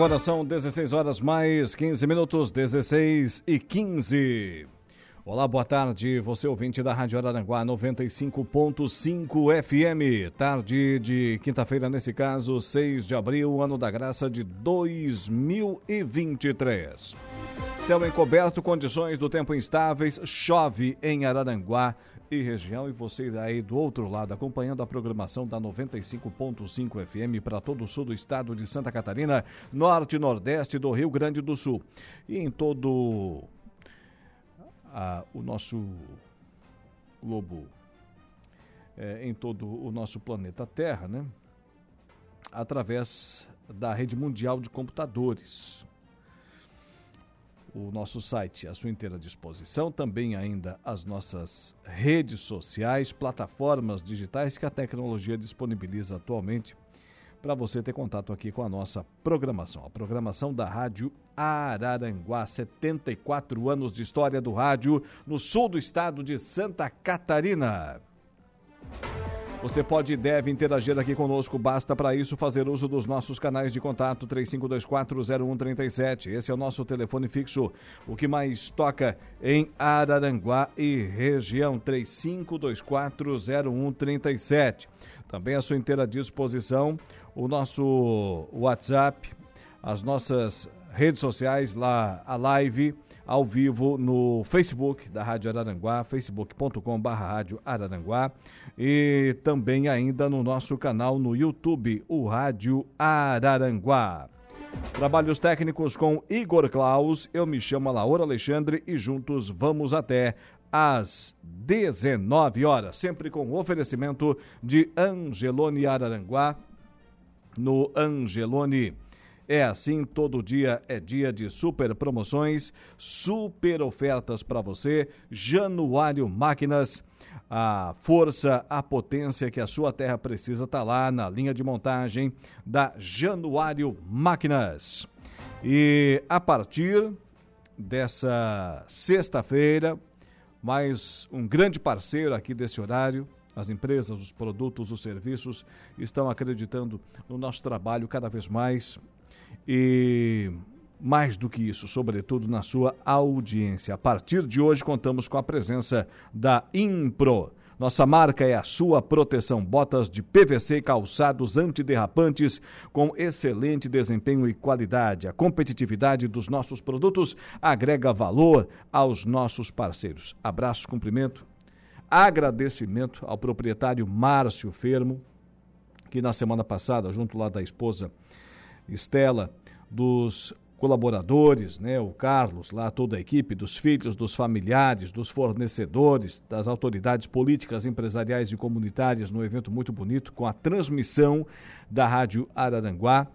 Agora são 16 horas mais 15 minutos, 16 e 15. Olá, boa tarde, você ouvinte da Rádio Araranguá 95.5 FM. Tarde de quinta-feira, nesse caso, 6 de abril, ano da graça de 2023. Céu encoberto, condições do tempo instáveis, chove em Araranguá e região e você aí do outro lado acompanhando a programação da 95.5 FM para todo o sul do estado de Santa Catarina, norte e nordeste do Rio Grande do Sul e em todo ah, o nosso globo, é, em todo o nosso planeta Terra, né? Através da rede mundial de computadores o nosso site à sua inteira disposição, também ainda as nossas redes sociais, plataformas digitais que a tecnologia disponibiliza atualmente para você ter contato aqui com a nossa programação. A programação da Rádio Araranguá, 74 anos de história do rádio no sul do estado de Santa Catarina. Você pode e deve interagir aqui conosco, basta para isso fazer uso dos nossos canais de contato 35240137. Esse é o nosso telefone fixo, o que mais toca em Araranguá e região 35240137. Também à sua inteira disposição o nosso WhatsApp, as nossas redes sociais, lá a live ao vivo no Facebook da Rádio Araranguá, facebook.com.br Rádio Araranguá e também ainda no nosso canal no YouTube, o Rádio Araranguá. Trabalhos técnicos com Igor Klaus, eu me chamo Laura Alexandre e juntos vamos até às 19 horas, sempre com oferecimento de Angelone Araranguá, no Angelone é assim, todo dia é dia de super promoções, super ofertas para você. Januário Máquinas, a força, a potência que a sua terra precisa está lá na linha de montagem da Januário Máquinas. E a partir dessa sexta-feira, mais um grande parceiro aqui desse horário, as empresas, os produtos, os serviços estão acreditando no nosso trabalho cada vez mais e mais do que isso, sobretudo na sua audiência. A partir de hoje, contamos com a presença da Impro. Nossa marca é a sua proteção. Botas de PVC calçados antiderrapantes com excelente desempenho e qualidade. A competitividade dos nossos produtos agrega valor aos nossos parceiros. Abraço, cumprimento, agradecimento ao proprietário Márcio Fermo, que na semana passada, junto lá da esposa Estela, dos colaboradores, né, o Carlos, lá toda a equipe, dos filhos, dos familiares, dos fornecedores, das autoridades políticas, empresariais e comunitárias no evento muito bonito com a transmissão da Rádio Araranguá.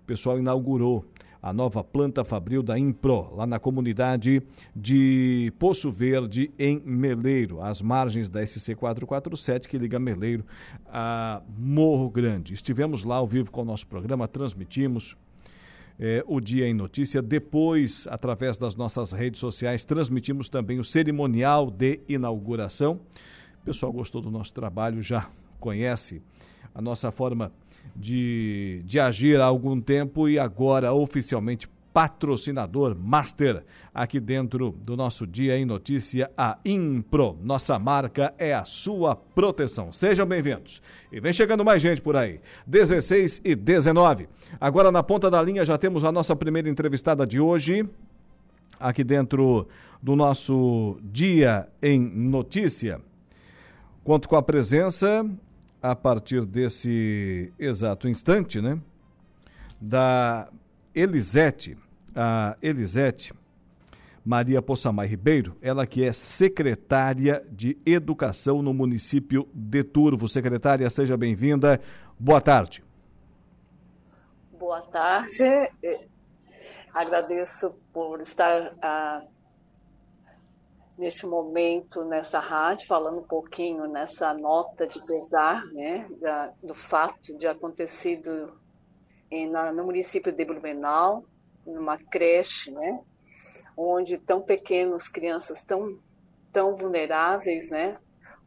O pessoal inaugurou a nova planta fabril da Impro, lá na comunidade de Poço Verde, em Meleiro, às margens da SC 447, que liga Meleiro a Morro Grande. Estivemos lá ao vivo com o nosso programa, transmitimos, é, o Dia em Notícia. Depois, através das nossas redes sociais, transmitimos também o cerimonial de inauguração. O pessoal gostou do nosso trabalho, já conhece a nossa forma de, de agir há algum tempo e agora oficialmente patrocinador master aqui dentro do nosso Dia em Notícia, a Impro. Nossa marca é a sua proteção. Sejam bem-vindos. E vem chegando mais gente por aí. 16 e 19. Agora na ponta da linha já temos a nossa primeira entrevistada de hoje, aqui dentro do nosso Dia em Notícia. Conto com a presença a partir desse exato instante, né? Da Elisete, a Elisete Maria Poçamai Ribeiro, ela que é secretária de Educação no município de Turvo. Secretária, seja bem-vinda. Boa tarde. Boa tarde. Agradeço por estar ah, neste momento nessa rádio, falando um pouquinho nessa nota de pesar, né, da, do fato de acontecido no município de Blumenau, numa creche, né, onde tão pequenos, crianças tão, tão vulneráveis, né,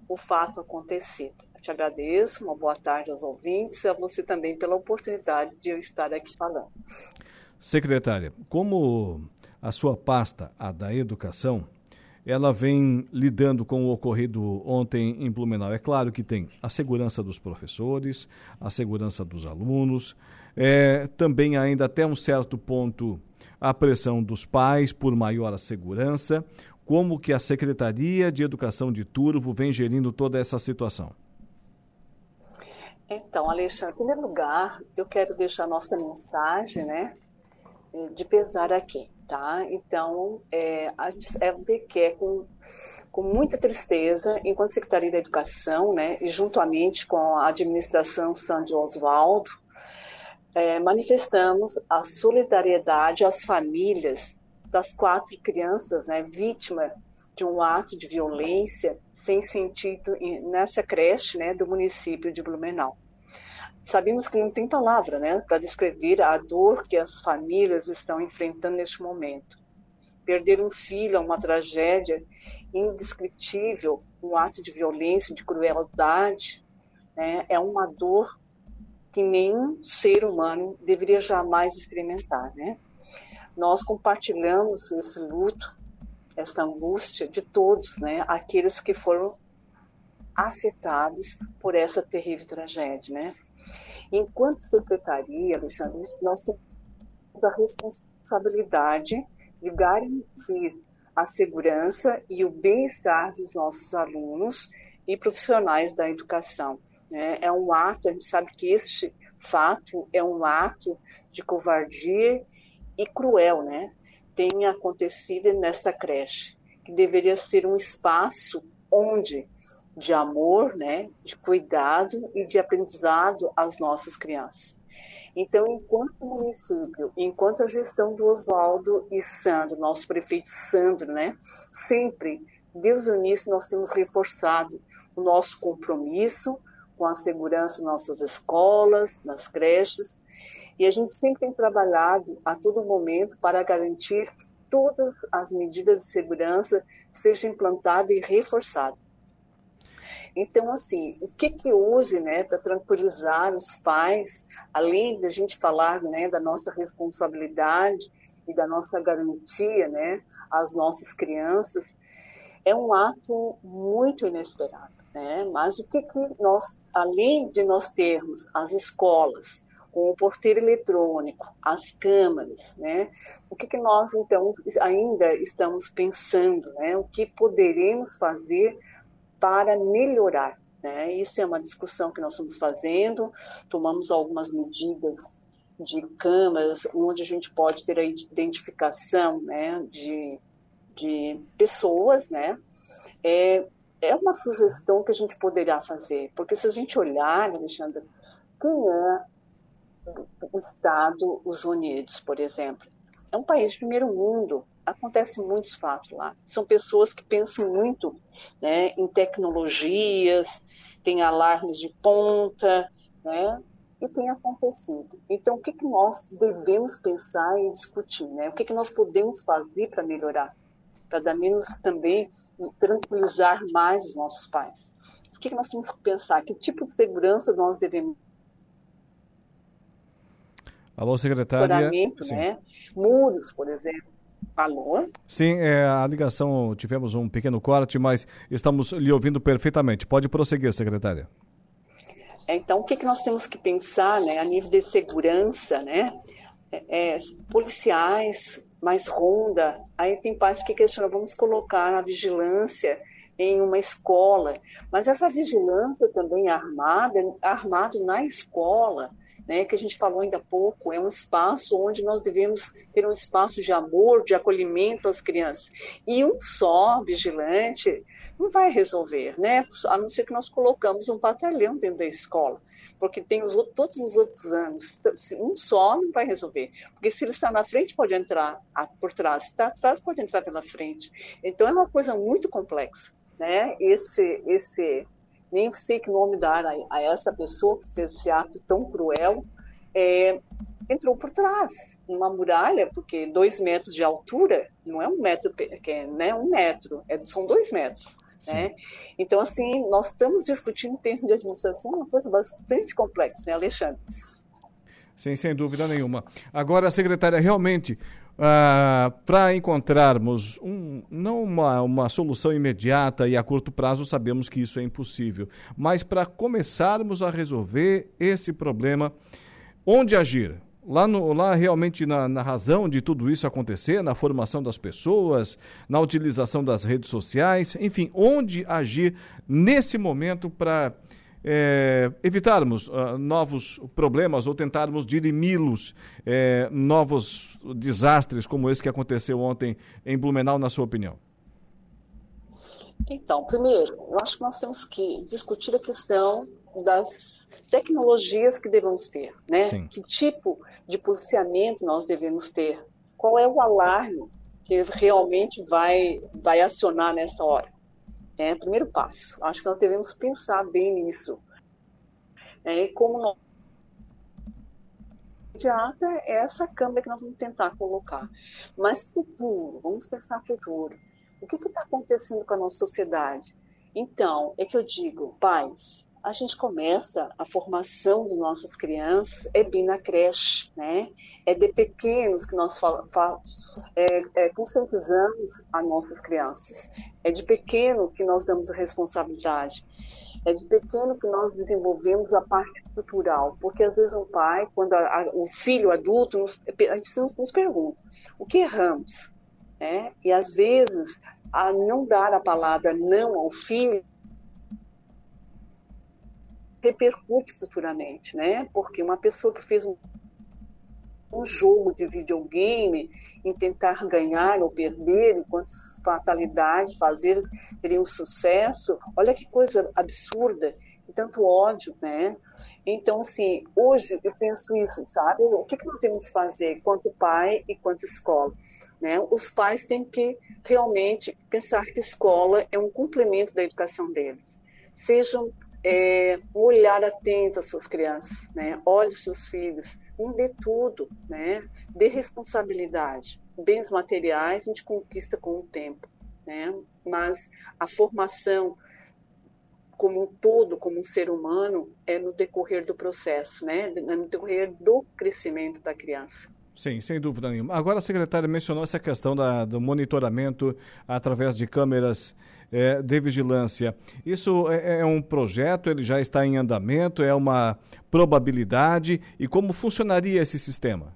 o fato acontecido. Eu te agradeço, uma boa tarde aos ouvintes e a você também pela oportunidade de eu estar aqui falando. Secretária, como a sua pasta, a da educação, ela vem lidando com o ocorrido ontem em Blumenau. É claro que tem a segurança dos professores, a segurança dos alunos, é, também ainda até um certo ponto a pressão dos pais por maior segurança. Como que a Secretaria de Educação de Turvo vem gerindo toda essa situação? Então, Alexandre, em primeiro lugar, eu quero deixar nossa mensagem, né, de pesar aqui tá? Então, é, a FBQ é com, com muita tristeza, enquanto Secretaria da Educação, né, e juntamente com a administração Sandro Oswaldo, é, manifestamos a solidariedade às famílias das quatro crianças, né, vítimas de um ato de violência sem sentido nessa creche, né, do município de Blumenau sabemos que não tem palavra né, para descrever a dor que as famílias estão enfrentando neste momento. Perder um filho é uma tragédia indescritível, um ato de violência, de crueldade, né, é uma dor que nenhum ser humano deveria jamais experimentar. Né? Nós compartilhamos esse luto, essa angústia de todos, né, aqueles que foram afetados por essa terrível tragédia, né? Enquanto secretaria, Alexandre, nós temos a responsabilidade de garantir a segurança e o bem-estar dos nossos alunos e profissionais da educação. Né? É um ato, a gente sabe que este fato é um ato de covardia e cruel, né? Tem acontecido nesta creche, que deveria ser um espaço onde de amor, né, de cuidado e de aprendizado às nossas crianças. Então, enquanto município, enquanto a gestão do Oswaldo e Sandro, nosso prefeito Sandro, né, sempre, desde o início, nós temos reforçado o nosso compromisso com a segurança nas nossas escolas, nas creches, e a gente sempre tem trabalhado a todo momento para garantir que todas as medidas de segurança sejam implantadas e reforçadas. Então, assim, o que que hoje, né, para tranquilizar os pais, além da gente falar, né, da nossa responsabilidade e da nossa garantia, né, às nossas crianças, é um ato muito inesperado, né? Mas o que que nós, além de nós termos as escolas com o porteiro eletrônico, as câmaras, né? O que que nós então ainda estamos pensando, né? O que poderemos fazer para melhorar. Né? Isso é uma discussão que nós estamos fazendo, tomamos algumas medidas de câmaras, onde a gente pode ter a identificação né, de, de pessoas, né? É, é uma sugestão que a gente poderia fazer, porque se a gente olhar, Alexandre, quem é o Estado, os Unidos, por exemplo? É um país de primeiro mundo, acontecem muitos fatos lá. São pessoas que pensam muito né, em tecnologias, tem alarmes de ponta, né? E tem acontecido. Então, o que, que nós devemos pensar e discutir? Né? O que, que nós podemos fazer para melhorar? Para dar menos também, tranquilizar mais os nossos pais. O que, que nós temos que pensar? Que tipo de segurança nós devemos Alô, secretária. Né? Muros, por exemplo. Alô? Sim, é, a ligação, tivemos um pequeno corte, mas estamos lhe ouvindo perfeitamente. Pode prosseguir, secretária. Então, o que, que nós temos que pensar né, a nível de segurança, né? É, é, policiais, mais ronda. Aí tem pais que questionam, vamos colocar a vigilância em uma escola, mas essa vigilância também armada, armado na escola, né, que a gente falou ainda há pouco, é um espaço onde nós devemos ter um espaço de amor, de acolhimento às crianças. E um só vigilante não vai resolver, né? A não ser que nós colocamos um batalhão dentro da escola, porque tem os, todos os outros anos. Um só não vai resolver, porque se ele está na frente pode entrar por trás, se está atrás pode entrar pela frente. Então é uma coisa muito complexa, né? Esse esse nem sei que nome dar a, a essa pessoa que fez esse ato tão cruel, é, entrou por trás, numa muralha, porque dois metros de altura não é um metro, que é, né, um metro, é, são dois metros. Né? Então, assim, nós estamos discutindo em termos de administração uma coisa bastante complexa, né, Alexandre? Sim, sem dúvida nenhuma. Agora, secretária, realmente, ah, para encontrarmos um, não uma, uma solução imediata e a curto prazo, sabemos que isso é impossível, mas para começarmos a resolver esse problema, onde agir? Lá, no, lá realmente na, na razão de tudo isso acontecer, na formação das pessoas, na utilização das redes sociais, enfim, onde agir nesse momento para é, evitarmos uh, novos problemas ou tentarmos dirimi-los, é, novos desastres como esse que aconteceu ontem em Blumenau, na sua opinião? Então, primeiro, eu acho que nós temos que discutir a questão das tecnologias que devemos ter, né? Sim. Que tipo de policiamento nós devemos ter? Qual é o alarme que realmente vai, vai acionar nessa hora? É o primeiro passo. Acho que nós devemos pensar bem nisso. É, como não imediata é essa câmera que nós vamos tentar colocar. Mas futuro, vamos pensar futuro. O que está acontecendo com a nossa sociedade? Então, é que eu digo, pais, a gente começa a formação de nossas crianças é bem na creche, né? É de pequenos que nós fal, fal, é, é, conscientizamos as nossas crianças. É de pequeno que nós damos a responsabilidade. É de pequeno que nós desenvolvemos a parte cultural, porque às vezes o pai, quando a, a, o filho adulto, nos, a gente nos, nos pergunta o que erramos, né? E às vezes a não dar a palavra não ao filho repercute futuramente, né? Porque uma pessoa que fez um, um jogo de videogame em tentar ganhar ou perder, enquanto fatalidade, fazer teria um sucesso, olha que coisa absurda, que tanto ódio, né? Então, assim, hoje eu penso isso, sabe? O que, que nós temos que fazer quanto pai e quanto escola? Né? Os pais têm que realmente pensar que escola é um complemento da educação deles. Sejam é, olhar atento às suas crianças, né? Olhe os seus filhos, não dê tudo, né? Dê responsabilidade. Bens materiais a gente conquista com o tempo, né? Mas a formação como um todo, como um ser humano, é no decorrer do processo, né? No decorrer do crescimento da criança. Sim, sem dúvida nenhuma. Agora a secretária mencionou essa questão da, do monitoramento através de câmeras é, de vigilância. Isso é, é, um projeto, ele já está em andamento, é uma probabilidade. E como funcionaria esse sistema?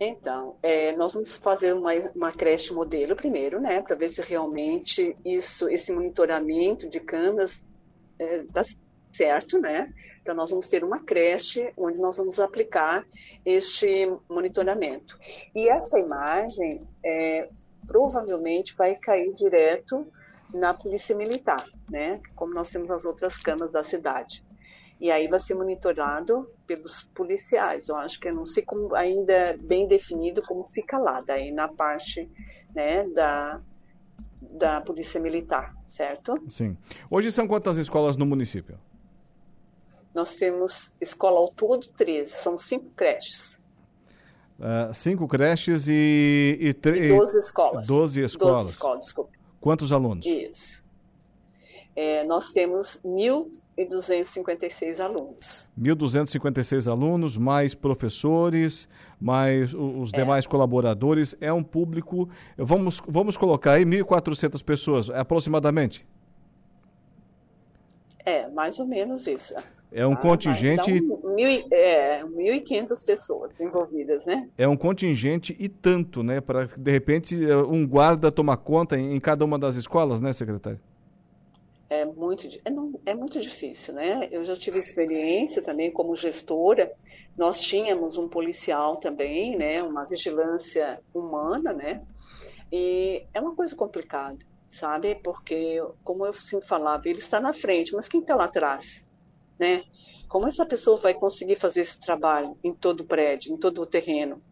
Então, é, nós vamos fazer uma, uma creche modelo primeiro, né, para ver se realmente isso, esse monitoramento de câmeras é, dá certo, né? Então, nós vamos ter uma creche onde nós vamos aplicar este monitoramento. E essa imagem é, provavelmente vai cair direto na polícia militar, né? Como nós temos as outras câmaras da cidade. E aí vai ser monitorado pelos policiais. Eu acho que eu não sei como ainda bem definido como fica lá, daí na parte, né, da da polícia militar, certo? Sim. Hoje são quantas escolas no município? Nós temos escola ao todo 13, são cinco creches. Uh, cinco creches e, e, e 12 escolas. 12 escolas. 12 escolas, desculpa. Quantos alunos? Isso. É, nós temos 1.256 alunos. 1.256 alunos, mais professores, mais os é. demais colaboradores. É um público. Vamos, vamos colocar aí 1.400 pessoas, aproximadamente. É, mais ou menos isso. É um ah, contingente. Um, mil, é, 1.500 pessoas envolvidas, né? É um contingente e tanto, né? Para de repente um guarda tomar conta em, em cada uma das escolas, né, secretário? É muito, é, não, é muito difícil, né? Eu já tive experiência também como gestora. Nós tínhamos um policial também, né? Uma vigilância humana, né? E é uma coisa complicada, sabe? Porque, como eu sempre falava, ele está na frente, mas quem está lá atrás, né? Como essa pessoa vai conseguir fazer esse trabalho em todo o prédio, em todo o terreno,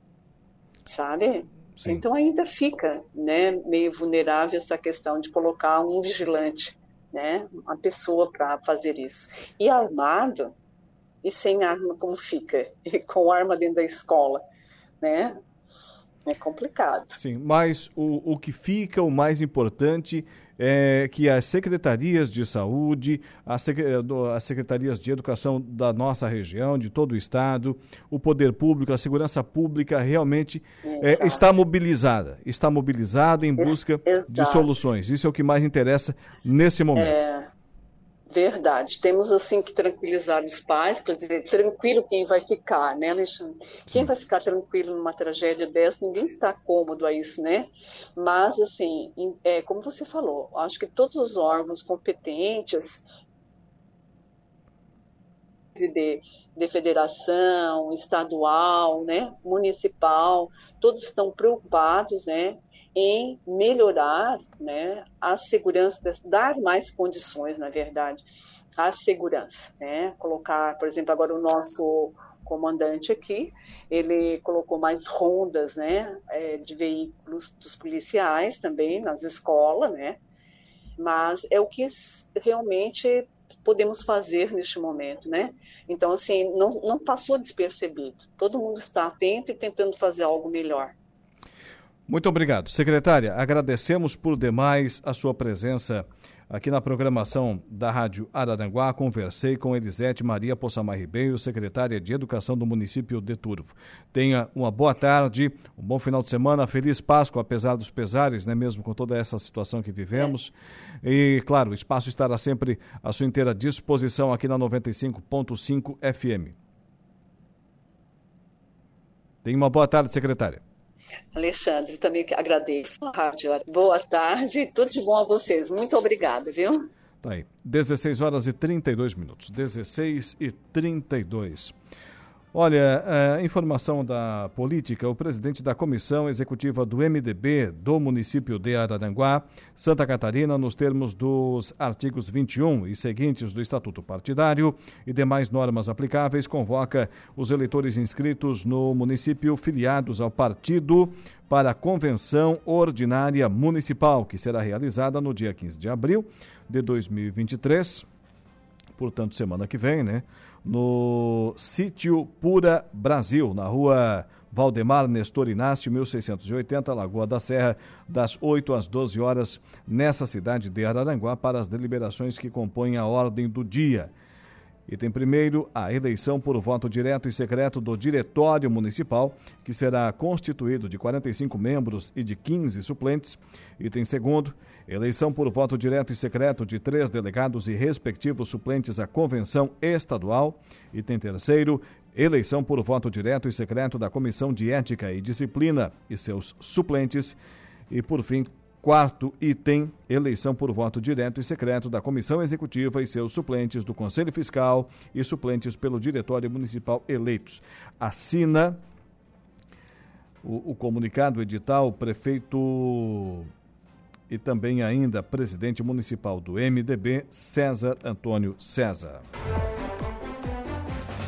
sabe? Sim. Então ainda fica, né, meio vulnerável essa questão de colocar um vigilante né? Uma pessoa para fazer isso. E armado, e sem arma como fica? E com arma dentro da escola, né? É complicado. Sim, mas o, o que fica, o mais importante, é que as secretarias de saúde, as, as secretarias de educação da nossa região, de todo o estado, o poder público, a segurança pública realmente é, está mobilizada, está mobilizada em busca Exato. de soluções. Isso é o que mais interessa nesse momento. É. Verdade. Temos assim que tranquilizar os pais, quer dizer, tranquilo quem vai ficar, né, Alexandre? Quem vai ficar tranquilo numa tragédia dessa? Ninguém está cômodo a isso, né? Mas assim, é, como você falou, acho que todos os órgãos competentes de, de federação, estadual, né, municipal, todos estão preocupados, né, em melhorar né, a segurança, dar mais condições, na verdade, à segurança. Né? Colocar, por exemplo, agora o nosso comandante aqui, ele colocou mais rondas né, é, de veículos dos policiais também nas escolas, né? mas é o que realmente podemos fazer neste momento, né? Então, assim, não, não passou despercebido. Todo mundo está atento e tentando fazer algo melhor. Muito obrigado. Secretária, agradecemos por demais a sua presença aqui na programação da Rádio Araranguá. Conversei com Elisete Maria Poçamar Ribeiro, secretária de Educação do município de Turvo. Tenha uma boa tarde, um bom final de semana, feliz Páscoa, apesar dos pesares, né, mesmo com toda essa situação que vivemos. E, claro, o espaço estará sempre à sua inteira disposição aqui na 95.5 FM. Tenha uma boa tarde, secretária. Alexandre, também agradeço rádio. Boa tarde, tudo de bom a vocês. Muito obrigada, viu? Tá aí, 16 horas e 32 minutos. 16 e 32. Olha, a informação da política, o presidente da Comissão Executiva do MDB do município de Araranguá, Santa Catarina, nos termos dos artigos 21 e seguintes do Estatuto Partidário e demais normas aplicáveis, convoca os eleitores inscritos no município filiados ao partido para a Convenção Ordinária Municipal, que será realizada no dia 15 de abril de 2023, portanto, semana que vem, né? No sítio Pura Brasil, na rua Valdemar Nestor Inácio, 1680, Lagoa da Serra, das 8 às 12 horas, nessa cidade de Araranguá, para as deliberações que compõem a ordem do dia. Item primeiro, a eleição por voto direto e secreto do Diretório Municipal, que será constituído de 45 membros e de 15 suplentes. Item segundo, eleição por voto direto e secreto de três delegados e respectivos suplentes à Convenção Estadual. Item terceiro, eleição por voto direto e secreto da Comissão de Ética e Disciplina e seus suplentes. E, por fim, Quarto item: eleição por voto direto e secreto da Comissão Executiva e seus suplentes do Conselho Fiscal e suplentes pelo Diretório Municipal eleitos. Assina o, o comunicado edital prefeito e também ainda presidente municipal do MDB, César Antônio César.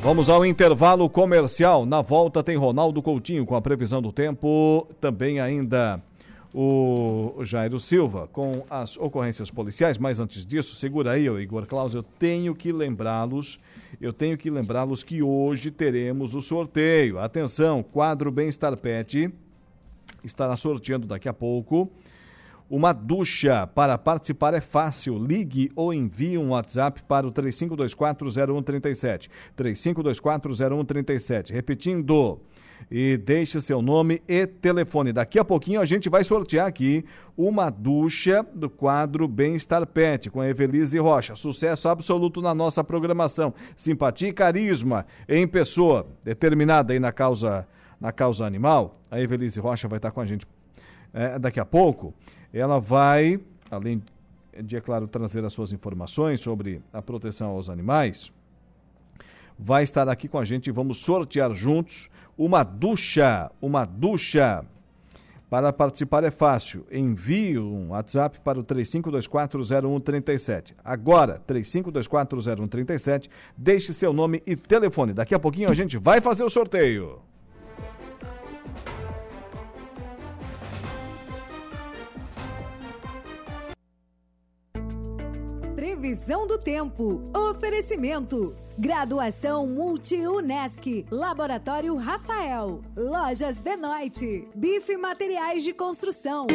Vamos ao intervalo comercial. Na volta tem Ronaldo Coutinho com a previsão do tempo. Também ainda o Jairo Silva com as ocorrências policiais, mas antes disso, segura aí, Igor Claus, eu tenho que lembrá-los, eu tenho que lembrá-los que hoje teremos o sorteio. Atenção, quadro Bem-Estar Pet estará sorteando daqui a pouco. Uma ducha. Para participar é fácil. Ligue ou envie um WhatsApp para o 35240137. 35240137. Repetindo, e deixe seu nome e telefone. Daqui a pouquinho a gente vai sortear aqui uma ducha do quadro Bem-Estar Pet com a Evelise Rocha. Sucesso absoluto na nossa programação. Simpatia e carisma em pessoa, determinada aí na causa, na causa animal. A Evelise Rocha vai estar com a gente é, daqui a pouco. Ela vai, além de, é claro, trazer as suas informações sobre a proteção aos animais, vai estar aqui com a gente e vamos sortear juntos uma ducha, uma ducha. Para participar é fácil. Envie um WhatsApp para o 35240137. Agora, 35240137. Deixe seu nome e telefone. Daqui a pouquinho a gente vai fazer o sorteio. Previsão do tempo. Oferecimento. Graduação Multi-UNESC. Laboratório Rafael. Lojas Benoit. Bife Materiais de Construção.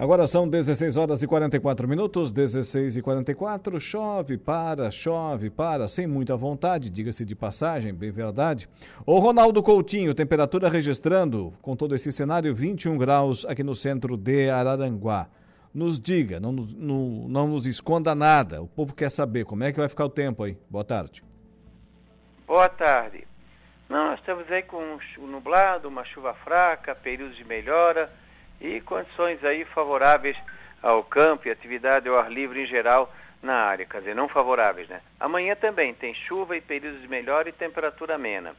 Agora são 16 horas e 44 minutos, 16 e 44. Chove, para, chove, para, sem muita vontade, diga-se de passagem, bem verdade. O Ronaldo Coutinho, temperatura registrando, com todo esse cenário, 21 graus aqui no centro de Araranguá. Nos diga, não, não, não nos esconda nada. O povo quer saber como é que vai ficar o tempo aí. Boa tarde. Boa tarde. Não, nós estamos aí com um nublado, uma chuva fraca, períodos de melhora e condições aí favoráveis ao campo e atividade ao ar livre em geral na área, quer dizer, não favoráveis, né? Amanhã também tem chuva e períodos de melhora e temperatura amena.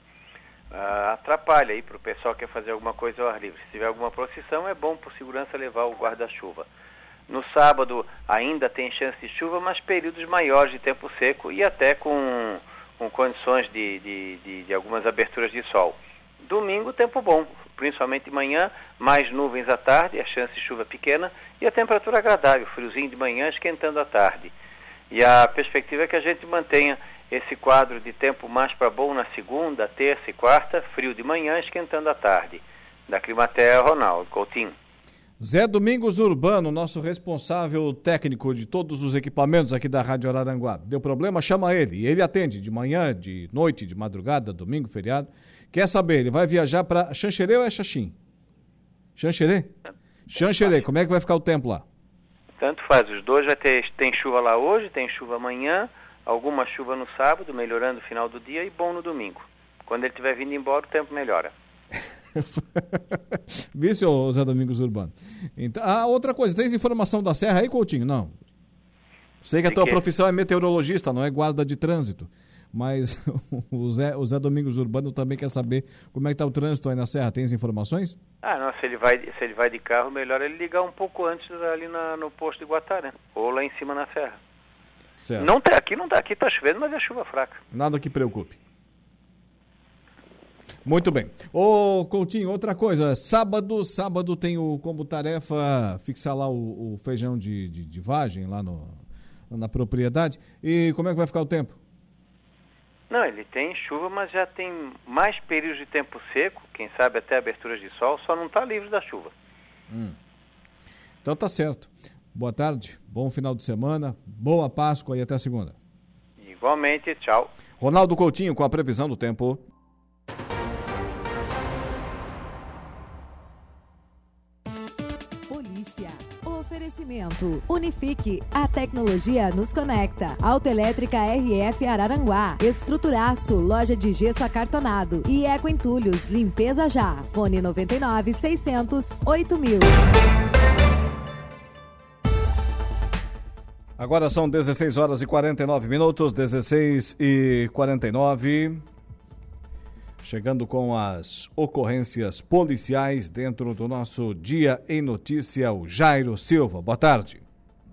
Ah, atrapalha aí para o pessoal que quer fazer alguma coisa ao ar livre. Se tiver alguma procissão, é bom por segurança levar o guarda-chuva. No sábado ainda tem chance de chuva, mas períodos maiores de tempo seco e até com, com condições de, de, de, de algumas aberturas de sol. Domingo, tempo bom, principalmente de manhã, mais nuvens à tarde, a chance de chuva pequena e a temperatura agradável, friozinho de manhã, esquentando à tarde. E a perspectiva é que a gente mantenha esse quadro de tempo mais para bom na segunda, terça e quarta, frio de manhã, esquentando à tarde. Da Climatea, Ronaldo Coutinho. Zé Domingos Urbano, nosso responsável técnico de todos os equipamentos aqui da Rádio Araranguá. Deu problema? Chama ele. Ele atende de manhã, de noite, de madrugada, domingo, feriado. Quer saber, ele vai viajar para Xanxerê ou é Xaxim? Xanxerê? Xanxerê, como é que vai ficar o tempo lá? Tanto faz, os dois vai ter, tem chuva lá hoje, tem chuva amanhã, alguma chuva no sábado, melhorando o final do dia e bom no domingo. Quando ele estiver vindo embora, o tempo melhora. Vice, ô Zé Domingos Urbano. Então, ah, outra coisa, tens informação da Serra aí, Coutinho? Não. Sei que a tua profissão é meteorologista, não é guarda de trânsito. Mas o Zé, o Zé Domingos Urbano também quer saber como é que está o trânsito aí na Serra. Tem as informações? Ah, não, se ele vai, se ele vai de carro, melhor ele ligar um pouco antes ali na, no posto de Guatá, né? Ou lá em cima na Serra. Certo. Não tá, aqui não tá, aqui tá chovendo, mas é chuva fraca. Nada que preocupe. Muito bem. Ô, Coutinho, outra coisa. Sábado, sábado tem o, como tarefa fixar lá o, o feijão de, de, de vagem lá no, na propriedade. E como é que vai ficar o tempo? Não, ele tem chuva, mas já tem mais períodos de tempo seco, quem sabe até aberturas de sol, só não está livre da chuva. Hum. Então tá certo. Boa tarde, bom final de semana, boa Páscoa e até segunda. Igualmente, tchau. Ronaldo Coutinho com a previsão do tempo. Oferecimento. Unifique. A tecnologia nos conecta. Autoelétrica RF Araranguá. Estruturaço. Loja de gesso acartonado. E Eco Entulhos. Limpeza já. Fone 99 600 8000. Agora são 16 horas e 49 minutos, 16 e 49 chegando com as ocorrências policiais dentro do nosso Dia em Notícia, o Jairo Silva. Boa tarde.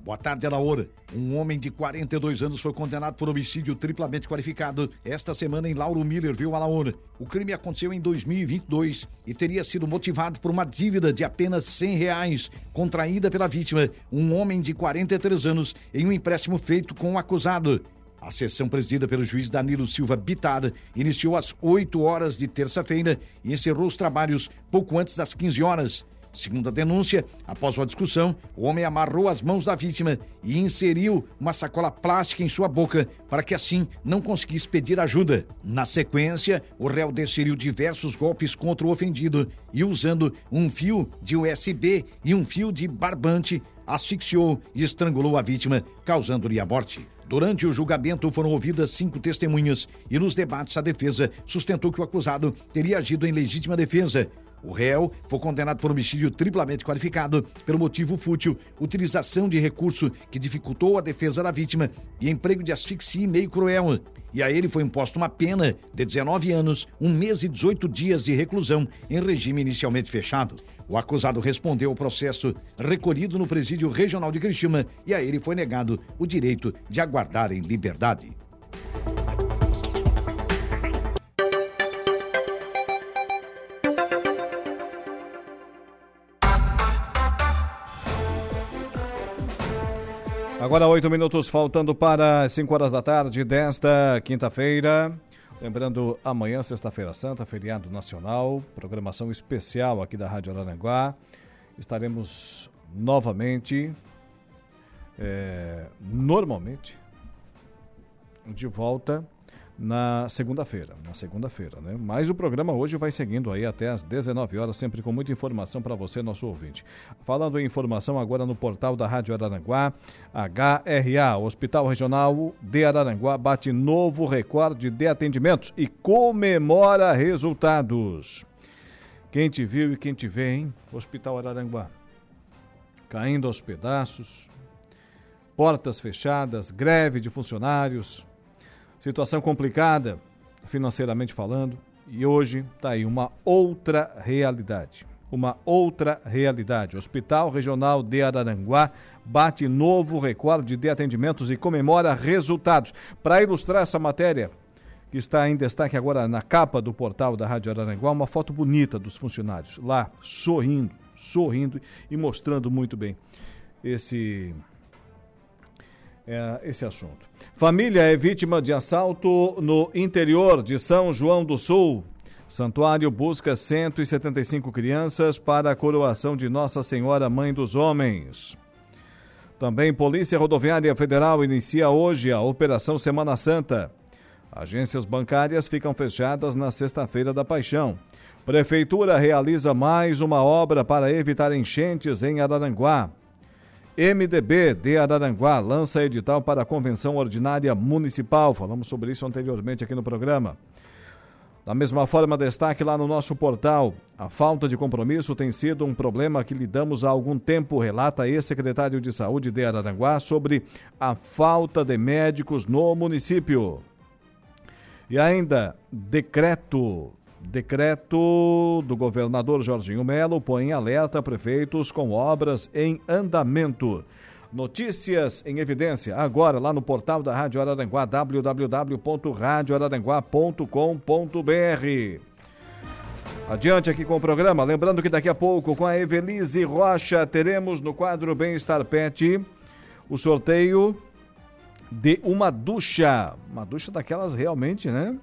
Boa tarde, Alaora. Um homem de 42 anos foi condenado por homicídio triplamente qualificado esta semana em Lauro Miller, viu, Alaora? O crime aconteceu em 2022 e teria sido motivado por uma dívida de apenas 100 reais contraída pela vítima, um homem de 43 anos, em um empréstimo feito com o acusado. A sessão presidida pelo juiz Danilo Silva Bitar iniciou às 8 horas de terça-feira e encerrou os trabalhos pouco antes das 15 horas. Segundo a denúncia, após uma discussão, o homem amarrou as mãos da vítima e inseriu uma sacola plástica em sua boca para que assim não conseguisse pedir ajuda. Na sequência, o réu desferiu diversos golpes contra o ofendido e, usando um fio de USB e um fio de barbante, asfixiou e estrangulou a vítima, causando-lhe a morte. Durante o julgamento foram ouvidas cinco testemunhas e nos debates a defesa sustentou que o acusado teria agido em legítima defesa. O réu foi condenado por homicídio triplamente qualificado pelo motivo fútil, utilização de recurso que dificultou a defesa da vítima e emprego de asfixia e meio cruel. E a ele foi imposta uma pena de 19 anos, um mês e 18 dias de reclusão em regime inicialmente fechado. O acusado respondeu ao processo recolhido no presídio regional de Criciúma e a ele foi negado o direito de aguardar em liberdade. Agora oito minutos faltando para 5 horas da tarde desta quinta-feira. Lembrando, amanhã, sexta-feira santa, feriado nacional, programação especial aqui da Rádio Araranguá. Estaremos novamente, é, normalmente, de volta na segunda-feira, na segunda-feira, né? Mas o programa hoje vai seguindo aí até às 19 horas, sempre com muita informação para você, nosso ouvinte. Falando em informação agora no portal da Rádio Araranguá, HRA, Hospital Regional de Araranguá bate novo recorde de atendimentos e comemora resultados. Quem te viu e quem te vê, hein? Hospital Araranguá. Caindo aos pedaços, portas fechadas, greve de funcionários, Situação complicada, financeiramente falando, e hoje está aí uma outra realidade. Uma outra realidade. O Hospital Regional de Araranguá bate novo recorde de atendimentos e comemora resultados. Para ilustrar essa matéria, que está em destaque agora na capa do portal da Rádio Araranguá, uma foto bonita dos funcionários lá, sorrindo, sorrindo e mostrando muito bem esse é, esse assunto. Família é vítima de assalto no interior de São João do Sul. Santuário busca 175 crianças para a coroação de Nossa Senhora Mãe dos Homens. Também Polícia Rodoviária Federal inicia hoje a Operação Semana Santa. Agências bancárias ficam fechadas na Sexta-feira da Paixão. Prefeitura realiza mais uma obra para evitar enchentes em Araranguá. MDB de Araranguá lança edital para a Convenção Ordinária Municipal. Falamos sobre isso anteriormente aqui no programa. Da mesma forma, destaque lá no nosso portal: a falta de compromisso tem sido um problema que lidamos há algum tempo, relata ex-secretário de Saúde de Araranguá sobre a falta de médicos no município. E ainda, decreto Decreto do governador Jorginho Melo põe em alerta prefeitos com obras em andamento. Notícias em evidência agora lá no portal da Rádio Araranguá, www.radioararanguá.com.br. Adiante aqui com o programa, lembrando que daqui a pouco com a Evelise Rocha teremos no quadro Bem-Estar Pet o sorteio de uma ducha, uma ducha daquelas realmente, né?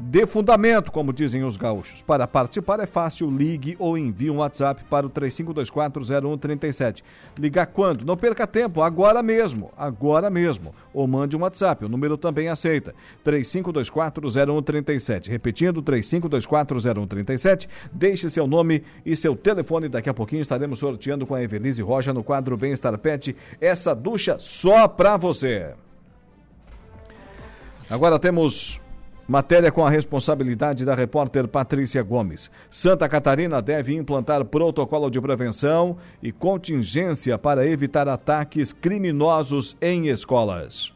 De fundamento, como dizem os gaúchos. Para participar é fácil, ligue ou envie um WhatsApp para o 35240137. Ligar quando? Não perca tempo, agora mesmo, agora mesmo. Ou mande um WhatsApp, o número também aceita. 35240137. Repetindo, 35240137. Deixe seu nome e seu telefone. Daqui a pouquinho estaremos sorteando com a Evelise Rocha no quadro Bem-Estar Pet essa ducha só para você. Agora temos Matéria com a responsabilidade da repórter Patrícia Gomes. Santa Catarina deve implantar protocolo de prevenção e contingência para evitar ataques criminosos em escolas.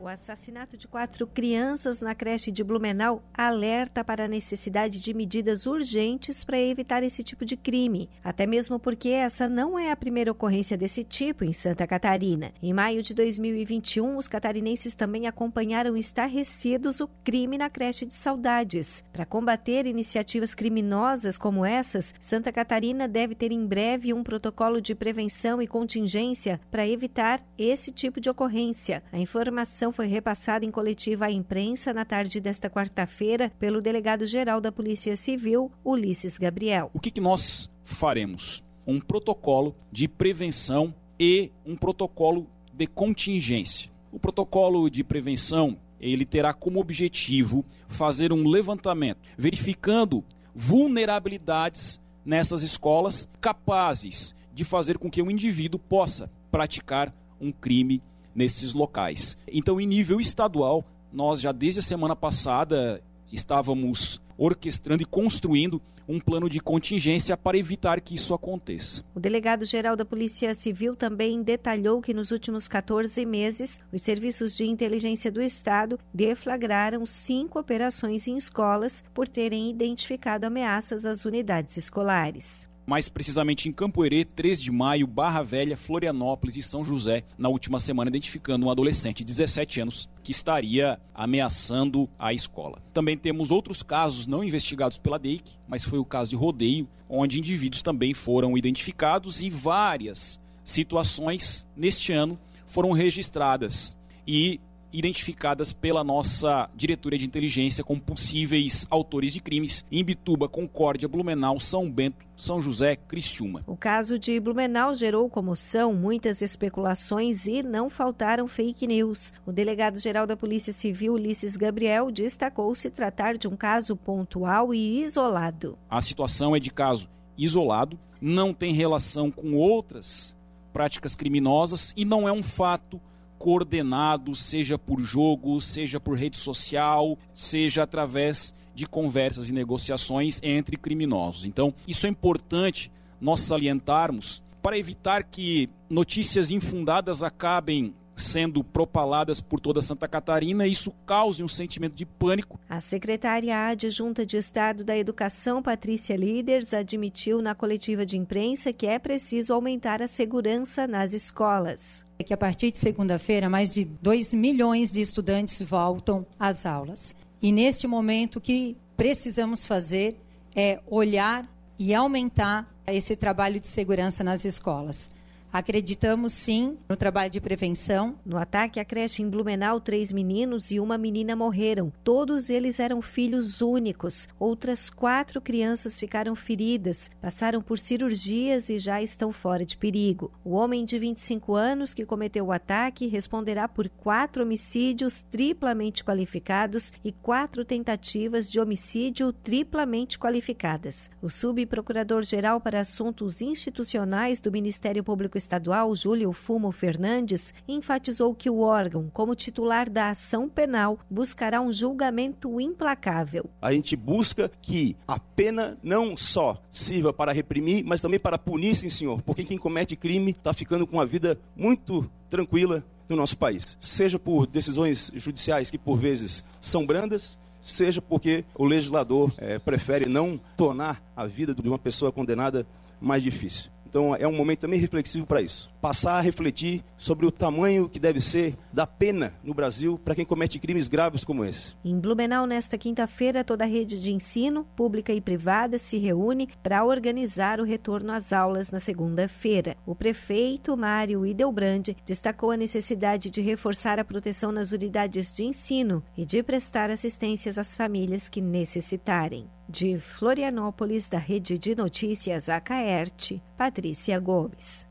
O assassinato de quatro crianças na creche de Blumenau alerta para a necessidade de medidas urgentes para evitar esse tipo de crime, até mesmo porque essa não é a primeira ocorrência desse tipo em Santa Catarina. Em maio de 2021, os catarinenses também acompanharam estarrecidos o crime na creche de Saudades. Para combater iniciativas criminosas como essas, Santa Catarina deve ter em breve um protocolo de prevenção e contingência para evitar esse tipo de ocorrência. A informação informação foi repassada em coletiva à imprensa na tarde desta quarta-feira pelo delegado-geral da Polícia Civil, Ulisses Gabriel. O que, que nós faremos? Um protocolo de prevenção e um protocolo de contingência. O protocolo de prevenção ele terá como objetivo fazer um levantamento, verificando vulnerabilidades nessas escolas capazes de fazer com que o indivíduo possa praticar um crime nesses locais. Então, em nível estadual, nós já desde a semana passada estávamos orquestrando e construindo um plano de contingência para evitar que isso aconteça. O delegado-geral da Polícia Civil também detalhou que nos últimos 14 meses, os serviços de inteligência do Estado deflagraram cinco operações em escolas por terem identificado ameaças às unidades escolares mais precisamente em Campo Herê, 3 de maio, Barra Velha, Florianópolis e São José, na última semana, identificando um adolescente de 17 anos que estaria ameaçando a escola. Também temos outros casos não investigados pela DEIC, mas foi o caso de rodeio, onde indivíduos também foram identificados e várias situações neste ano foram registradas. E identificadas pela nossa diretoria de inteligência como possíveis autores de crimes em Bituba, Concórdia, Blumenau, São Bento, São José, Criciúma. O caso de Blumenau gerou comoção, muitas especulações e não faltaram fake news. O delegado-geral da Polícia Civil, Ulisses Gabriel, destacou se tratar de um caso pontual e isolado. A situação é de caso isolado, não tem relação com outras práticas criminosas e não é um fato coordenado, seja por jogo, seja por rede social, seja através de conversas e negociações entre criminosos. Então, isso é importante nós salientarmos para evitar que notícias infundadas acabem sendo propaladas por toda Santa Catarina e isso cause um sentimento de pânico. A secretária adjunta de Estado da Educação, Patrícia Líderes, admitiu na coletiva de imprensa que é preciso aumentar a segurança nas escolas. É que a partir de segunda-feira, mais de 2 milhões de estudantes voltam às aulas. E neste momento, o que precisamos fazer é olhar e aumentar esse trabalho de segurança nas escolas. Acreditamos sim no trabalho de prevenção. No ataque à creche em Blumenau, três meninos e uma menina morreram. Todos eles eram filhos únicos. Outras quatro crianças ficaram feridas, passaram por cirurgias e já estão fora de perigo. O homem de 25 anos que cometeu o ataque responderá por quatro homicídios triplamente qualificados e quatro tentativas de homicídio triplamente qualificadas. O subprocurador-geral para Assuntos Institucionais do Ministério Público Estadual, Júlio Fumo Fernandes, enfatizou que o órgão, como titular da ação penal, buscará um julgamento implacável. A gente busca que a pena não só sirva para reprimir, mas também para punir, sim, senhor, porque quem comete crime está ficando com uma vida muito tranquila no nosso país, seja por decisões judiciais que por vezes são brandas, seja porque o legislador é, prefere não tornar a vida de uma pessoa condenada mais difícil. Então é um momento também reflexivo para isso. Passar a refletir sobre o tamanho que deve ser da pena no Brasil para quem comete crimes graves como esse. Em Blumenau, nesta quinta-feira, toda a rede de ensino, pública e privada, se reúne para organizar o retorno às aulas na segunda-feira. O prefeito Mário Idelbrand destacou a necessidade de reforçar a proteção nas unidades de ensino e de prestar assistências às famílias que necessitarem. De Florianópolis, da Rede de Notícias Acaerte, Patrícia Gomes.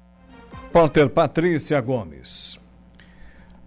Porter Patrícia Gomes.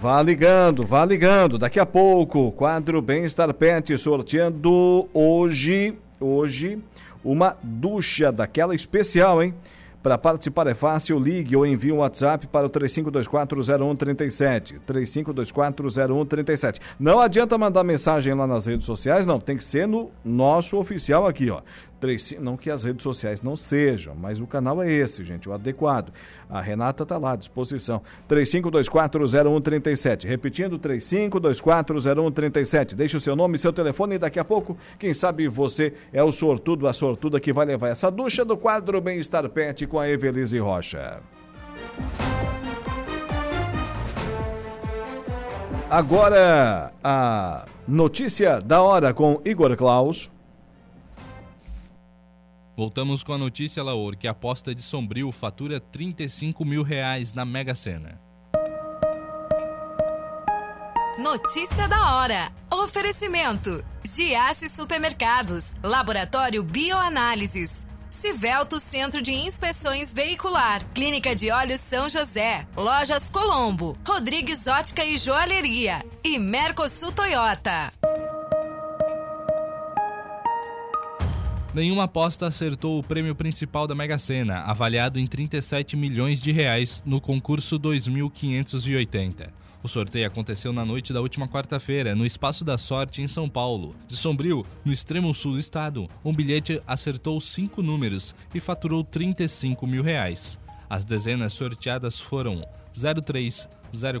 Vá ligando, vá ligando. Daqui a pouco, quadro Bem-Estar Pet sorteando hoje, hoje, uma ducha daquela especial, hein? Para participar é fácil, ligue ou envie um WhatsApp para o 35240137. 35240137. Não adianta mandar mensagem lá nas redes sociais, não. Tem que ser no nosso oficial aqui, ó. Não que as redes sociais não sejam, mas o canal é esse, gente, o adequado. A Renata está lá à disposição. 35240137. Repetindo, 35240137. Deixe o seu nome e seu telefone e daqui a pouco, quem sabe você é o sortudo, a sortuda que vai levar essa ducha do quadro Bem-Estar Pet com a Evelise Rocha. Agora, a notícia da hora com Igor Klaus. Voltamos com a notícia, Laor, que a aposta de Sombrio fatura 35 mil reais na Mega Sena. Notícia da hora. Oferecimento. Giasse Supermercados. Laboratório Bioanálises. Civelto Centro de Inspeções Veicular, Clínica de Olhos São José, Lojas Colombo, Rodrigues Ótica e Joalheria e Mercosul Toyota. Nenhuma aposta acertou o prêmio principal da Mega Sena, avaliado em 37 milhões de reais no concurso 2580. O sorteio aconteceu na noite da última quarta-feira, no Espaço da Sorte, em São Paulo. De Sombrio, no extremo sul do estado, um bilhete acertou cinco números e faturou 35 mil reais. As dezenas sorteadas foram 03,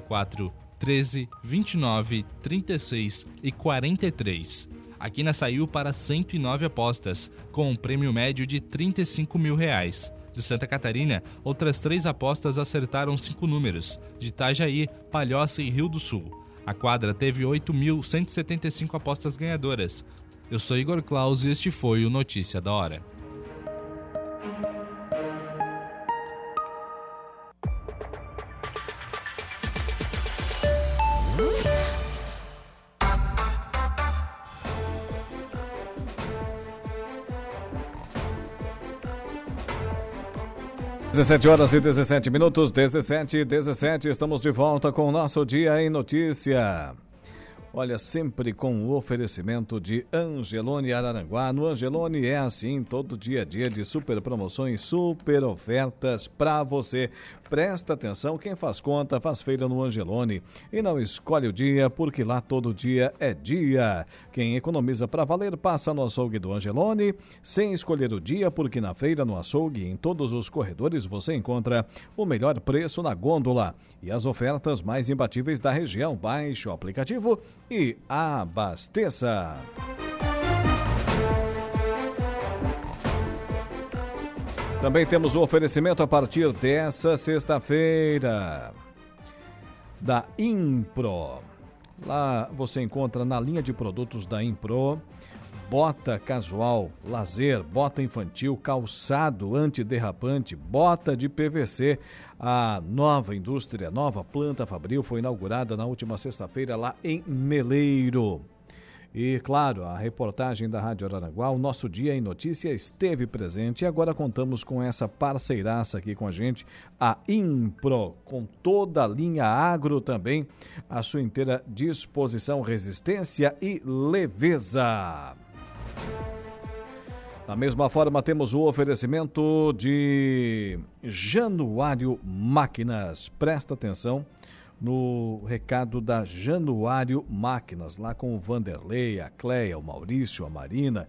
04, 13, 29, 36 e 43. A quina saiu para 109 apostas, com um prêmio médio de 35 mil reais. De Santa Catarina, outras três apostas acertaram cinco números, de Itajaí, Palhoça e Rio do Sul. A quadra teve 8.175 apostas ganhadoras. Eu sou Igor Claus e este foi o Notícia da Hora. 17 horas e 17 minutos, 17 e 17, estamos de volta com o nosso Dia em Notícia. Olha, sempre com o oferecimento de Angelone Araranguá. No Angelone é assim, todo dia a dia de super promoções, super ofertas para você. Presta atenção, quem faz conta faz feira no Angelone e não escolhe o dia, porque lá todo dia é dia. Quem economiza para valer passa no açougue do Angelone, sem escolher o dia, porque na feira, no açougue, em todos os corredores você encontra o melhor preço na gôndola e as ofertas mais imbatíveis da região. Baixe o aplicativo e abasteça. Também temos o oferecimento a partir dessa sexta-feira da Impro. Lá você encontra na linha de produtos da Impro bota casual, lazer, bota infantil, calçado antiderrapante, bota de PVC. A nova indústria, nova planta Fabril foi inaugurada na última sexta-feira lá em Meleiro. E, claro, a reportagem da Rádio Araranguá, o nosso Dia em Notícia, esteve presente e agora contamos com essa parceiraça aqui com a gente, a Impro, com toda a linha agro também, à sua inteira disposição, resistência e leveza. Da mesma forma, temos o oferecimento de Januário Máquinas. Presta atenção no recado da Januário Máquinas, lá com o Vanderlei, a Cleia, o Maurício, a Marina,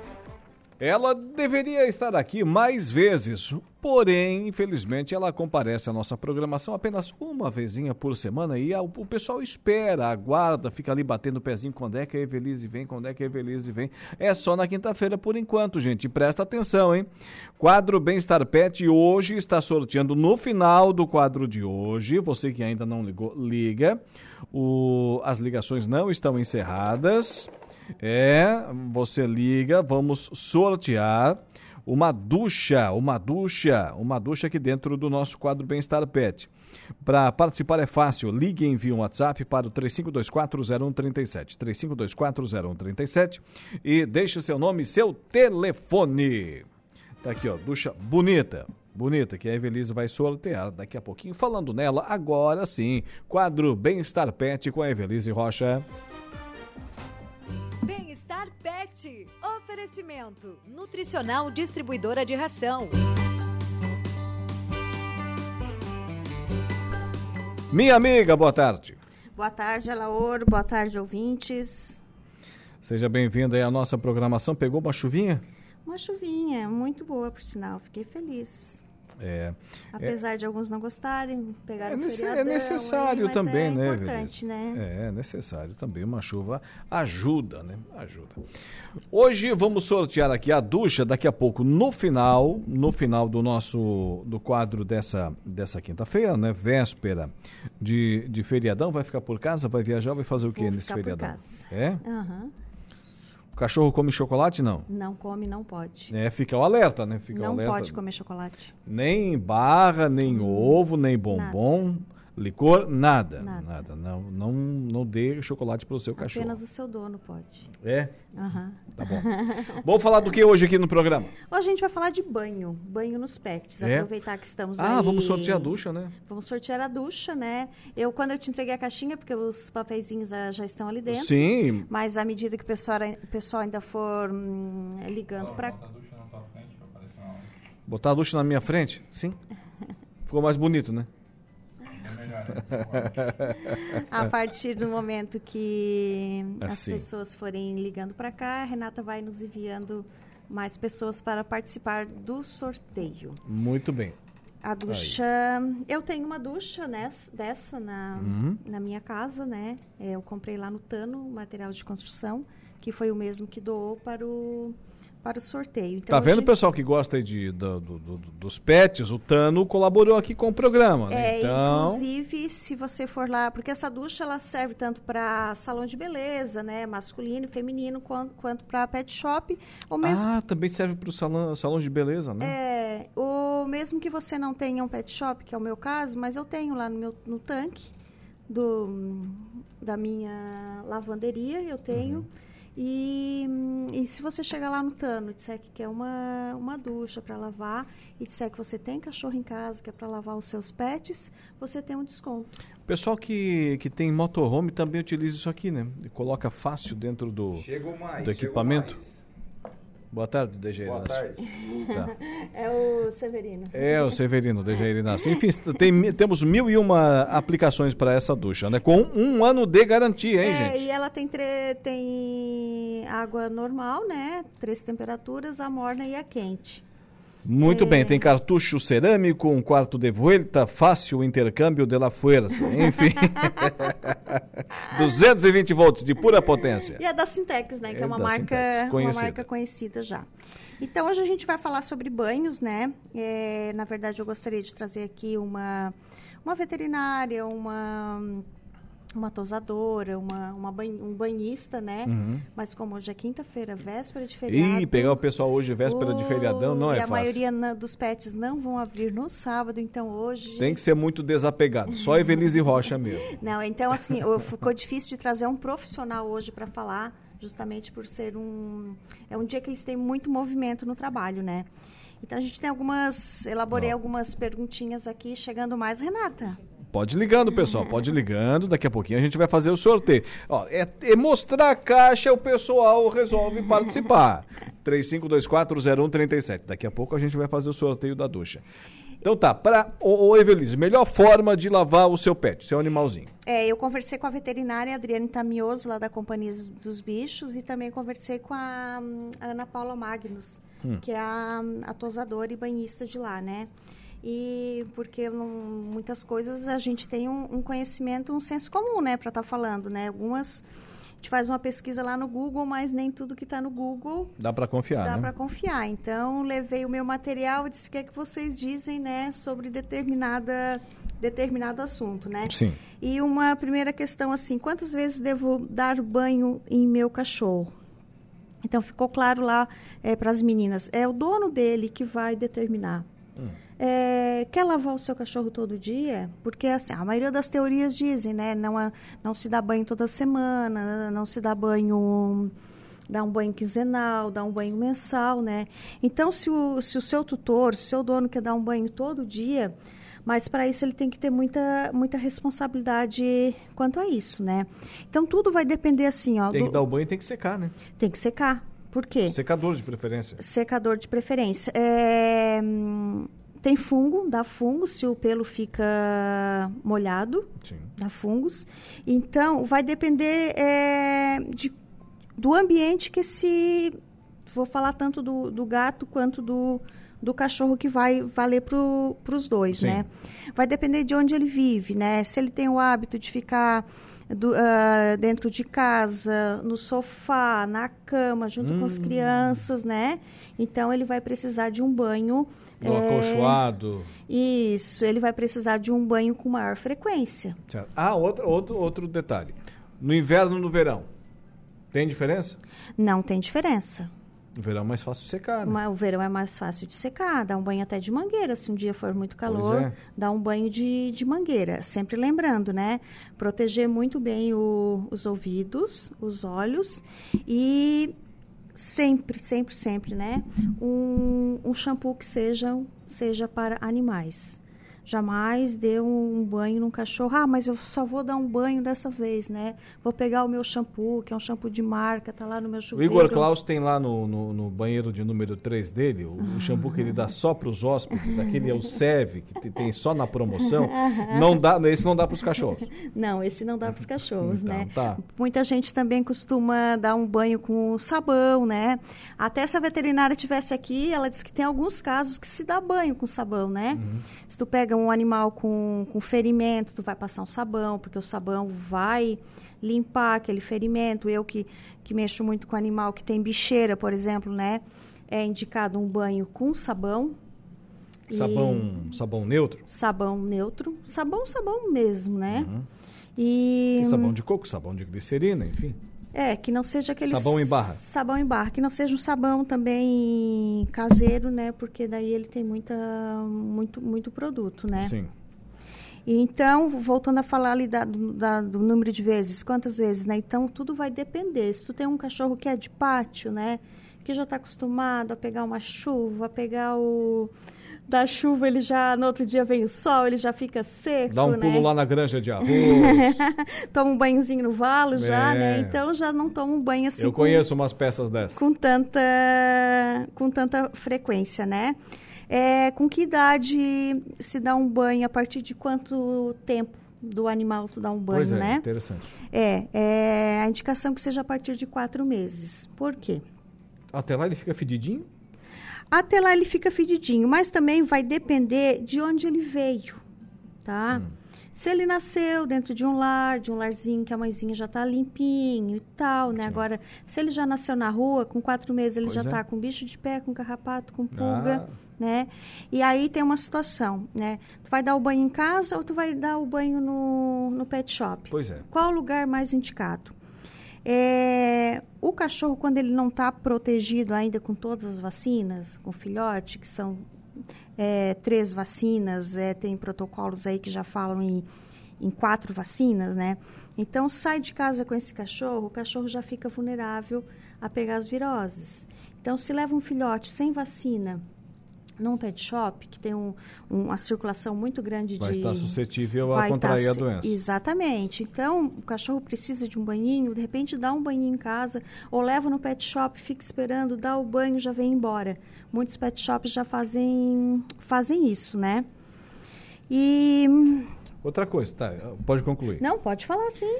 Ela deveria estar aqui mais vezes, porém, infelizmente, ela comparece à nossa programação apenas uma vezinha por semana e o pessoal espera, aguarda, fica ali batendo o pezinho quando é que a Evelise vem, quando é que a Evelise vem. É só na quinta-feira por enquanto, gente. Presta atenção, hein? Quadro Bem-Estar Pet hoje está sorteando no final do quadro de hoje. Você que ainda não ligou, liga. O, as ligações não estão encerradas. É, você liga, vamos sortear uma ducha, uma ducha, uma ducha aqui dentro do nosso quadro Bem-Estar Pet. Para participar é fácil, ligue e envie um WhatsApp para o 35240137, 35240137 e deixe o seu nome e seu telefone. Tá aqui, ó, ducha bonita. Bonita, que a Evelise vai sortear daqui a pouquinho. Falando nela, agora sim, quadro Bem-Estar Pet com a Evelise Rocha. Oferecimento. Nutricional distribuidora de ração. Minha amiga, boa tarde. Boa tarde, Alaor. Boa tarde, ouvintes. Seja bem-vinda aí à nossa programação. Pegou uma chuvinha? Uma chuvinha, muito boa, por sinal. Fiquei feliz. É, Apesar de alguns não gostarem, pegar é, nece- feriadão é necessário aí, também, é né, importante, né? É necessário também. Uma chuva ajuda, né? Ajuda. Hoje vamos sortear aqui a ducha daqui a pouco no final, no final do nosso do quadro dessa dessa quinta-feira, né? Véspera de, de feriadão. Vai ficar por casa? Vai viajar? Vai fazer o que nesse feriadão? casa. É? Aham. O cachorro come chocolate? Não. Não come, não pode. É, fica o alerta, né? Fica o não alerta. pode comer chocolate. Nem barra, nem ovo, nem bombom, licor, nada. Nada. Nada. Não, não, não dê chocolate para o seu cachorro. Apenas o seu dono pode. É? Aham. Tá bom. Vamos falar do que hoje aqui no programa? Hoje a gente vai falar de banho, banho nos pets. É? Aproveitar que estamos Ah, aí. vamos sortear a ducha, né? Vamos sortear a ducha, né? Eu, quando eu te entreguei a caixinha, porque os papeizinhos ah, já estão ali dentro. Sim. Mas à medida que o pessoal, o pessoal ainda for hum, ligando para Botar a ducha na minha frente? Sim. Ficou mais bonito, né? A partir do momento que as Assim. pessoas forem ligando para cá, a Renata vai nos enviando mais pessoas para participar do sorteio. Muito bem. A ducha. Eu tenho uma ducha nes- dessa na, Uhum. na minha casa, né? É, Eu comprei lá no Tano, material de construção, que foi o mesmo que doou para o, para o sorteio. Então, tá vendo, hoje- pessoal que gosta de, do- do- do- dos pets? O Tano colaborou aqui com o programa, né? É, então, inclusive, se você for lá, porque essa ducha ela serve tanto para salão de beleza, né, masculino e feminino, quanto, quanto para pet shop, ou mesmo Ah, também serve para o salão, salão de beleza, né? é, o mesmo que você não tenha um pet shop, que é o meu caso, mas eu tenho lá no meu no tanque do da minha lavanderia, eu tenho. Uhum. E, e se você chegar lá no Tano e disser que quer uma, uma ducha para lavar e disser que você tem cachorro em casa, que é para lavar os seus pets, você tem um desconto. O pessoal que, que tem motorhome também utiliza isso aqui, né? E coloca fácil dentro do, mais, do equipamento. Boa tarde, DG Boa Inácio. tarde. Tá. É o Severino. É, o Severino, DG Inácio. Enfim, tem, temos mil e uma aplicações para essa ducha, né? Com um ano de garantia, hein, É, gente? e ela tem, tre- tem água normal, né? Três temperaturas, a morna e a quente. Muito É. bem, tem cartucho cerâmico, um quarto de vuelta, fácil intercâmbio de la fuerza. Enfim. 220 volts de pura potência. E é da Sintex, né? Que é, É uma marca, Sintex, uma conhecida. marca conhecida já. Então hoje a gente vai falar sobre banhos, né? É, na verdade, eu gostaria de trazer aqui uma, uma veterinária, uma uma tosadora, uma, uma ban- um banhista, né? Uhum. Mas como hoje é quinta-feira, véspera de feriado. Ih, pegar o pessoal hoje, véspera de feriadão, não e é a fácil. maioria na- dos pets não vão abrir no sábado, então hoje. Tem que ser muito desapegado. Só Evelise Rocha mesmo. Não, então assim, ficou difícil de trazer um profissional hoje para falar, justamente por ser um é um dia que eles têm muito movimento no trabalho, né? Então a gente tem algumas, elaborei algumas perguntinhas aqui, chegando mais, Renata. Pode ir ligando, pessoal. Pode ir ligando. Daqui a pouquinho a gente vai fazer o sorteio. Ó, é, é mostrar a caixa, o pessoal resolve participar. 35240137. Daqui a pouco a gente vai fazer o sorteio da ducha. Então tá, para ô, ô Evelise, melhor forma de lavar o seu pet, seu animalzinho. É, eu conversei com a veterinária Adriane Tamioso, lá da Companhia dos Bichos, e também conversei com a, a Ana Paula Magnus, Hum. que é a, a tosadora e banhista de lá, né? E porque não- muitas coisas a gente tem um, um conhecimento, um senso comum, né, para estar falando, né? Algumas a gente faz uma pesquisa lá no Google, mas nem tudo que está no Google Dá para confiar, dá né? para confiar. Então, levei o meu material e disse o que é que vocês dizem, né, sobre determinada determinado assunto, né? Sim. E uma primeira questão assim, quantas vezes devo dar banho em meu cachorro? Então ficou claro lá para as meninas, é o dono dele que vai determinar. É, quer lavar o seu cachorro todo dia? Porque assim, a maioria das teorias dizem, né? Não, é- não se dá banho toda semana, não se dá banho. Dá um banho quinzenal, dá um banho mensal, né? Então, se o, se o seu tutor, se o seu dono quer dar um banho todo dia, mas para isso ele tem que ter muita, muita responsabilidade quanto a isso, né? Então, tudo vai depender assim, ó. Tem que do- dar o banho e tem que secar, né? tem que secar. Por quê? Secador de preferência. Secador de preferência. É, tem fungo, dá fungo se o pelo fica molhado, Sim. dá fungos. Então, vai depender é, de, do ambiente que esse... Vou falar tanto do, do gato quanto do, do cachorro que vai valer para os dois, Sim. né? Vai depender de onde ele vive, né? Se ele tem o hábito de ficar do- ah, dentro de casa, no sofá, na cama, junto com as Hum. crianças, né? Então ele vai precisar de um banho. No eh, acolchoado. Isso, ele vai precisar de um banho com maior frequência. Certo. Ah, outro, outro, outro detalhe. No inverno e no verão, tem diferença? Não tem diferença. No verão é mais fácil secar, né? O verão é mais fácil de secar, dá um banho até de mangueira. Se um dia for muito calor, é. dá um banho de, de mangueira. Sempre lembrando, né? Proteger muito bem o- os ouvidos, os olhos e sempre, sempre, sempre, né? Um, um shampoo que seja, seja para animais. Jamais dê um, banho num cachorro. Ah, mas eu só vou dar um banho dessa vez, né? Vou pegar o meu shampoo, que é um shampoo de marca, tá lá no meu O chuveiro. Igor Klaus tem lá no, no, no banheiro de número 3 dele, o, o shampoo que ele dá só para os hóspedes, aquele é o Seve, que te- tem só na promoção. Não dá, esse não dá para os cachorros. Não, esse não dá para os cachorros, Então, né? tá. Muita gente também costuma dar um banho com sabão, né? Até se a veterinária tivesse aqui, ela disse que tem alguns casos que se dá banho com sabão, né? Uhum. Se tu pega um animal com, com ferimento, tu vai passar um sabão, porque o sabão vai limpar aquele ferimento. Eu que, que mexo muito com animal que tem bicheira, por exemplo, né? É indicado um banho com sabão. E- Sabão, sabão neutro? Sabão neutro. Sabão, sabão mesmo, né? E Tem sabão de coco, sabão de glicerina, enfim. É, que não seja aquele Sabão em barra. Sabão em barra, que não seja um sabão também caseiro, né? Porque daí ele tem muita muito muito produto, né? Sim. Então, voltando a falar ali da- do, da- do número de vezes, quantas vezes, né? Então, tudo vai depender. Se tu tem um cachorro que é de pátio, né? Que já está acostumado a pegar uma chuva, a pegar o... Da chuva, ele já, no outro dia vem o sol, ele já fica seco, Dá um né? pulo lá na granja de arroz. toma um banhozinho no valo já, É. né? Então, já não toma um banho assim Eu com- conheço umas peças dessas. com tanta, com tanta frequência, né? É, com que idade se dá um banho? A partir de quanto tempo do animal tu dá um banho, pois é, né? interessante. É, é a indicação que seja a partir de quatro meses. Por quê? Até lá ele fica fedidinho? Até lá ele fica fedidinho, mas também vai depender de onde ele veio, tá? Se ele nasceu dentro de um lar, de um larzinho que a mãezinha já tá limpinho e tal, né? Agora, se ele já nasceu na rua, com quatro meses ele Pois já é. tá com bicho de pé, com carrapato, com pulga, Ah. né? E aí tem uma situação, né? Tu vai dar o banho em casa ou tu vai dar o banho no, no pet shop? Pois é. Qual o lugar mais indicado? É, o cachorro, quando ele não está protegido ainda com todas as vacinas, com filhote, que são é, três vacinas, é, tem protocolos aí que já falam em, em quatro vacinas, né? Então, sai de casa com esse cachorro, o cachorro já fica vulnerável a pegar as viroses. Então, se leva um filhote sem vacina num pet shop, que tem um, um- uma circulação muito grande Vai de... estar suscetível a vai contrair tá a doença. Exatamente. Então, o cachorro precisa de um banhinho, de repente dá um banhinho em casa, ou leva no pet shop, fica esperando, dá o banho, já vem embora. Muitos pet shops já fazem, fazem isso, né? E... Outra coisa, tá, pode concluir. Não, pode falar sim.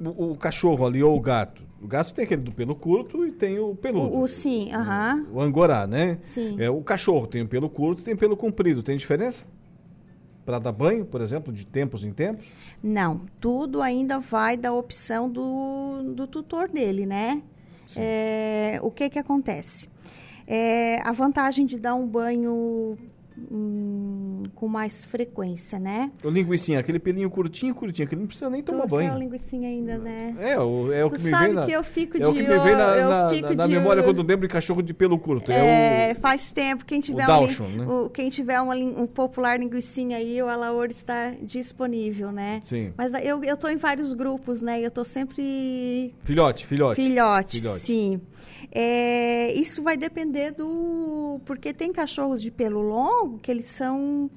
O, o cachorro ali ou o gato. O gato tem aquele do pelo curto e tem o peludo. O, o sim, aham. O angorá, né? Sim. É, o cachorro tem o pelo curto e tem pelo comprido. Tem diferença? Para dar banho, por exemplo, de tempos em tempos? Não, tudo ainda vai da opção do, do tutor dele, né? É, o que que acontece? É, a vantagem de dar um banho hum, com mais frequência, né? O linguicinha, aquele pelinho curtinho, curtinho, que ele não precisa nem tomar banho. quer a linguicinha ainda, né? É, o, é o Tu que me sabe vem na, que eu fico é o de que me vem na, na- na de memória quando lembro de cachorro de pelo curto. É, É, faz tempo. Quem tiver, um, Dachshund, lin- né? o- quem tiver uma um popular linguicinha aí, o Alaor está disponível, né? Sim. Mas eu, eu tô em vários grupos, né? Eu tô sempre... o... Filhote, filhote. Filhote, Filhote. sim. É, isso vai depender do... Porque tem cachorros de pelo longo que eles são...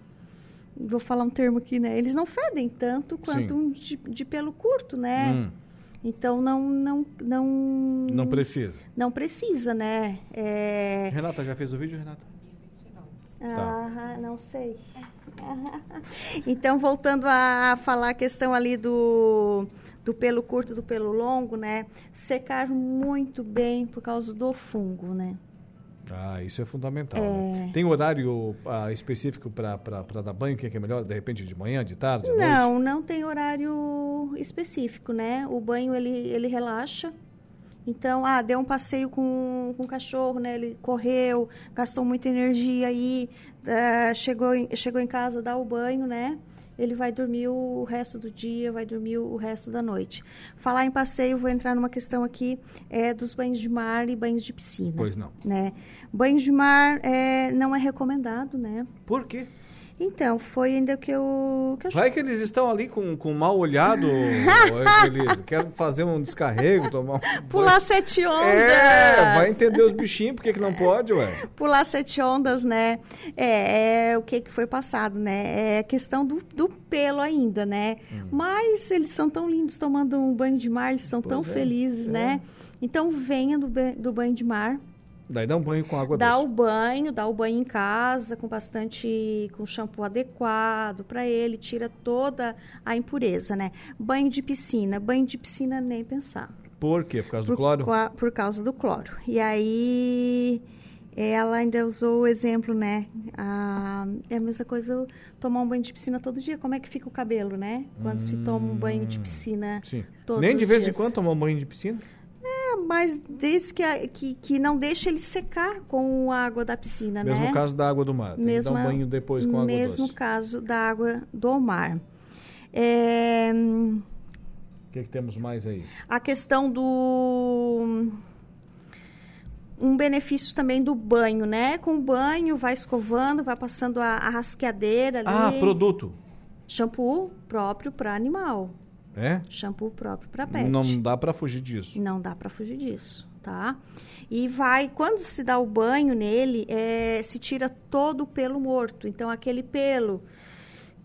Vou falar um termo aqui, né? Eles não fedem tanto quanto Sim. um de, de pelo curto, né? Hum, Então, não... Não, não, não precisa. não precisa, né? É... Renata, já fez o vídeo, Renata? Tá. Ah, não sei. Então, voltando a falar a questão ali do, do pelo curto, do pelo longo, né? Secar muito bem por causa do fungo, né? Ah, isso é fundamental. É. né? Tem horário ah, específico para dar banho? O que é, que é melhor? De repente de manhã, de tarde, noite? Não, não tem horário específico, né? O banho ele, ele relaxa. Então, ah, deu um passeio com, com o cachorro, né? Ele correu, gastou muita energia aí, ah, chegou, em, chegou em casa, dá o banho, né? Ele vai dormir o resto do dia, vai dormir o resto da noite. Falar em passeio, vou entrar numa questão aqui é, dos banhos de mar e banhos de piscina. Pois não. Né? Banho de mar é, não é recomendado, né? Por quê? Então, foi ainda que eu. Que eu Vai que eles estão ali com, com mal olhado, ô, eles querem fazer um descarrego, tomar um Pular sete ondas. É, vai entender os bichinhos, por que, que não pode, ué? Pular sete ondas, né? É, é o que, que foi passado, né? É questão do, do pelo ainda, né? Hum. Mas eles são tão lindos tomando um banho de mar, eles são tão é, felizes, é. né? Então venha do, do banho de mar. Daí dá um banho com água Dá doce. o banho, dá o banho em casa com bastante, com shampoo adequado para ele, tira toda a impureza, né? Banho de piscina, banho de piscina nem pensar. Por quê? Por causa do Por, cloro? qua- por causa do cloro. E aí ela ainda usou o exemplo, né? Ah, é a mesma coisa tomar um banho de piscina todo dia. Como é que fica o cabelo, né? Quando se toma um banho de piscina Sim. Nem de vez dias. em quando tomar um banho de piscina? É, mas desde que, a- que, que não deixa ele secar com a água da piscina, Mesmo né? caso da água do mar. Tem que dar um banho depois com água Mesmo doce. caso da água do mar. É, O que, que temos mais aí? a questão do um benefício também do banho, né? Com o banho, vai escovando, vai passando a, a rasqueadeira ali. Ah, produto. Shampoo próprio para animal. É? Shampoo próprio para pet. Não dá pra fugir disso. Não dá para fugir disso, tá? E vai, quando se dá o banho nele, é, se tira todo o pelo morto. Então, aquele pelo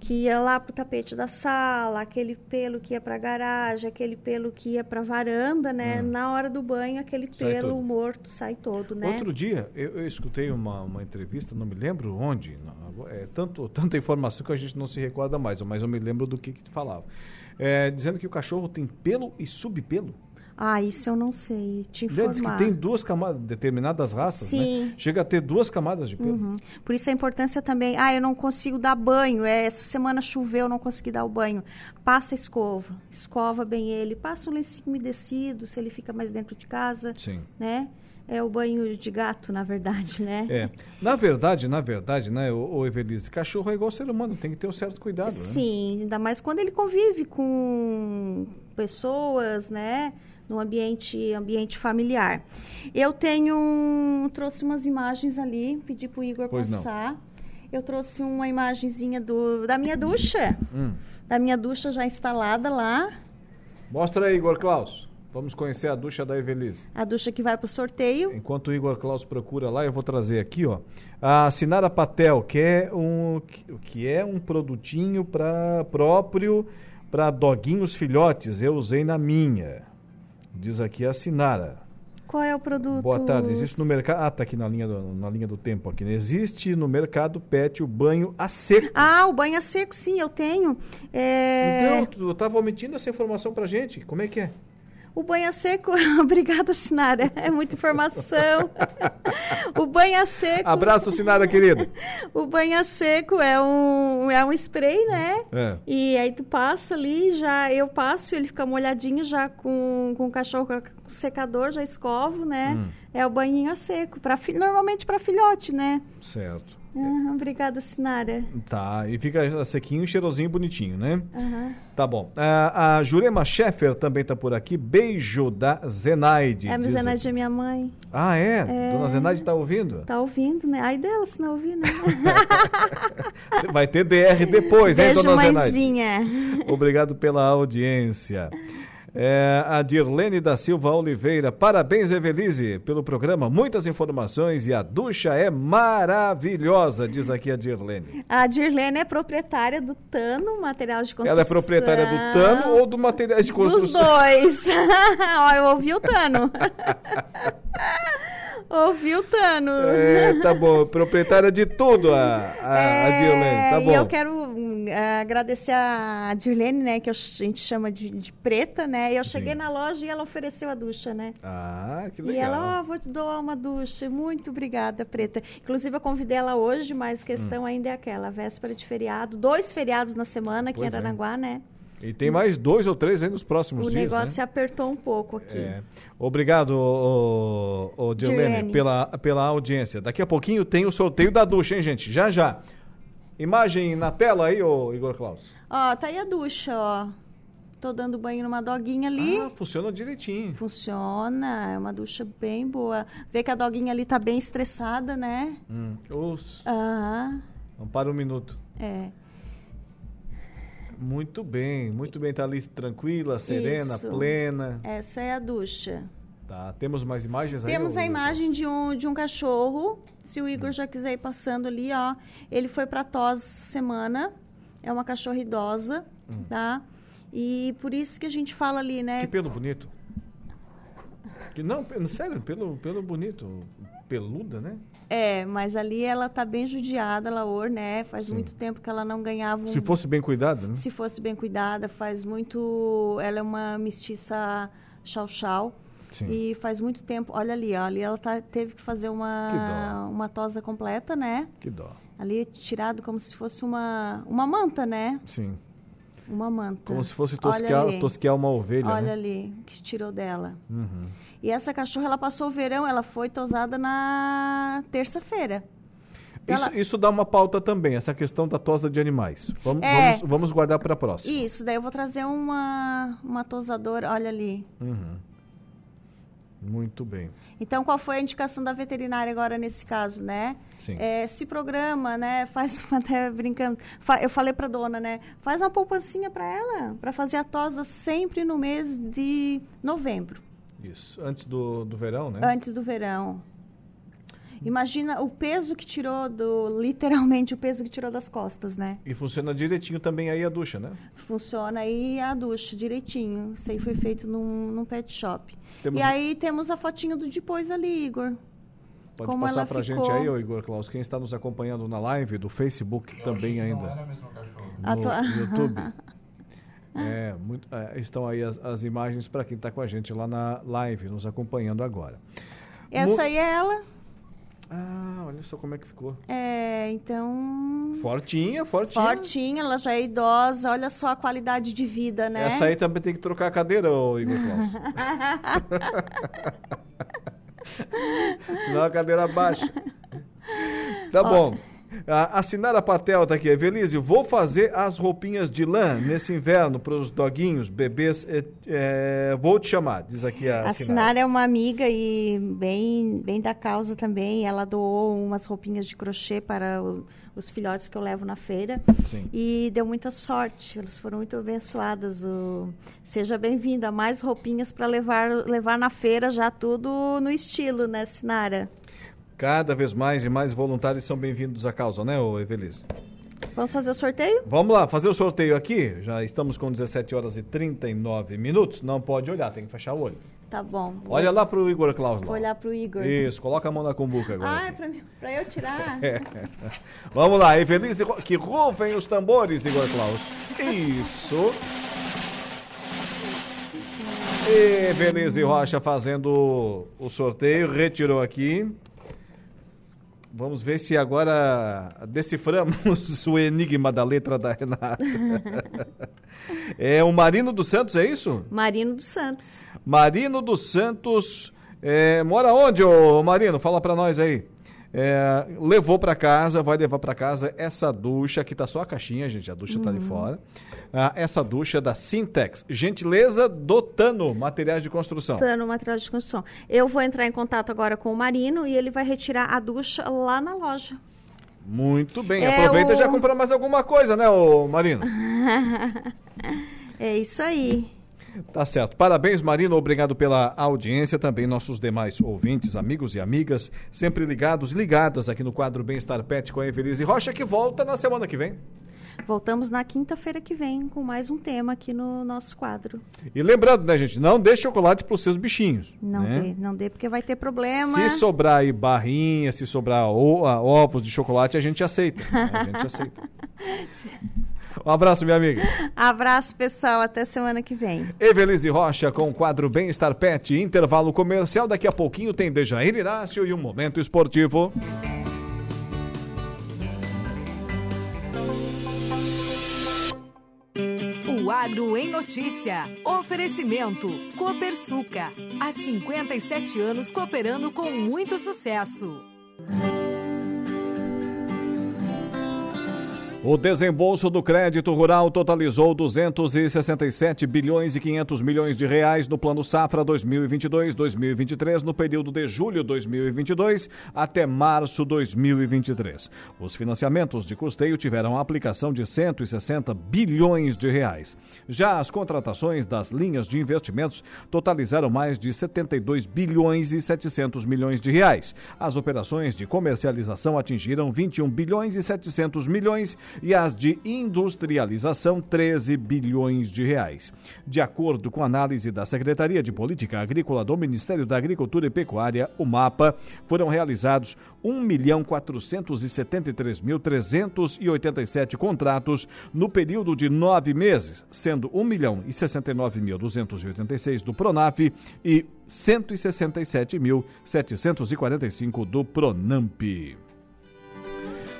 que ia lá pro tapete da sala, aquele pelo que ia para a garagem, aquele pelo que ia para a varanda, né? Na hora do banho, aquele Hum. Sai pelo todo. morto sai todo, né? Outro dia, eu, eu escutei uma, uma entrevista, não me lembro onde, não, é tanto, tanta informação que a gente não se recorda mais, mas eu me lembro do que, que falava. É, dizendo que o cachorro tem pelo e subpelo. Ah, isso eu não sei te Né? Diz que informar. tem duas camadas, determinadas raças, Sim. né? Chega a ter duas camadas de pelo. Uhum. Por isso a importância também. Ah, eu não consigo dar banho. É, essa semana choveu, eu não consegui dar o banho. Passa a escova. Escova bem ele. Passa um lencinho umedecido, se ele fica mais dentro de casa. Sim. Né? É o banho de gato, na verdade, né? É. Na verdade, na verdade, né, ô, ô Evelise, cachorro é igual ser humano, tem que ter um certo cuidado, né? Sim, ainda mais quando ele convive com pessoas, né? No ambiente, ambiente familiar. Eu tenho. trouxe umas imagens ali, pedi pro Igor Pois não. passar. Eu trouxe uma imagenzinha do, da minha ducha. Hum. Da minha ducha já instalada lá. Mostra aí, Igor Klaus. Vamos conhecer a ducha da Evelise. A ducha que vai pro sorteio. Enquanto o Igor Klaus procura lá, eu vou trazer aqui, ó, a Sinara Patel, que é um que- é um produtinho para próprio para doguinhos filhotes. Eu usei na minha. Diz aqui a Sinara. Qual é o produto? Boa tarde. Existe no mercado. Ah, tá aqui na linha do, na linha do tempo aqui. né? Existe no mercado pet o banho a seco. Ah, o banho a seco, sim, eu tenho. É... Então, tu tava omitindo essa informação pra gente. Como é que é? O banho a seco, obrigada, Sinara. É muita informação. o banho a seco. Abraço, Sinara, querida. O banho a seco é um, é um spray, né? É. E aí tu passa ali, já eu passo, ele fica molhadinho já com, com o cachorro com o secador, já escovo, né? Hum. É o banhinho a seco, pra, fi- normalmente para filhote, né? Certo. Ah, obrigada, Sinara. Tá, e fica sequinho, cheirosinho, bonitinho, né? Aham. Tá bom. A, a Jurema Scheffer também tá por aqui. Beijo da Zenaide. É, a Zenaide é minha mãe. Ah, é? É. Dona Zenaide tá ouvindo? Tá ouvindo, né? Ai dela, se não ouvir, né? Vai ter DR depois, hein, Beijo, Dona Zenaide? mãezinha. Obrigado pela audiência. É, a Dirlene da Silva Oliveira. Parabéns, Evelise, pelo programa. Muitas informações e a ducha é maravilhosa, diz aqui a Dirlene. A Dirlene é proprietária do Tano, material de construção. Ela é proprietária do Tano ou do material de construção? Dos dois. Ó, eu ouvi o Tano. Ouviu, Tano? É, tá bom. Proprietária de tudo, a, a, é, a Dirlene. Tá bom. E eu quero uh, agradecer a Dirlene, né? Que a gente chama de, de preta, né? Eu cheguei Sim. na loja e ela ofereceu a ducha, né? Ah, que legal. E ela, ó, oh, vou te doar uma ducha. Muito obrigada, preta. Inclusive, eu convidei ela hoje, mas a questão hum. ainda é aquela. Véspera de feriado. Dois feriados na semana aqui pois em é. Aranaguá, é. né? E tem mais dois ou três aí nos próximos o dias. O negócio né? se apertou um pouco aqui. É. Obrigado, o, Dilene, pela, pela audiência. Daqui a pouquinho tem o sorteio da ducha, hein, gente? Já, já. Imagem na tela aí, ô Igor Klaus. Ó, tá aí a ducha, ó. Tô dando banho numa doguinha ali. Ah, funciona direitinho. Funciona, é uma ducha bem boa. Vê que a doguinha ali tá bem estressada, né? Hum. Aham. Não para um minuto. É. Muito bem, muito bem. Tá ali tranquila, serena, Isso. plena. Essa é a ducha. Tá. Temos mais imagens aí? Temos a imagem de um, de um cachorro. Se o Igor já quiser ir passando ali, ó. Ele foi para tos semana. É uma cachorra idosa, hum. tá? E por isso que a gente fala ali, né? Que pelo bonito. Que, não, sério, pelo, pelo bonito. Peluda, né? É, mas ali ela tá bem judiada, Laor, né? Faz Sim. muito tempo que ela não ganhava um... Se fosse bem cuidada, né? Se fosse bem cuidada, faz muito... Ela é uma mestiça chau-chau. E faz muito tempo... Olha ali, ó, ali ela tá, teve que fazer uma, uma tosa completa, né? Que dó. Ali tirado como se fosse uma, uma manta, né? Sim. Uma manta. Como se fosse tosquear, tosquear uma ovelha, Olha né? ali, que tirou dela. Uhum. E essa cachorra, ela passou o verão, ela foi tosada na terça-feira. Isso, ela... isso, dá uma pauta também, essa questão da tosa de animais. Vamos, é, vamos, vamos guardar para a próxima. Isso, daí eu vou trazer uma, uma tosadora, olha ali. Uhum. Muito bem. Então, qual foi a indicação da veterinária agora nesse caso, né? Sim. É, se programa, né? Faz, até brincando, eu falei para dona, né? Faz uma poupancinha para ela, para fazer a tosa sempre no mês de novembro. Isso, antes do, do verão, né? Antes do verão. Imagina o peso que tirou do. Literalmente o peso que tirou das costas, né? E funciona direitinho também aí a ducha, né? Funciona aí a ducha direitinho. Isso aí foi feito num, num pet shop. Temos... E aí temos a fotinha do depois ali, Igor. Pode Como passar pra ficou... gente aí, ô Igor Klaus, quem está nos acompanhando na live do Facebook Eu também ainda. No, no YouTube. É, muito, é, estão aí as, as imagens para quem está com a gente lá na live, nos acompanhando agora. Essa Mo... aí é ela. Ah, olha só como é que ficou. É, então. Fortinha, fortinha. Fortinha, ela já é idosa, olha só a qualidade de vida, né? Essa aí também tem que trocar a cadeira, ô Igor Senão a cadeira baixa. Tá bom. A, a Sinara Patel tá aqui. Evelise, vou fazer as roupinhas de lã nesse inverno para os doguinhos, bebês. É, é, vou te chamar, diz aqui a, a Sinara. Sinara é uma amiga e bem, bem da causa também. Ela doou umas roupinhas de crochê para o, os filhotes que eu levo na feira. Sim. E deu muita sorte. Elas foram muito abençoadas. O... Seja bem-vinda. Mais roupinhas para levar, levar na feira, já tudo no estilo, né, Sinara? Cada vez mais e mais voluntários são bem-vindos à causa, né, Evelise? Vamos fazer o sorteio? Vamos lá, fazer o sorteio aqui. Já estamos com 17 horas e 39 minutos. Não pode olhar, tem que fechar o olho. Tá bom. Olha lá pro Igor Klaus. Vou olhar pro Igor. Isso, coloca a mão na cumbuca agora. Ah, é pra, mim, pra eu tirar? É. Vamos lá, Evelise, que rufem os tambores, Igor Klaus. Isso. Evelise Rocha fazendo o sorteio, retirou aqui. Vamos ver se agora deciframos o enigma da letra da Renata. é o Marino dos Santos, é isso? Marino dos Santos. Marino dos Santos. É, mora onde, ô Marino? Fala para nós aí. É, levou para casa, vai levar para casa essa ducha, aqui tá só a caixinha, gente, a ducha uhum. tá ali uhum. fora. Ah, essa ducha da Sintex, gentileza do Tano, materiais de construção. Tano, materiais de construção. Eu vou entrar em contato agora com o Marino e ele vai retirar a ducha lá na loja. Muito bem, é aproveita o... e já compra mais alguma coisa, né, ô Marino? é isso aí. Tá certo. Parabéns, Marino. Obrigado pela audiência. Também nossos demais ouvintes, amigos e amigas, sempre ligados, ligadas aqui no quadro Bem-Estar Pet com a Evelise Rocha, que volta na semana que vem. Voltamos na quinta-feira que vem com mais um tema aqui no nosso quadro. E lembrando, né, gente, não dê chocolate para os seus bichinhos. Não né? dê, não dê, porque vai ter problema. Se sobrar aí barrinha, se sobrar ovos de chocolate, a gente aceita. A gente aceita. Um abraço, minha amiga. Abraço, pessoal. Até semana que vem. Evelise Rocha com o quadro Bem-Estar Pet, intervalo comercial. Daqui a pouquinho tem Dejair Inácio e um momento esportivo. O Agro em Notícia. Oferecimento. Copersuca. Há 57 anos cooperando com muito sucesso. O desembolso do crédito rural totalizou 267 bilhões e 500 milhões de reais no Plano Safra 2022-2023 no período de julho 2022 até março 2023. Os financiamentos de custeio tiveram aplicação de 160 bilhões de reais. Já as contratações das linhas de investimentos totalizaram mais de 72 bilhões e 700 milhões de reais. As operações de comercialização atingiram 21 bilhões e 700 milhões e as de industrialização 13 bilhões de reais. De acordo com análise da Secretaria de Política Agrícola do Ministério da Agricultura e Pecuária, o MAPA, foram realizados 1.473.387 contratos no período de nove meses, sendo 1.069.286 do Pronaf e 167.745 do Pronamp.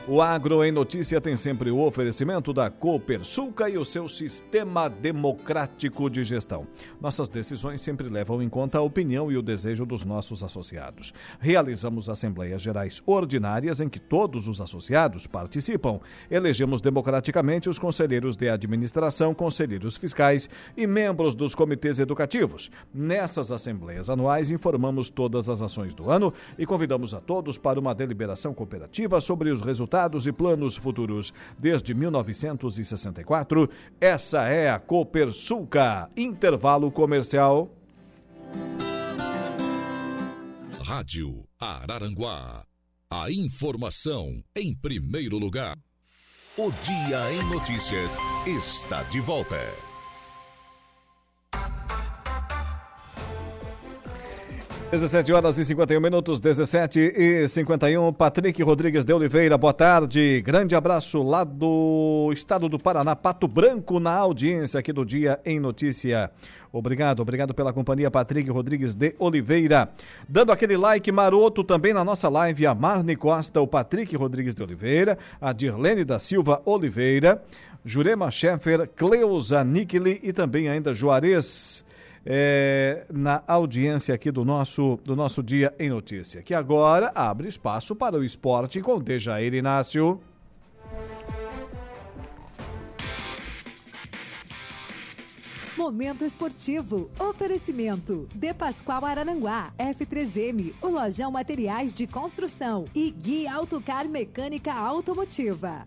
O Agro em Notícia tem sempre o oferecimento da Copersuca e o seu sistema democrático de gestão. Nossas decisões sempre levam em conta a opinião e o desejo dos nossos associados. Realizamos assembleias gerais ordinárias em que todos os associados participam. Elegemos democraticamente os conselheiros de administração, conselheiros fiscais e membros dos comitês educativos. Nessas assembleias anuais informamos todas as ações do ano e convidamos a todos para uma deliberação cooperativa sobre os resultados e planos futuros. Desde 1964, essa é a Copersuca. Intervalo comercial. Rádio Araranguá. A informação em primeiro lugar. O Dia em Notícias está de volta. Dezessete horas e 51 minutos, 17 e 51. Patrick Rodrigues de Oliveira, boa tarde. Grande abraço lá do estado do Paraná, Pato Branco, na audiência aqui do Dia em Notícia. Obrigado, obrigado pela companhia, Patrick Rodrigues de Oliveira. Dando aquele like maroto também na nossa live, a Marne Costa, o Patrick Rodrigues de Oliveira, a Dirlene da Silva Oliveira, Jurema Scheffer, Cleusa Nikeli e também ainda Juarez. É, na audiência aqui do nosso, do nosso Dia em Notícia, que agora abre espaço para o esporte com Dejair Inácio. Momento esportivo. Oferecimento. De Pascoal Araranguá. F3M. O Lojão Materiais de Construção. E Guia Autocar Mecânica Automotiva.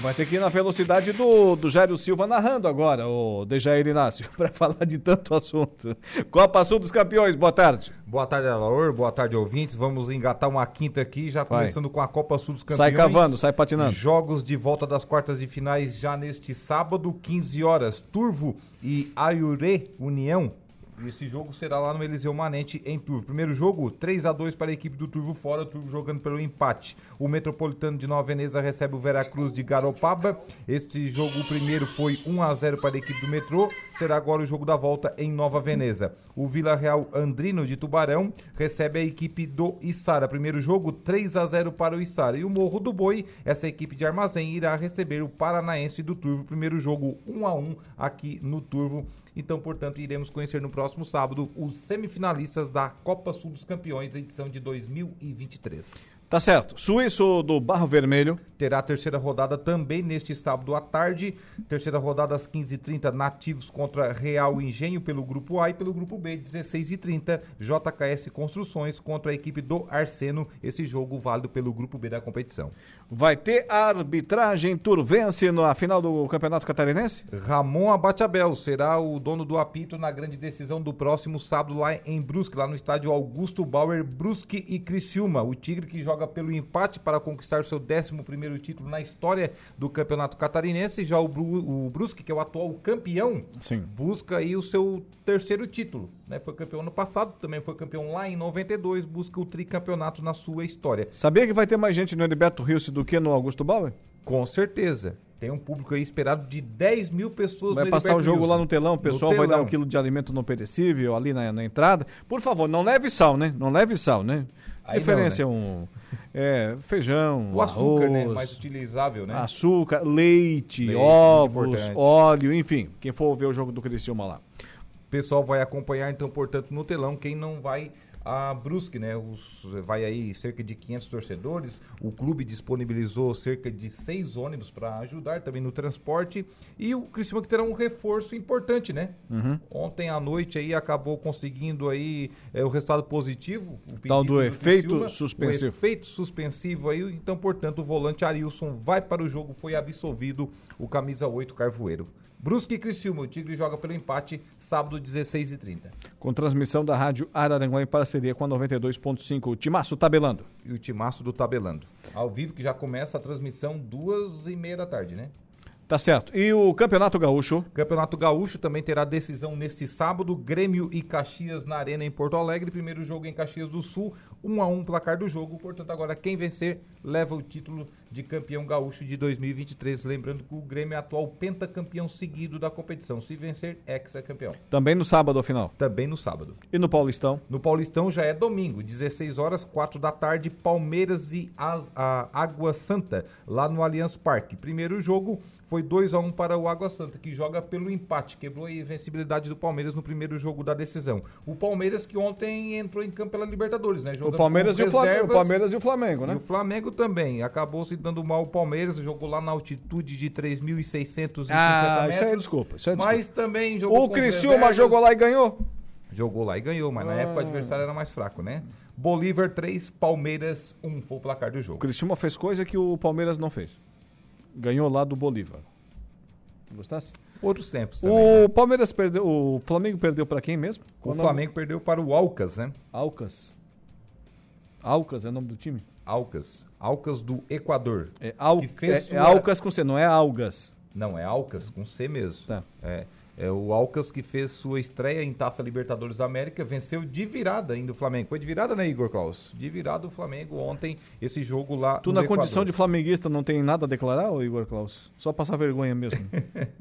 Vai ter que ir na velocidade do, do Jairo Silva narrando agora, o Dejair Inácio, para falar de tanto assunto. Copa Sul dos Campeões, boa tarde. Boa tarde, Alaor. Boa tarde, ouvintes. Vamos engatar uma quinta aqui, já Vai. começando com a Copa Sul dos Campeões. Sai cavando, sai patinando. Jogos de volta das quartas de finais já neste sábado, 15 horas. Turvo e Ayuré União. Esse jogo será lá no Eliseu Manente, em Turvo. Primeiro jogo, 3 a 2 para a equipe do Turvo fora, o Turvo jogando pelo empate. O Metropolitano de Nova Veneza recebe o Veracruz de Garopaba. Este jogo, o primeiro, foi 1 a 0 para a equipe do Metrô. Será agora o jogo da volta em Nova Veneza. O Vila Real Andrino de Tubarão recebe a equipe do Içara. Primeiro jogo, 3 a 0 para o Içara. E o Morro do Boi, essa equipe de Armazém, irá receber o Paranaense do Turvo. Primeiro jogo, 1 a 1 aqui no Turvo. Então, portanto, iremos conhecer no próximo sábado os semifinalistas da Copa Sul dos Campeões, edição de 2023. Tá certo. Suíço do Barro Vermelho. Terá a terceira rodada também neste sábado à tarde. Terceira rodada às 15h30, Nativos contra Real Engenho pelo grupo A e pelo grupo B, 16h30, JKS Construções contra a equipe do Arseno. Esse jogo válido pelo grupo B da competição. Vai ter arbitragem turvense na final do Campeonato Catarinense? Ramon Abateabel será o dono do apito na grande decisão do próximo sábado lá em Brusque, lá no estádio Augusto Bauer, Brusque e Criciúma. O Tigre que joga joga pelo empate para conquistar seu 11 título na história do Campeonato Catarinense. Já o, Bru, o Brusque, que é o atual campeão, Sim. busca aí o seu terceiro título. Né? Foi campeão ano passado, também foi campeão lá em 92, busca o tricampeonato na sua história. Sabia que vai ter mais gente no Heriberto Rios do que no Augusto Bauer? Com certeza. Tem um público aí esperado de 10 mil pessoas Vai no passar o Heriberto jogo Wilson. lá no telão, o pessoal No vai dar telão. um quilo de alimento não perecível ali na, na entrada. Por favor, não leve sal, né? Não leve sal, né? Aí Referência não, um é, feijão, O açúcar, arroz, né? Mais utilizável, né? açúcar, leite, Leite, ovos, óleo, enfim. Quem for ver o jogo do Criciúma lá. O pessoal vai acompanhar, então, portanto, no telão. Quem não vai a Brusque, né? Os, vai aí cerca de 500 torcedores. O clube disponibilizou cerca de seis ônibus para ajudar também no transporte. E o Criciúma que terá um reforço importante, né? Uhum. Ontem à noite aí acabou conseguindo aí é, o resultado positivo. O Tal pedido do efeito Criciúma, suspensivo. O efeito suspensivo aí. Então, portanto, o volante Arilson vai para o jogo. Foi absolvido o camisa 8 Carvoeiro. Brusque e Criciúma, o Tigre joga pelo empate, sábado 16h30. Com transmissão da Rádio Araranguá em parceria com a 92.5. O Timaço tabelando. E o timaço do Tabelando. Ao vivo, que já começa a transmissão duas e meia da tarde, né? Tá certo. E o Campeonato Gaúcho? Campeonato Gaúcho também terá decisão neste sábado. Grêmio e Caxias na Arena em Porto Alegre. Primeiro jogo em Caxias do Sul. 1 um a 1 um placar do jogo. Portanto, agora quem vencer leva o título de campeão gaúcho de 2023. Lembrando que o Grêmio é atual pentacampeão seguido da competição. Se vencer, ex-campeão. Também no sábado, ao final. Também no sábado. E no Paulistão? No Paulistão já é domingo, 16 horas, 4 da tarde, Palmeiras e As- a Água Santa, lá no Allianz Parque. Primeiro jogo foi 2 a 1 para o Água Santa, que joga pelo empate, quebrou a invencibilidade do Palmeiras no primeiro jogo da decisão. O Palmeiras que ontem entrou em campo pela Libertadores, né? O Jogando Palmeiras, com e o, Flamengo, o. Palmeiras e o Flamengo, né? E o Flamengo também. Acabou se dando mal o Palmeiras, jogou lá na altitude de 3.650 Ah, metros. isso aí é desculpa. Isso é Mas desculpa. também jogou O Criciúma jogou lá e ganhou? Jogou lá e ganhou, mas na Ah. época o adversário era mais fraco, né? Bolívar 3, Palmeiras 1 foi o placar do O jogo. Criciúma fez coisa que o Palmeiras não fez. Ganhou lá do Bolívar. Gostasse? Outros tempos também. O Palmeiras perdeu. O Flamengo perdeu pra quem mesmo? O Qual nome? Flamengo perdeu para o Alcas, né? Alcas. Alcas é o nome do time? Alcas. Alcas do Equador. É, Al... Que fez é, sua- é Alcas com C, não é Algas. Não, é Alcas com C mesmo. Tá. É, é o Alcas que fez sua estreia em Taça Libertadores da América, venceu de virada ainda o Flamengo. Foi de virada, né, Igor Klaus? De virada o Flamengo ontem, esse jogo lá Tu, na condição Equador. de flamenguista, não tem nada a declarar, ô Igor Klaus? Só passar vergonha mesmo.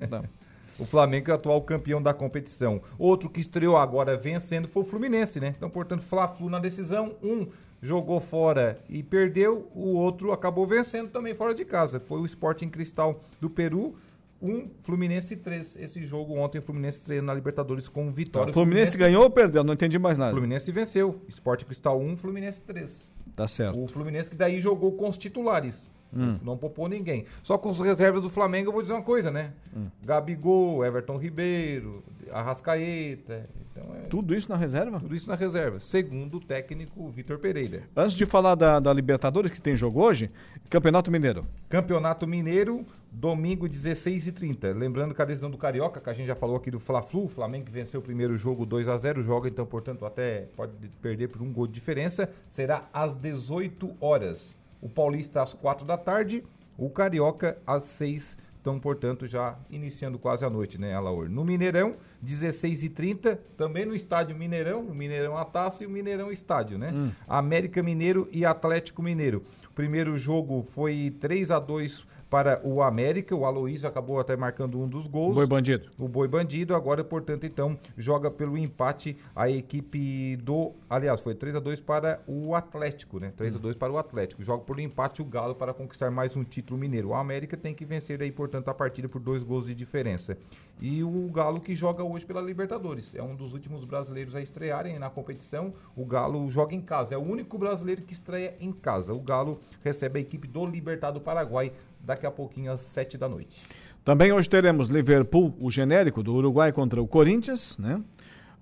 Não. O Flamengo é o atual campeão da competição. Outro que estreou agora vencendo foi o Fluminense, né? Então, portanto, Fla-Flu na decisão. Um jogou fora e perdeu, o outro acabou vencendo também fora de casa. Foi o Sporting Cristal do Peru. Um, Fluminense 3. Esse jogo ontem, Fluminense estreando na Libertadores com vitória. O Fluminense ganhou ou perdeu? Não entendi mais nada. Fluminense venceu. Sporting Cristal 1, Fluminense 3. Tá certo. O Fluminense que daí jogou com os titulares. Hum. Não poupou ninguém. Só com as reservas do Flamengo, eu vou dizer uma coisa, né? Hum. Gabigol, Everton Ribeiro, Arrascaeta. Então é Tudo isso na reserva? tudo isso na reserva. Segundo o técnico Vitor Pereira. Antes de falar da, da Libertadores, que tem jogo hoje, Campeonato Mineiro. Campeonato Mineiro, domingo 16h30. Lembrando que a decisão do Carioca, que a gente já falou aqui do Fla-Flu, o Flamengo que venceu o primeiro jogo 2 a 0 joga, então, portanto, até pode perder por um gol de diferença, será às 18 horas. O Paulista às 4 da tarde, o Carioca às 6 então, portanto, já iniciando quase a noite, né, Alaor? No Mineirão, 16h30, também no estádio Mineirão, o Mineirão a taça e o Mineirão estádio, né? Hum. América Mineiro e Atlético Mineiro. O primeiro jogo foi 3 a 2 para o América, o Aloysio acabou até marcando um dos gols. Boi Bandido. O Boi Bandido, agora, portanto, então, joga pelo empate a equipe do. Aliás, foi 3 a 2 para o Atlético, né? 3 a 2 para o Atlético. Joga por empate o Galo para conquistar mais um título mineiro. O América tem que vencer aí, portanto, a partida por dois gols de diferença. E o Galo que joga hoje pela Libertadores. É um dos últimos brasileiros a estrearem na competição. O Galo joga em casa. É o único brasileiro que estreia em casa. O Galo recebe a equipe do Libertado Paraguai daqui a pouquinho às 7 da noite. Também hoje teremos Liverpool, o genérico do Uruguai contra o Corinthians, né?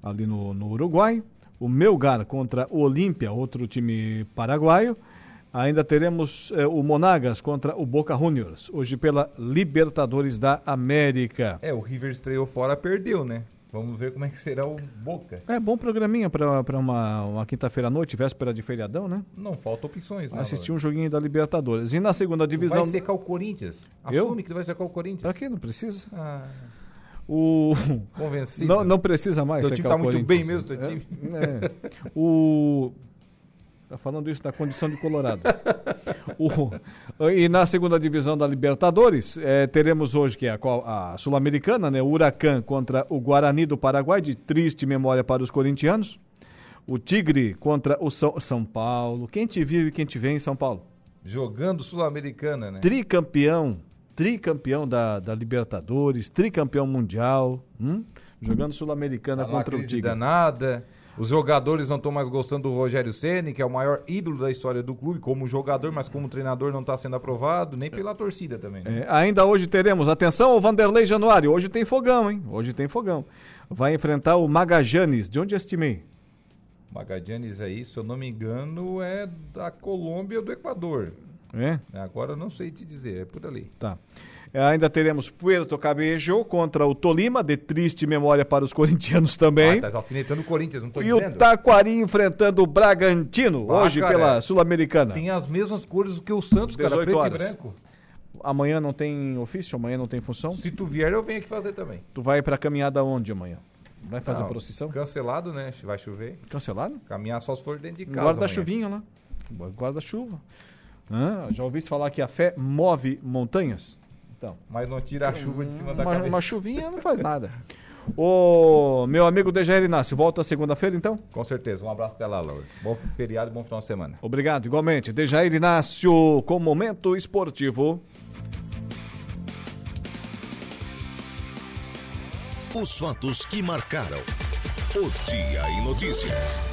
Ali no, no Uruguai. O Melgar contra o Olímpia, outro time paraguaio. Ainda teremos eh, o Monagas contra o Boca Juniors, hoje pela Libertadores da América. É, o River estreou fora, perdeu, né? Vamos ver como é que será o Boca. É bom programinha para uma, uma quinta-feira à noite, véspera de feriadão, né? Não falta opções, né? Assistir um joguinho da Libertadores. E na segunda divisão. Tu vai secar o Corinthians. Eu? Assume que tu vai secar o Corinthians. Pra quê? Não precisa. Ah, O... Convencido. Não, não precisa mais Teu time tá muito bem mesmo, teu time. É, é. O... Tá falando isso da condição de Colorado. O- E na segunda divisão da Libertadores, eh, teremos hoje que é a, a Sul-Americana, né? O Huracan contra o Guarani do Paraguai, de triste memória para os corintianos. O Tigre contra o São, São Paulo. Quem te viu e quem te vê em São Paulo? Jogando Sul-Americana, né? Tricampeão, tricampeão da, da Libertadores, tricampeão mundial, hum? jogando Sul-Americana Tá contra o Tigre. danada. Os jogadores não estão mais gostando do Rogério Ceni, que é o maior ídolo da história do clube, como jogador, mas como treinador não está sendo aprovado, nem pela torcida também. né? É, ainda hoje teremos, atenção, o Vanderlei Januário, hoje tem fogão, hein? Hoje tem fogão. Vai enfrentar o Magajanes, de onde é este meio? Magadianes aí, se eu não me engano, é da Colômbia ou do Equador. É? Agora eu não sei te dizer, é por ali. Tá. É, ainda teremos Puerto Cabello contra o Tolima, de triste memória para os corintianos também. Ah, tá alfinetando o Corinthians, não tô e dizendo. o Taquari enfrentando o Bragantino, Ah, hoje cara, pela Sul-Americana. Tem as mesmas cores do que o Santos, cara, 18 preto horas. e branco. Amanhã não tem ofício, amanhã não tem função. Se tu vier, eu venho aqui fazer também. Tu vai pra caminhada onde amanhã? Vai fazer Não, procissão? Cancelado, né? Vai chover. Cancelado? Caminhar só se for dentro de casa. Guarda amanhã. chuvinha lá. Guarda chuva. Ah, já ouviste falar que a fé move montanhas? Então. Mas não tira a chuva de cima da uma, cabeça. uma chuvinha não faz nada. Ô, meu amigo Dejair Inácio, volta segunda-feira então? Com certeza. Um abraço até lá, Laura. Bom feriado e bom final de semana. Obrigado, igualmente. Dejair Inácio com Momento Esportivo. Os fatos que marcaram o Dia em Notícia.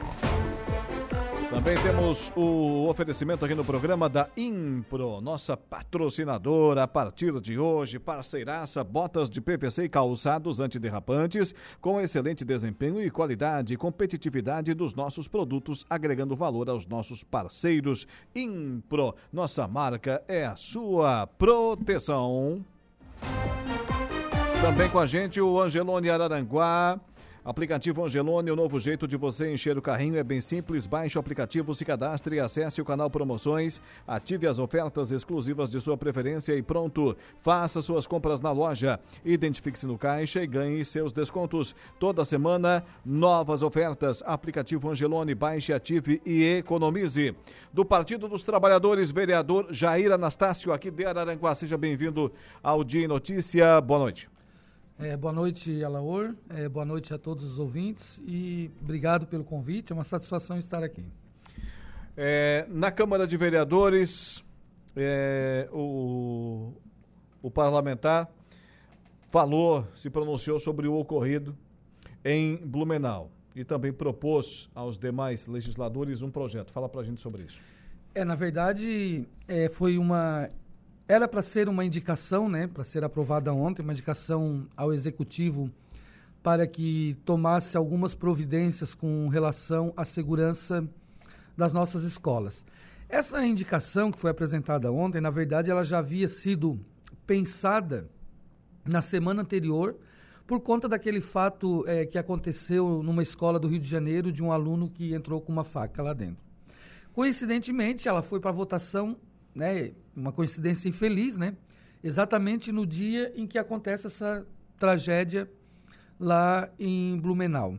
Também temos o oferecimento aqui no programa da Impro, nossa patrocinadora a partir de hoje, parceiraça, botas de PVC e calçados antiderrapantes com excelente desempenho e qualidade e competitividade dos nossos produtos, agregando valor aos nossos parceiros. Impro, nossa marca é a sua proteção. Também com a gente o Angelone Araranguá. Aplicativo Angelone, o novo jeito de você encher o carrinho é bem simples. Baixe o aplicativo, se cadastre, acesse o canal Promoções, ative as ofertas exclusivas de sua preferência e pronto. Faça suas compras na loja, identifique-se no caixa e ganhe seus descontos. Toda semana, novas ofertas. Aplicativo Angelone, baixe, ative e economize. Do Partido dos Trabalhadores, vereador Jair Anastácio, aqui de Araranguá. Seja bem-vindo ao Dia em Notícia. Boa noite. É, boa noite, Alaor. É, boa noite a todos os ouvintes e obrigado pelo convite. É uma satisfação estar aqui. É, na Câmara de Vereadores, é, o, o parlamentar falou, se pronunciou sobre o ocorrido em Blumenau e também propôs aos demais legisladores um projeto. Fala pra gente sobre isso. É, na verdade, é, foi uma. Era para ser uma indicação, né, para ser aprovada ontem, uma indicação ao executivo para que tomasse algumas providências com relação à segurança das nossas escolas. Essa indicação que foi apresentada ontem, na verdade, ela já havia sido pensada na semana anterior por conta daquele fato eh, que aconteceu numa escola do Rio de Janeiro de um aluno que entrou com uma faca lá dentro. Coincidentemente, ela foi para votação, né, uma coincidência infeliz, né, exatamente no dia em que acontece essa tragédia lá em Blumenau.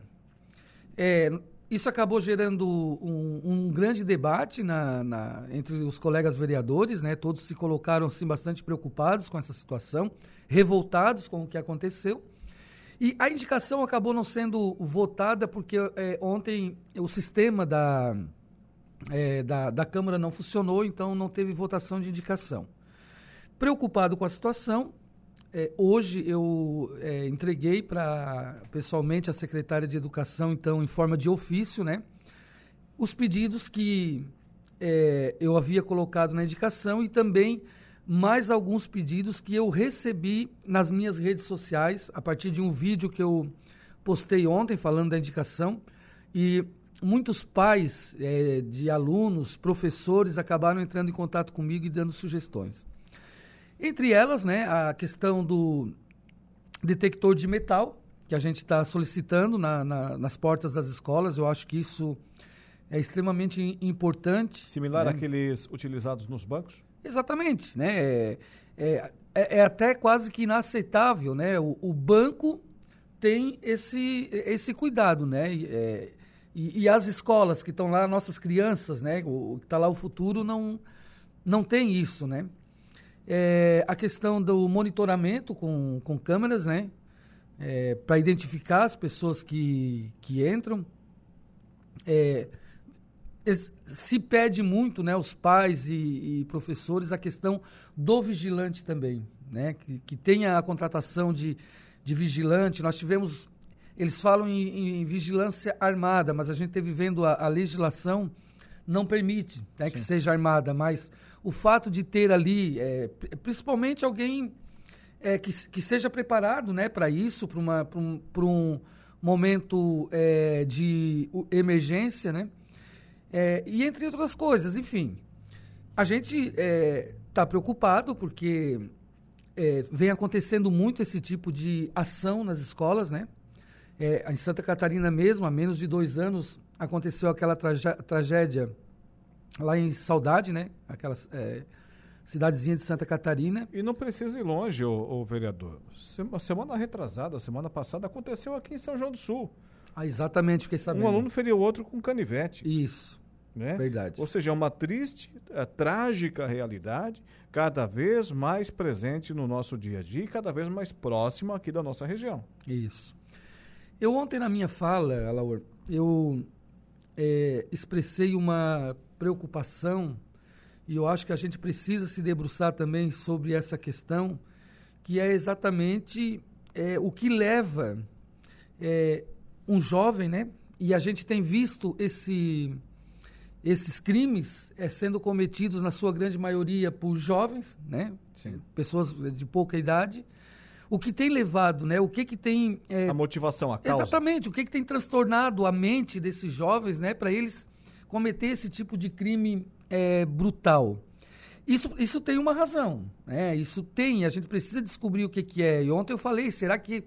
É, isso acabou gerando um, um grande debate na, na, entre os colegas vereadores, né? Todos se colocaram assim, bastante preocupados com essa situação, revoltados com o que aconteceu. E a indicação acabou não sendo votada porque é, ontem o sistema da, é, da, da Câmara não funcionou, então não teve votação de indicação. Preocupado com a situação, é, hoje eu é, entreguei para pessoalmente a secretária de Educação, então, em forma de ofício, né, os pedidos que é, eu havia colocado na indicação e também mais alguns pedidos que eu recebi nas minhas redes sociais, a partir de um vídeo que eu postei ontem falando da indicação. E muitos pais é, de alunos, professores, acabaram entrando em contato comigo e dando sugestões. Entre elas, né, a questão do detector de metal, que a gente está solicitando na, na, nas portas das escolas. Eu acho que isso é extremamente importante. Similar né? àqueles utilizados nos bancos? Exatamente, né? É, é, é, até quase que inaceitável, né? O, o banco tem esse, esse cuidado, né? É, e, e, as escolas que estão lá, nossas crianças, né? O que está lá o futuro não não tem isso, né? É, a questão do monitoramento com, com câmeras, né? É, para identificar as pessoas que, que entram. É, se pede muito, né, os pais e, e, professores, a questão do vigilante também, né, que, que tenha a contratação de, de vigilante. Nós tivemos, eles falam em, em vigilância armada, mas a gente teve vendo a, a legislação não permite né, que seja armada, mas o fato de ter ali, é, principalmente alguém é, que, que seja preparado né, para isso, para um, um momento é, de emergência, né? É, e entre outras coisas, enfim. A gente está é, preocupado porque é, vem acontecendo muito esse tipo de ação nas escolas, né? É, em Santa Catarina mesmo, há menos de dois anos, aconteceu aquela tragédia lá em Saudade, né? Aquela é, cidadezinha de Santa Catarina. E não precisa ir longe, o, vereador. Semana retrasada, semana passada, aconteceu aqui em São João do Sul. Ah, exatamente, fiquei sabendo. Um aluno feriu outro com canivete. Isso. Né? Verdade. Ou seja, é uma triste, é, trágica realidade, cada vez mais presente no nosso dia a dia e cada vez mais próxima aqui da nossa região. Isso. Eu ontem na minha fala, Alaor, eu é, expressei uma preocupação e eu acho que a gente precisa se debruçar também sobre essa questão, que é exatamente é, o que leva é, um jovem, né? E a gente tem visto esse esses crimes é, sendo cometidos, na sua grande maioria, por jovens, né? Sim. Pessoas de pouca idade. O que tem levado, né? O que que tem... É, a motivação, a causa. Exatamente. O que que tem transtornado a mente desses jovens, né? Para eles cometer esse tipo de crime é, brutal. Isso, isso tem uma razão, né? Isso tem, a gente precisa descobrir o que que é. E ontem eu falei, será que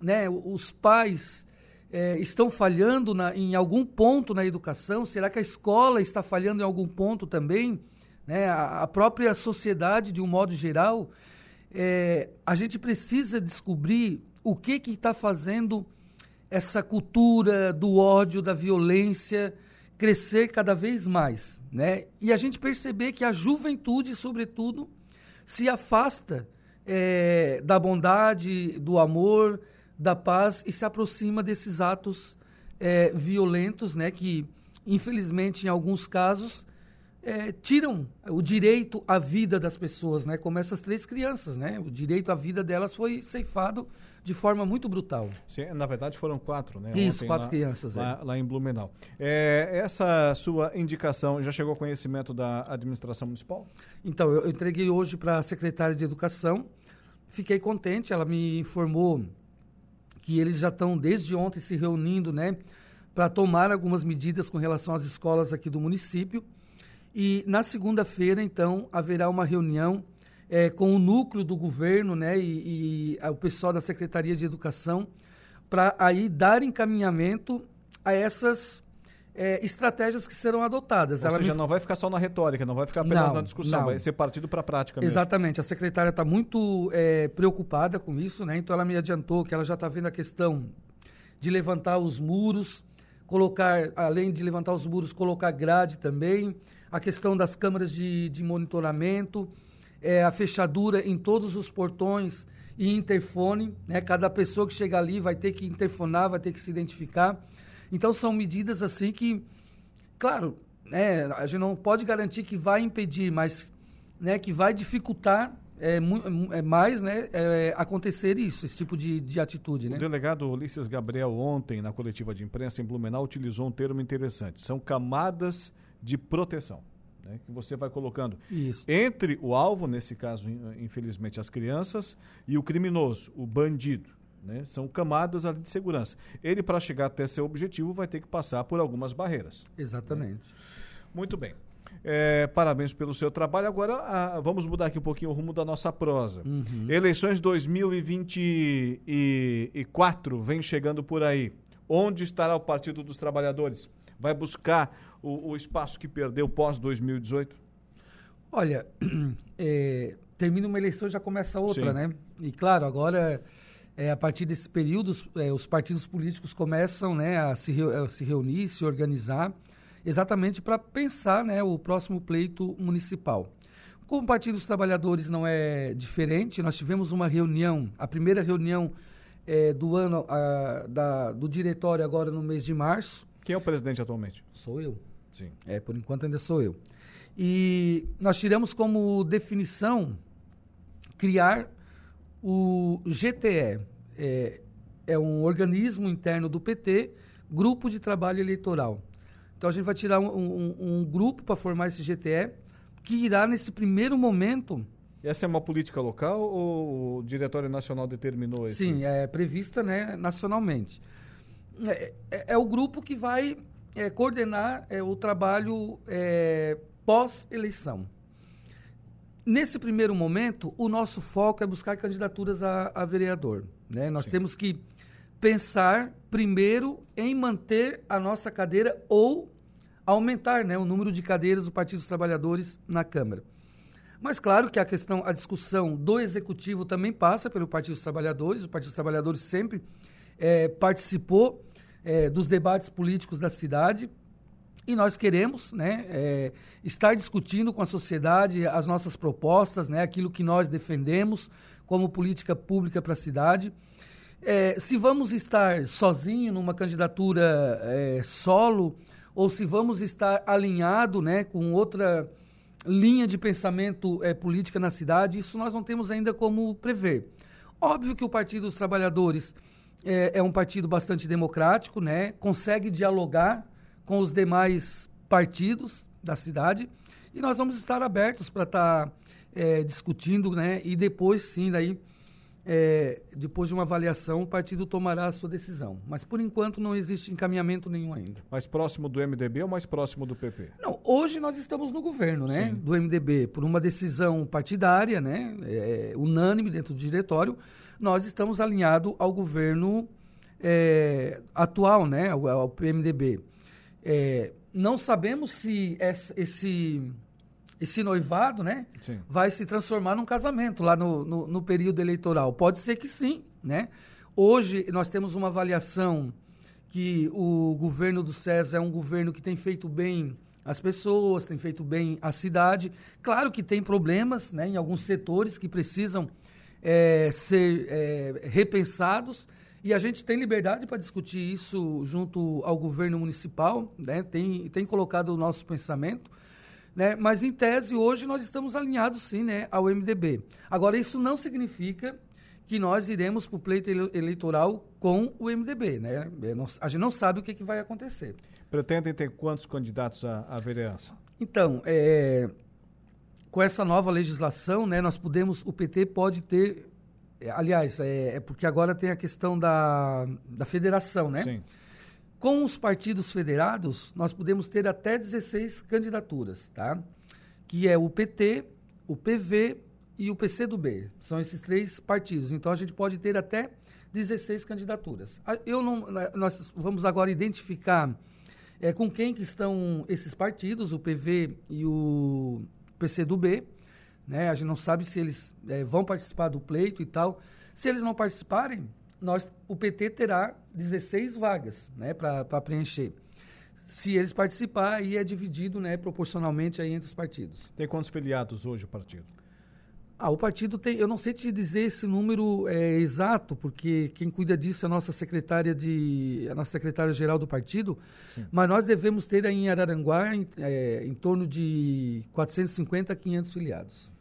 né, os pais é, estão falhando na, em algum ponto na educação? Será que a escola está falhando em algum ponto também? Né? A, a própria sociedade, de um modo geral, é, a gente precisa descobrir o que está fazendo essa cultura do ódio, da violência crescer cada vez mais, né? E a gente perceber que a juventude, sobretudo, se afasta é, da bondade, do amor, da paz e se aproxima desses atos é, violentos, né, que infelizmente em alguns casos é, tiram o direito à vida das pessoas, né, como essas três crianças, né, o direito à vida delas foi ceifado de forma muito brutal. Sim, na verdade foram quatro, né? Isso, Ontem, quatro lá, crianças. Lá, é. lá em Blumenau. É, essa sua indicação já chegou ao conhecimento da administração municipal? Então, eu, eu entreguei hoje para a secretária de Educação. Fiquei contente, ela me informou que eles já estão desde ontem se reunindo, né, para tomar algumas medidas com relação às escolas aqui do município. E na segunda-feira, então, haverá uma reunião é, com o núcleo do governo, né, e, e o pessoal da Secretaria de Educação, para aí dar encaminhamento a essas é, estratégias que serão adotadas. Ou Ela seja, me... não vai ficar só na retórica, não vai ficar apenas não, na discussão, não. vai ser partido para a prática mesmo. Exatamente. A secretária está muito é, preocupada com isso, né? então ela me adiantou que ela já está vendo a questão de levantar os muros, colocar, além de levantar os muros, colocar grade também, a questão das câmaras de, de monitoramento, é, a fechadura em todos os portões e interfone, né? Cada pessoa que chega ali vai ter que interfonar, vai ter que se identificar. Então são medidas assim que, claro, né, a gente não pode garantir que vai impedir, mas né, que vai dificultar é, mu- é mais né, é, acontecer isso, esse tipo de, de atitude. Né? O delegado Ulisses Gabriel, ontem, na coletiva de imprensa em Blumenau, utilizou um termo interessante. São camadas de proteção. né, que você vai colocando Isso. entre o alvo, nesse caso, in- infelizmente, as crianças, e o criminoso, o bandido. né, São camadas ali de segurança. Ele, para chegar até seu objetivo, vai ter que passar por algumas barreiras. Exatamente. Muito bem. É, parabéns pelo seu trabalho. Agora, ah, vamos mudar aqui um pouquinho o rumo da nossa prosa. Uhum. Eleições 2024 vem chegando por aí. Onde estará o Partido dos Trabalhadores? Vai buscar o, o espaço que perdeu pós-2018? Olha, é, termina uma eleição já começa outra, Sim. né? E claro, agora, é, a partir desses períodos, é, os partidos políticos começam né, a, se a se reunir, se organizar, exatamente para pensar né, o próximo pleito municipal. Com o Partido dos Trabalhadores não é diferente, nós tivemos uma reunião, a primeira reunião é, do ano a, da, do diretório agora no mês de março. Quem é o presidente atualmente? Sou eu. Sim. É, por enquanto ainda sou eu. E nós tiramos como definição criar o GTE. É, é um organismo interno do PT, Grupo de Trabalho Eleitoral. Então a gente vai tirar um, um- um grupo para formar esse GTE, que irá, nesse primeiro momento, Essa é uma política local ou o Diretório Nacional determinou esse? Sim, é prevista né, nacionalmente. É, é- é o grupo que vai é, coordenar é, o trabalho é, pós-eleição. Nesse primeiro momento, o nosso foco é buscar candidaturas a, a vereador. Né? Nós temos que pensar primeiro em manter a nossa cadeira ou aumentar né, o número de cadeiras do Partido dos Trabalhadores na Câmara. Mas claro que a questão, a discussão do executivo também passa pelo Partido dos Trabalhadores. O Partido dos Trabalhadores sempre eh, participou eh, dos debates políticos da cidade e nós queremos né, eh, estar discutindo com a sociedade as nossas propostas, né, aquilo que nós defendemos como política pública para a cidade. Eh, se vamos estar sozinho numa candidatura eh, solo ou se vamos estar alinhado né, com outra linha de pensamento eh, política na cidade, isso nós não temos ainda como prever. Óbvio que o Partido dos Trabalhadores eh, é um partido bastante democrático, né? consegue dialogar com os demais partidos da cidade e nós vamos estar abertos para estar eh, discutindo né? e depois sim, daí, eh, depois de uma avaliação, o partido tomará a sua decisão. Mas por enquanto não existe encaminhamento nenhum ainda. Mais próximo do MDB ou mais próximo do PP? Não, hoje nós estamos no governo, né? Sim. Do MDB, por uma decisão partidária, né? é, unânime dentro do diretório, nós estamos alinhados ao governo é, atual, né? Ao, ao PMDB. É, não sabemos se esse, esse, noivado, né? Sim. vai se transformar num casamento lá no, no, no período eleitoral. Pode ser que sim, né? Hoje nós temos uma avaliação que o governo do César é um governo que tem feito bem as pessoas, tem feito bem a cidade. Claro que tem problemas né, em alguns setores que precisam eh, ser eh, repensados e a gente tem liberdade para discutir isso junto ao governo municipal, né, tem, tem colocado o nosso pensamento. Né? Mas, em tese, hoje nós estamos alinhados, sim, né, ao MDB. Agora, isso não significa que nós iremos para o pleito ele- eleitoral com o MDB. Né? A gente não sabe o que, que vai acontecer. Pretendem ter quantos candidatos à, à vereança? Então, é, com essa nova legislação, né, nós podemos, o PT pode ter, é, aliás, é, é porque agora tem a questão da, da federação, né? Sim. Com os partidos federados, nós podemos ter até 16 candidaturas, tá? Que é o PT, o PV e o PCdoB. São esses três partidos. Então, a gente pode ter até 16 candidaturas. Eu não, nós vamos agora identificar é, com quem que estão esses partidos, o PV e o PCdoB. Né? A gente não sabe se eles é, vão participar do pleito e tal. Se eles não participarem, nós, o PT terá 16 vagas né, para preencher. Se eles participar, aí é dividido né, proporcionalmente aí entre os partidos. Tem quantos filiados hoje o partido? Ah, o partido tem, eu não sei te dizer esse número é, exato, porque quem cuida disso é a nossa secretária de, a nossa secretária geral do partido, mas nós devemos ter aí em Araranguá em, é, em torno de 450 a 500 filiados.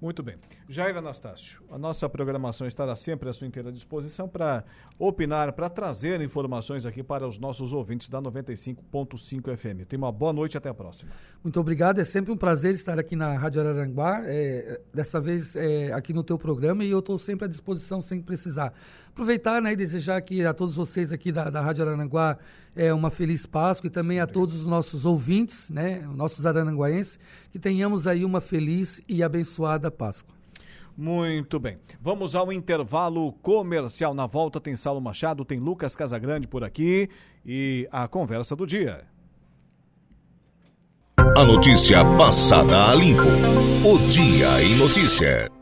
Muito bem. Jair Anastácio, a nossa programação estará sempre à sua inteira disposição para opinar, para trazer informações aqui para os nossos ouvintes da 95.5 FM. Tenha uma boa noite e até a próxima. Muito obrigado, é sempre um prazer estar aqui na Rádio Araranguá, é, dessa vez é, aqui no teu programa e eu estou sempre à disposição, sem precisar. Aproveitar né, e desejar aqui a todos vocês aqui da, da Rádio Araranguá é, uma feliz Páscoa e também a todos os nossos ouvintes, né, nossos arananguaenses, que tenhamos aí uma feliz e abençoada Páscoa. Muito bem. Vamos ao intervalo comercial. Na volta tem Saulo Machado, tem Lucas Casagrande por aqui e a conversa do dia. A notícia passada a limpo. O Dia em Notícia.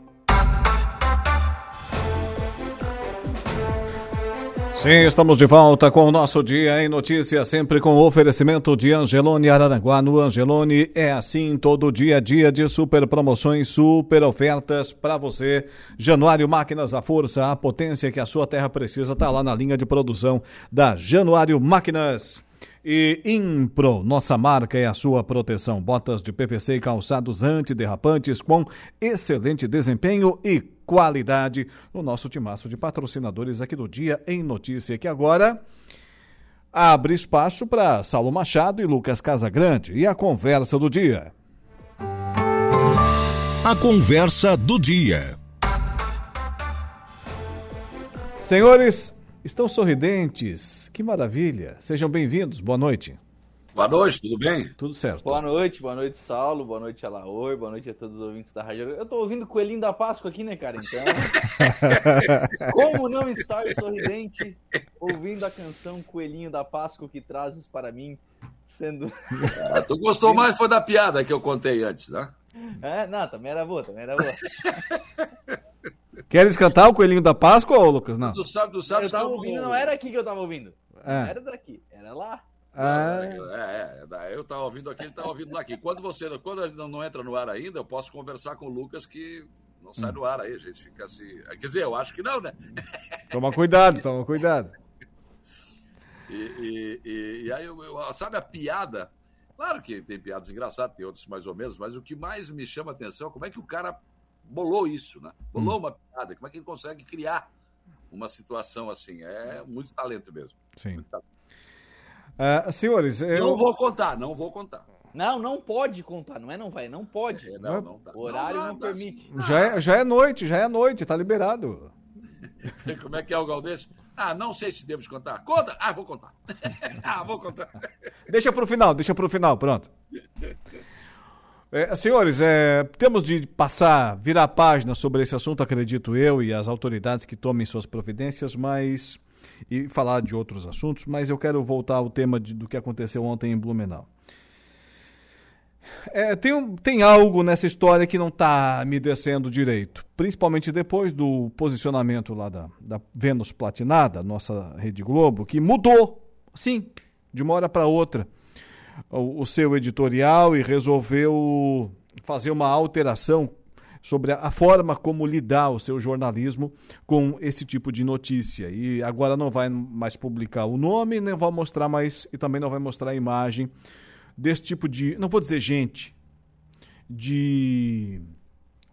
Sim, estamos de volta com o nosso Dia em Notícias, sempre com oferecimento de Angelone Araranguá. No Angelone é assim todo dia, dia de super promoções, super ofertas para você. Januário Máquinas, a força, a potência que a sua terra precisa, está lá na linha de produção da Januário Máquinas. E Impro, nossa marca é a sua proteção. Botas de PVC e calçados antiderrapantes com excelente desempenho e qualidade no nosso timaço de patrocinadores aqui do Dia em Notícia, que agora abre espaço para Saulo Machado e Lucas Casagrande e a conversa do dia. A conversa do dia. Senhores, estão sorridentes. Que maravilha. Sejam bem-vindos. Boa noite. Boa noite, tudo bem? Tudo certo. Boa noite, boa noite, Saulo, boa noite, Alaor, boa noite a todos os ouvintes da Rádio. Eu tô ouvindo Coelhinho da Páscoa aqui, né, cara? Então. Como não estar sorridente ouvindo a canção Coelhinho da Páscoa que trazes para mim, sendo. Ah, tu gostou mais foi da piada que eu contei antes, né? É, não, também era boa, também era boa. Queres cantar o Coelhinho da Páscoa, ou Lucas? Não. Tu sabe, tu sabe eu tava ouvindo, não era aqui que eu tava ouvindo. É. Não era daqui, era lá. Ah, É, é, é, eu tava ouvindo aqui, ele tava ouvindo daqui. Quando você quando não- não entra no ar ainda, eu posso conversar com o Lucas que não sai do ar aí, a gente fica assim. Quer dizer, eu acho que não, né? toma cuidado, toma cuidado. E, e- e- e aí, eu, eu- sabe a piada? Claro que tem piadas engraçadas, tem outros mais ou menos, mas o que mais me chama a atenção é como é que o cara bolou isso, né? Bolou Hum. uma piada, como é que ele consegue criar uma situação assim? É muito talento mesmo. Sim. Ah, senhores, eu. Não vou contar, não vou contar. Não, não pode contar, não é não vai, não pode. não, não dá. O horário Não não, dá, não dá, permite. Já é, já é noite, já é noite, tá liberado. Como é que é o Galdês? Ah, não sei se devo contar. Conta! Ah, vou contar. ah, vou contar. Deixa pro final, deixa pro final, pronto. É, senhores, é, temos de passar, virar a página sobre esse assunto, acredito eu, e as autoridades que tomem suas providências, mas. e falar de outros assuntos, mas eu quero voltar ao tema de- do que aconteceu ontem em Blumenau. É, tem, tem algo nessa história que não está me descendo direito, principalmente depois do posicionamento lá da, da Vênus Platinada, nossa Rede Globo, que mudou, sim, de uma hora para outra, o, seu editorial e resolveu fazer uma alteração sobre a, a forma como lidar o seu jornalismo com esse tipo de notícia. E agora não vai mais publicar o nome, nem vai mostrar mais, e também não vai mostrar a imagem desse tipo de, não vou dizer gente, de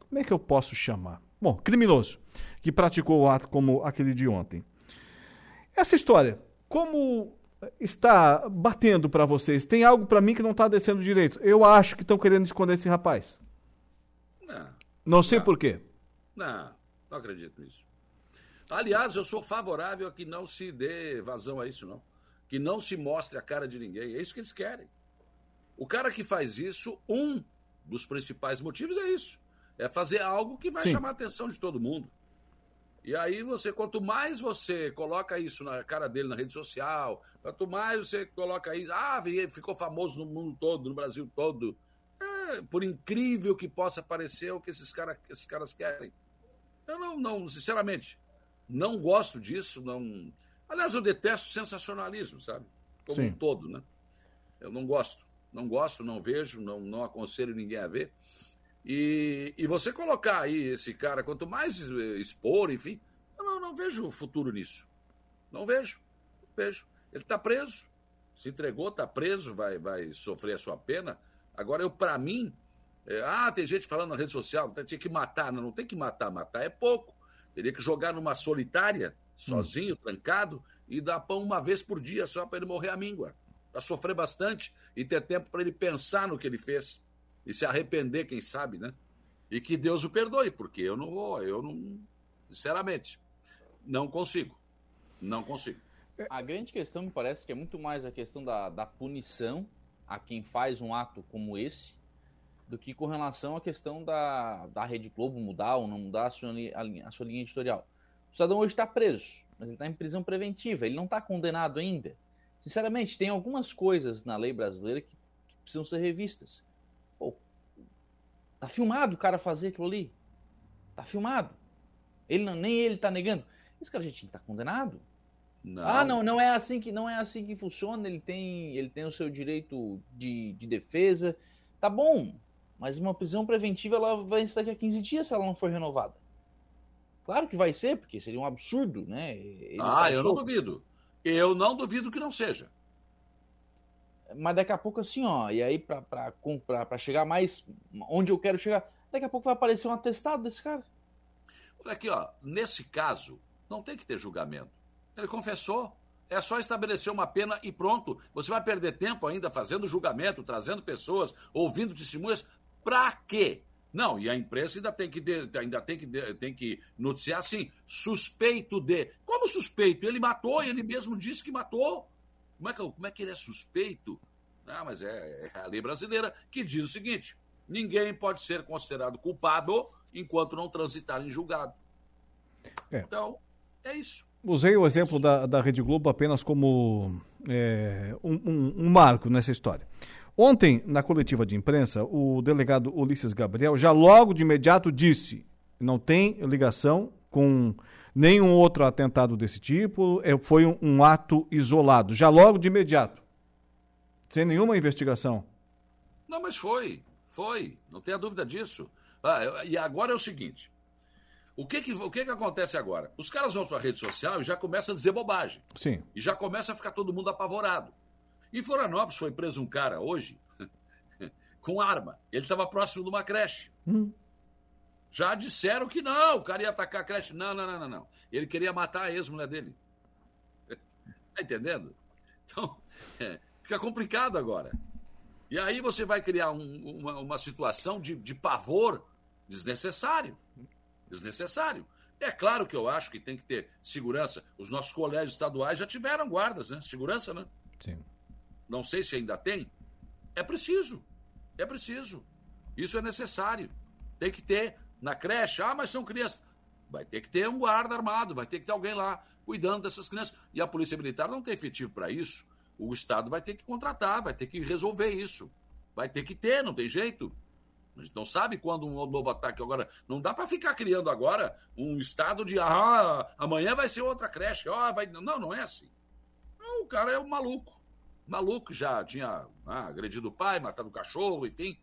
como é que eu posso chamar? Bom, criminoso, que praticou o ato como aquele de ontem. Essa história, como está batendo para vocês? Tem algo para mim que não está descendo direito. Eu acho que estão querendo esconder esse rapaz. Não, Não sei por quê. não, não acredito nisso. Aliás, eu sou favorável a que não se dê vazão a isso, não. Que não se mostre a cara de ninguém. É isso que eles querem. O cara que faz isso, um dos principais motivos é isso. É fazer algo que vai Sim. chamar a atenção de todo mundo. E aí você, quanto mais você coloca isso na cara dele na rede social, quanto mais você coloca isso, ah, ficou famoso no mundo todo, no Brasil todo. É, por incrível que possa parecer, é o que esses, cara, esses caras querem. Eu não, não, sinceramente, não gosto disso. Não... Aliás, eu detesto sensacionalismo, sabe? Como Sim. um todo, né? Eu não gosto. Não gosto, não vejo, não, não aconselho ninguém a ver. E, e você colocar aí esse cara, quanto mais eh, expor, enfim, eu não, não vejo futuro nisso. Não vejo. Não vejo. Ele está preso, se entregou, está preso, vai, vai sofrer a sua pena. Agora, eu, para mim, É, ah, tem gente falando na rede social, tinha que matar. Não, não tem que matar, matar é pouco. Teria que jogar numa solitária, sozinho, hum. trancado, e dar pão uma vez por dia só para ele morrer a míngua. Para sofrer bastante e ter tempo para ele pensar no que ele fez. E se arrepender, quem sabe, né? E que Deus o perdoe, porque eu não vou, eu não. Sinceramente, não consigo. Não consigo. A grande questão me parece que é muito mais a questão da, da punição a quem faz um ato como esse do que com relação à questão da, da Rede Globo mudar ou não mudar a sua, a, a sua linha editorial. O cidadão hoje está preso, mas ele está em prisão preventiva, ele não está condenado ainda. Sinceramente, tem algumas coisas na lei brasileira que, que precisam ser revistas. Tá filmado o cara fazer aquilo ali. Tá filmado. Ele não, nem ele tá negando. Esse cara já tinha que estar tá condenado. Não. Ah, não, não é assim que não é assim que funciona. Ele tem, ele tem o seu direito de, de defesa. Tá bom, mas uma prisão preventiva ela vai estar daqui a 15 dias se ela não for renovada. Claro que vai ser, porque seria um absurdo, né? Ele ah, eu solto. não duvido. Eu não duvido que não seja. Mas daqui a pouco, assim, ó, e aí pra, pra, pra, pra chegar mais onde eu quero chegar, daqui a pouco vai aparecer um atestado desse cara. Olha aqui, ó, nesse caso, não tem que ter julgamento. Ele confessou. É só estabelecer uma pena e pronto. Você vai perder tempo ainda fazendo julgamento, trazendo pessoas, ouvindo testemunhas. Pra quê? Não, e a imprensa ainda tem que, ainda tem que, tem que noticiar assim, suspeito de. Como suspeito? Ele matou, ele mesmo disse que matou. Como é que, como é que ele é suspeito? Ah, mas é, é a lei brasileira que diz o seguinte: ninguém pode ser considerado culpado enquanto não transitar em julgado. É. Então, é isso. Usei o exemplo da, da Rede Globo apenas como é, um, um, um marco nessa história. Ontem, na coletiva de imprensa, o delegado Ulisses Gabriel já logo de imediato disse: não tem ligação com nenhum outro atentado desse tipo, é, foi um, um, ato isolado, já logo de imediato, sem nenhuma investigação. Não, mas foi, foi, não tenha dúvida disso. Ah, e agora é o seguinte: o que que, o que que acontece agora? Os caras vão para a rede social e já começam a dizer bobagem. Sim. E já começa a ficar todo mundo apavorado. Em Florianópolis foi preso um cara hoje com arma. Ele estava próximo de uma creche. Hum. Já disseram que não, o cara ia atacar a creche. Não, não, não, não, não. Ele queria matar a ex-mulher dele. Tá entendendo? Então, é, fica complicado agora. E aí você vai criar um, uma, uma situação de, de pavor desnecessário desnecessário. É claro que eu acho que tem que ter segurança. Os nossos colégios estaduais já tiveram guardas, né? Segurança, né? Sim. Não sei se ainda tem. É preciso. É preciso. Isso é necessário. Tem que ter na creche. Ah, mas são crianças. Vai ter que ter um guarda armado, vai ter que ter alguém lá cuidando dessas crianças. E a Polícia Militar não tem efetivo para isso. O Estado vai ter que contratar, vai ter que resolver isso. Vai ter que ter, não tem jeito. A gente não sabe quando um novo ataque agora. Não dá para ficar criando agora um estado de ah, amanhã vai ser outra creche. Ah, vai... Não, não é assim. Não, o cara é um maluco. Maluco já tinha ah, agredido o pai, matado o cachorro, enfim.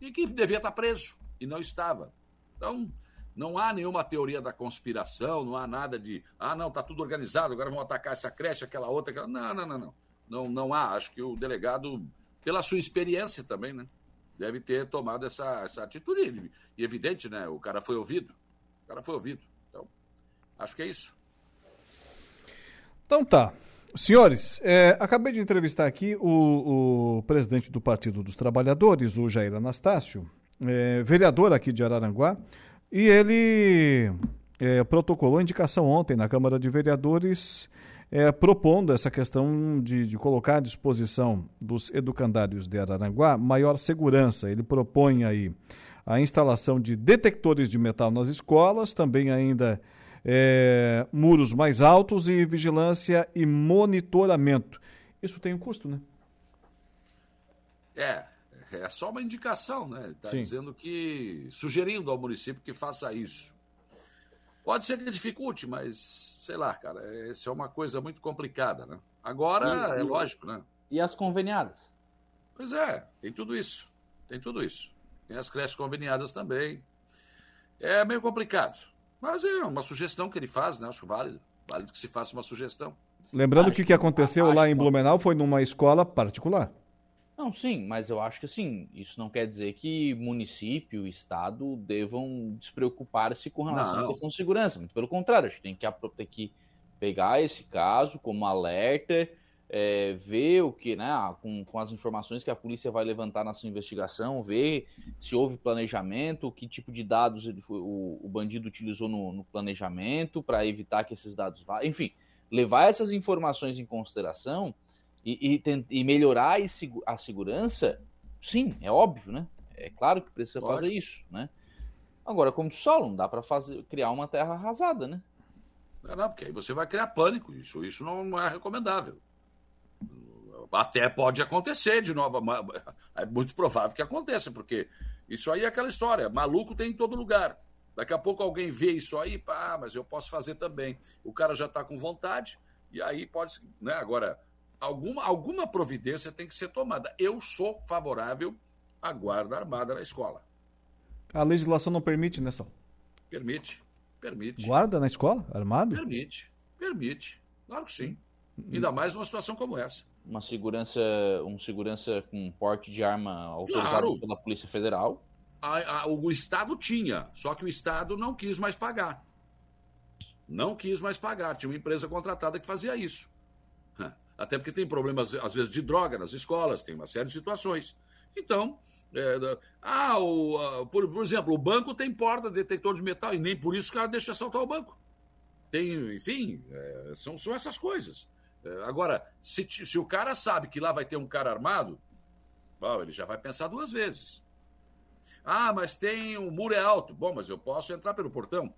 E que devia estar preso. E não estava. Então, não há nenhuma teoria da conspiração, não há nada de ah, não, tá tudo organizado, agora vão atacar essa creche, aquela outra, aquela. Não, não, não, não. Não, não há. Acho que o delegado, pela sua experiência também, né? deve ter tomado essa, essa atitude. E evidente, né? O cara foi ouvido. O cara foi ouvido. Então, acho que é isso. Então tá. Senhores, é, acabei de entrevistar aqui o, o, presidente do Partido dos Trabalhadores, o Jair Anastácio, é, vereador aqui de Araranguá, e ele é, protocolou indicação ontem na Câmara de Vereadores é, propondo essa questão de, de, colocar à disposição dos educandários de Araranguá maior segurança. Ele propõe aí a instalação de detectores de metal nas escolas, também ainda é, muros mais altos e vigilância e monitoramento. Isso tem um custo, né? É, é só uma indicação, né? Está dizendo que, sugerindo ao município que faça isso. Pode ser que dificulte, mas sei lá, cara, isso é uma coisa muito complicada, né? Agora e, é lógico, né? E as conveniadas? Pois é, tem tudo isso. Tem tudo isso. Tem as creches conveniadas também. É meio complicado. Mas é uma sugestão que ele faz, né? Acho válido. Válido que se faça uma sugestão. Lembrando que o que aconteceu lá em Blumenau foi numa escola particular. Não, sim, mas eu acho que assim, isso não quer dizer que município, estado devam despreocupar-se com relação Não. à questão de segurança. Muito pelo contrário, a gente tem que, tem que pegar esse caso como alerta, é, ver o que, né, com, com as informações que a polícia vai levantar na sua investigação, ver se houve planejamento, que tipo de dados ele foi- o, o bandido utilizou no, no planejamento para evitar que esses dados vá. Enfim, levar essas informações em consideração e, e, e melhorar a segu- a segurança, sim, é óbvio, né? É claro que precisa Lógico. fazer isso, né? Agora, como tu solo, não dá para fazer criar uma terra arrasada, né? Não, não, porque aí você vai criar pânico. Isso, isso não, é recomendável. Até pode acontecer de novo. É muito provável que aconteça, porque isso aí é aquela história. Maluco tem em todo lugar. Daqui a pouco alguém vê isso aí, ah, mas eu posso fazer também. O cara já está com vontade, e aí pode. Né? Agora, alguma, alguma providência tem que ser tomada. Eu sou favorável à guarda armada na escola. A legislação não permite, né, Sal? Permite. Permite. Guarda na escola? Armado? Permite. Permite. Claro que sim. Ainda mais numa situação como essa. Uma segurança, um segurança com porte de arma autorizado Claro. pela Polícia Federal. A- a- o Estado tinha, só que o Estado não quis mais pagar. Não quis mais pagar. Tinha uma empresa contratada que fazia isso. Até porque tem problemas, às vezes, de droga nas escolas, tem uma série de situações. Então, é, ah, o, ah, por, por exemplo, o banco tem porta detector de metal e nem por isso o cara deixa assaltar o banco. Tem, enfim, é, são, são essas coisas. É, agora, se, se o cara sabe que lá vai ter um cara armado, bom, ele já vai pensar duas vezes. Ah, mas tem o muro é alto. Bom, mas eu posso entrar pelo portão.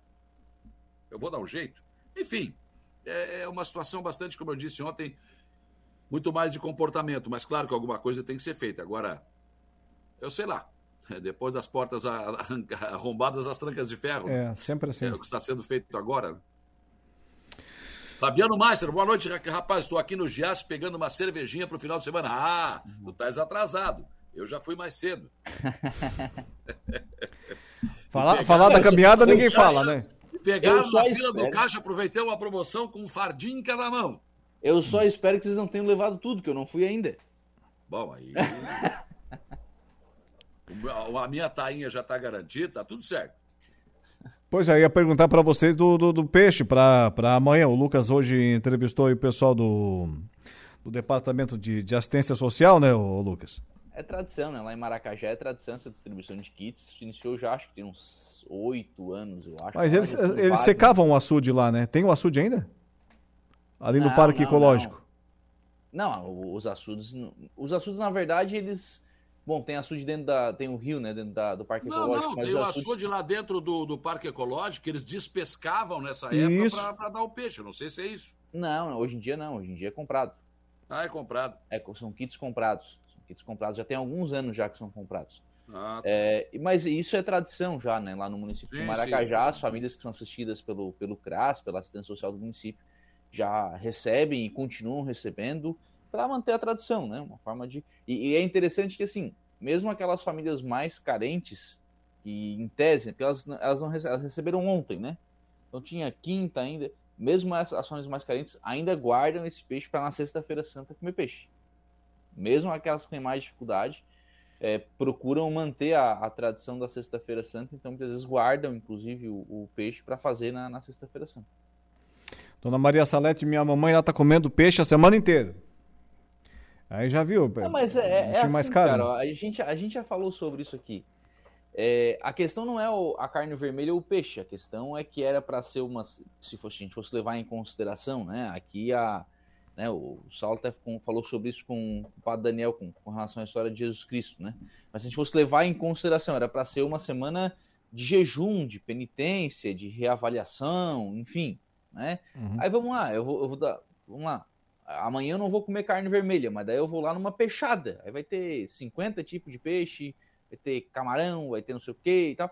Eu vou dar um jeito. Enfim, é é uma situação bastante, como eu disse ontem, muito mais de comportamento. Mas claro que alguma coisa tem que ser feita. Agora, eu sei lá. Depois das portas arrombadas, as trancas de ferro. É, sempre assim. É o que está sendo feito agora. né? Fabiano Meister, boa noite, ra- rapaz. Estou aqui no Giaço pegando uma cervejinha para o final de semana. Ah, tu estás atrasado. Eu já fui mais cedo. Falar, Pegar- falar da caminhada ninguém Eu fala, só- né? Só na fila do espero. caixa, aproveitei uma promoção com um fardinho em cada mão. Eu só espero que vocês não tenham levado tudo, que eu não fui ainda. Bom, aí. A minha tainha já está garantida, tá tudo certo. Pois é, ia perguntar para vocês do, do, do peixe para amanhã. O Lucas hoje entrevistou aí o pessoal do, do Departamento de, de Assistência Social, né, o Lucas? É tradição, né? Lá em Maracajá é tradição essa distribuição de kits. Se iniciou já, acho que tem uns oito anos, eu acho. Mas eles, são eles secavam o açude lá, né? Tem o açude ainda? Ali no Não, Parque não, Ecológico. Não, o- os açudes. Os açudes, na verdade, eles. Bom, tem açude dentro da. Tem o rio, né? Dentro da, do Parque Não, Ecológico. não, tem o açudes- açude lá dentro do, do Parque Ecológico, que eles despescavam nessa época para dar o peixe. Não sei se é isso. Não, hoje em dia não. Hoje em dia é comprado. Ah, é comprado. É, são kits comprados. São kits comprados. Já tem alguns anos já que são comprados. Ah, É, mas isso é tradição já, né? Lá no município Sim, de Maracajá, sim. as famílias que são assistidas pelo, pelo CRAS, pela assistência social do município, já recebem e continuam recebendo para manter a tradição, né? Uma forma de. E, e é interessante que, assim, mesmo aquelas famílias mais carentes, que em tese, porque elas, elas, não, elas receberam ontem, né? Então tinha quinta ainda, mesmo essas as famílias mais carentes ainda guardam esse peixe para na sexta-feira santa comer peixe. Mesmo aquelas que têm mais dificuldade, é, procuram manter a, a tradição da Sexta-feira Santa, então muitas vezes guardam, inclusive, o, o peixe para fazer na, na Sexta-feira Santa. Dona Maria Salete, minha mamãe, ela tá comendo peixe a semana inteira. Aí já viu? Não, mas é, é, é assim, mais caro. cara, ó, a, gente, a gente já falou sobre isso aqui. É, a questão não é o- a carne vermelha ou o peixe, a questão é que era para ser uma. Se fosse, a gente fosse levar em consideração, né? Aqui a. Né, o Saulo até com- falou sobre isso com o padre Daniel com, com relação à história de Jesus Cristo, né? Mas se a gente fosse levar em consideração, era para ser uma semana de jejum, de penitência, de reavaliação, enfim, né? Uhum. Aí vamos lá, eu vou, eu vou dar. Vamos lá. Amanhã eu não vou comer carne vermelha, mas daí eu vou lá numa peixada. Aí vai ter 50 tipos de peixe, vai ter camarão, vai ter não sei o que e tal.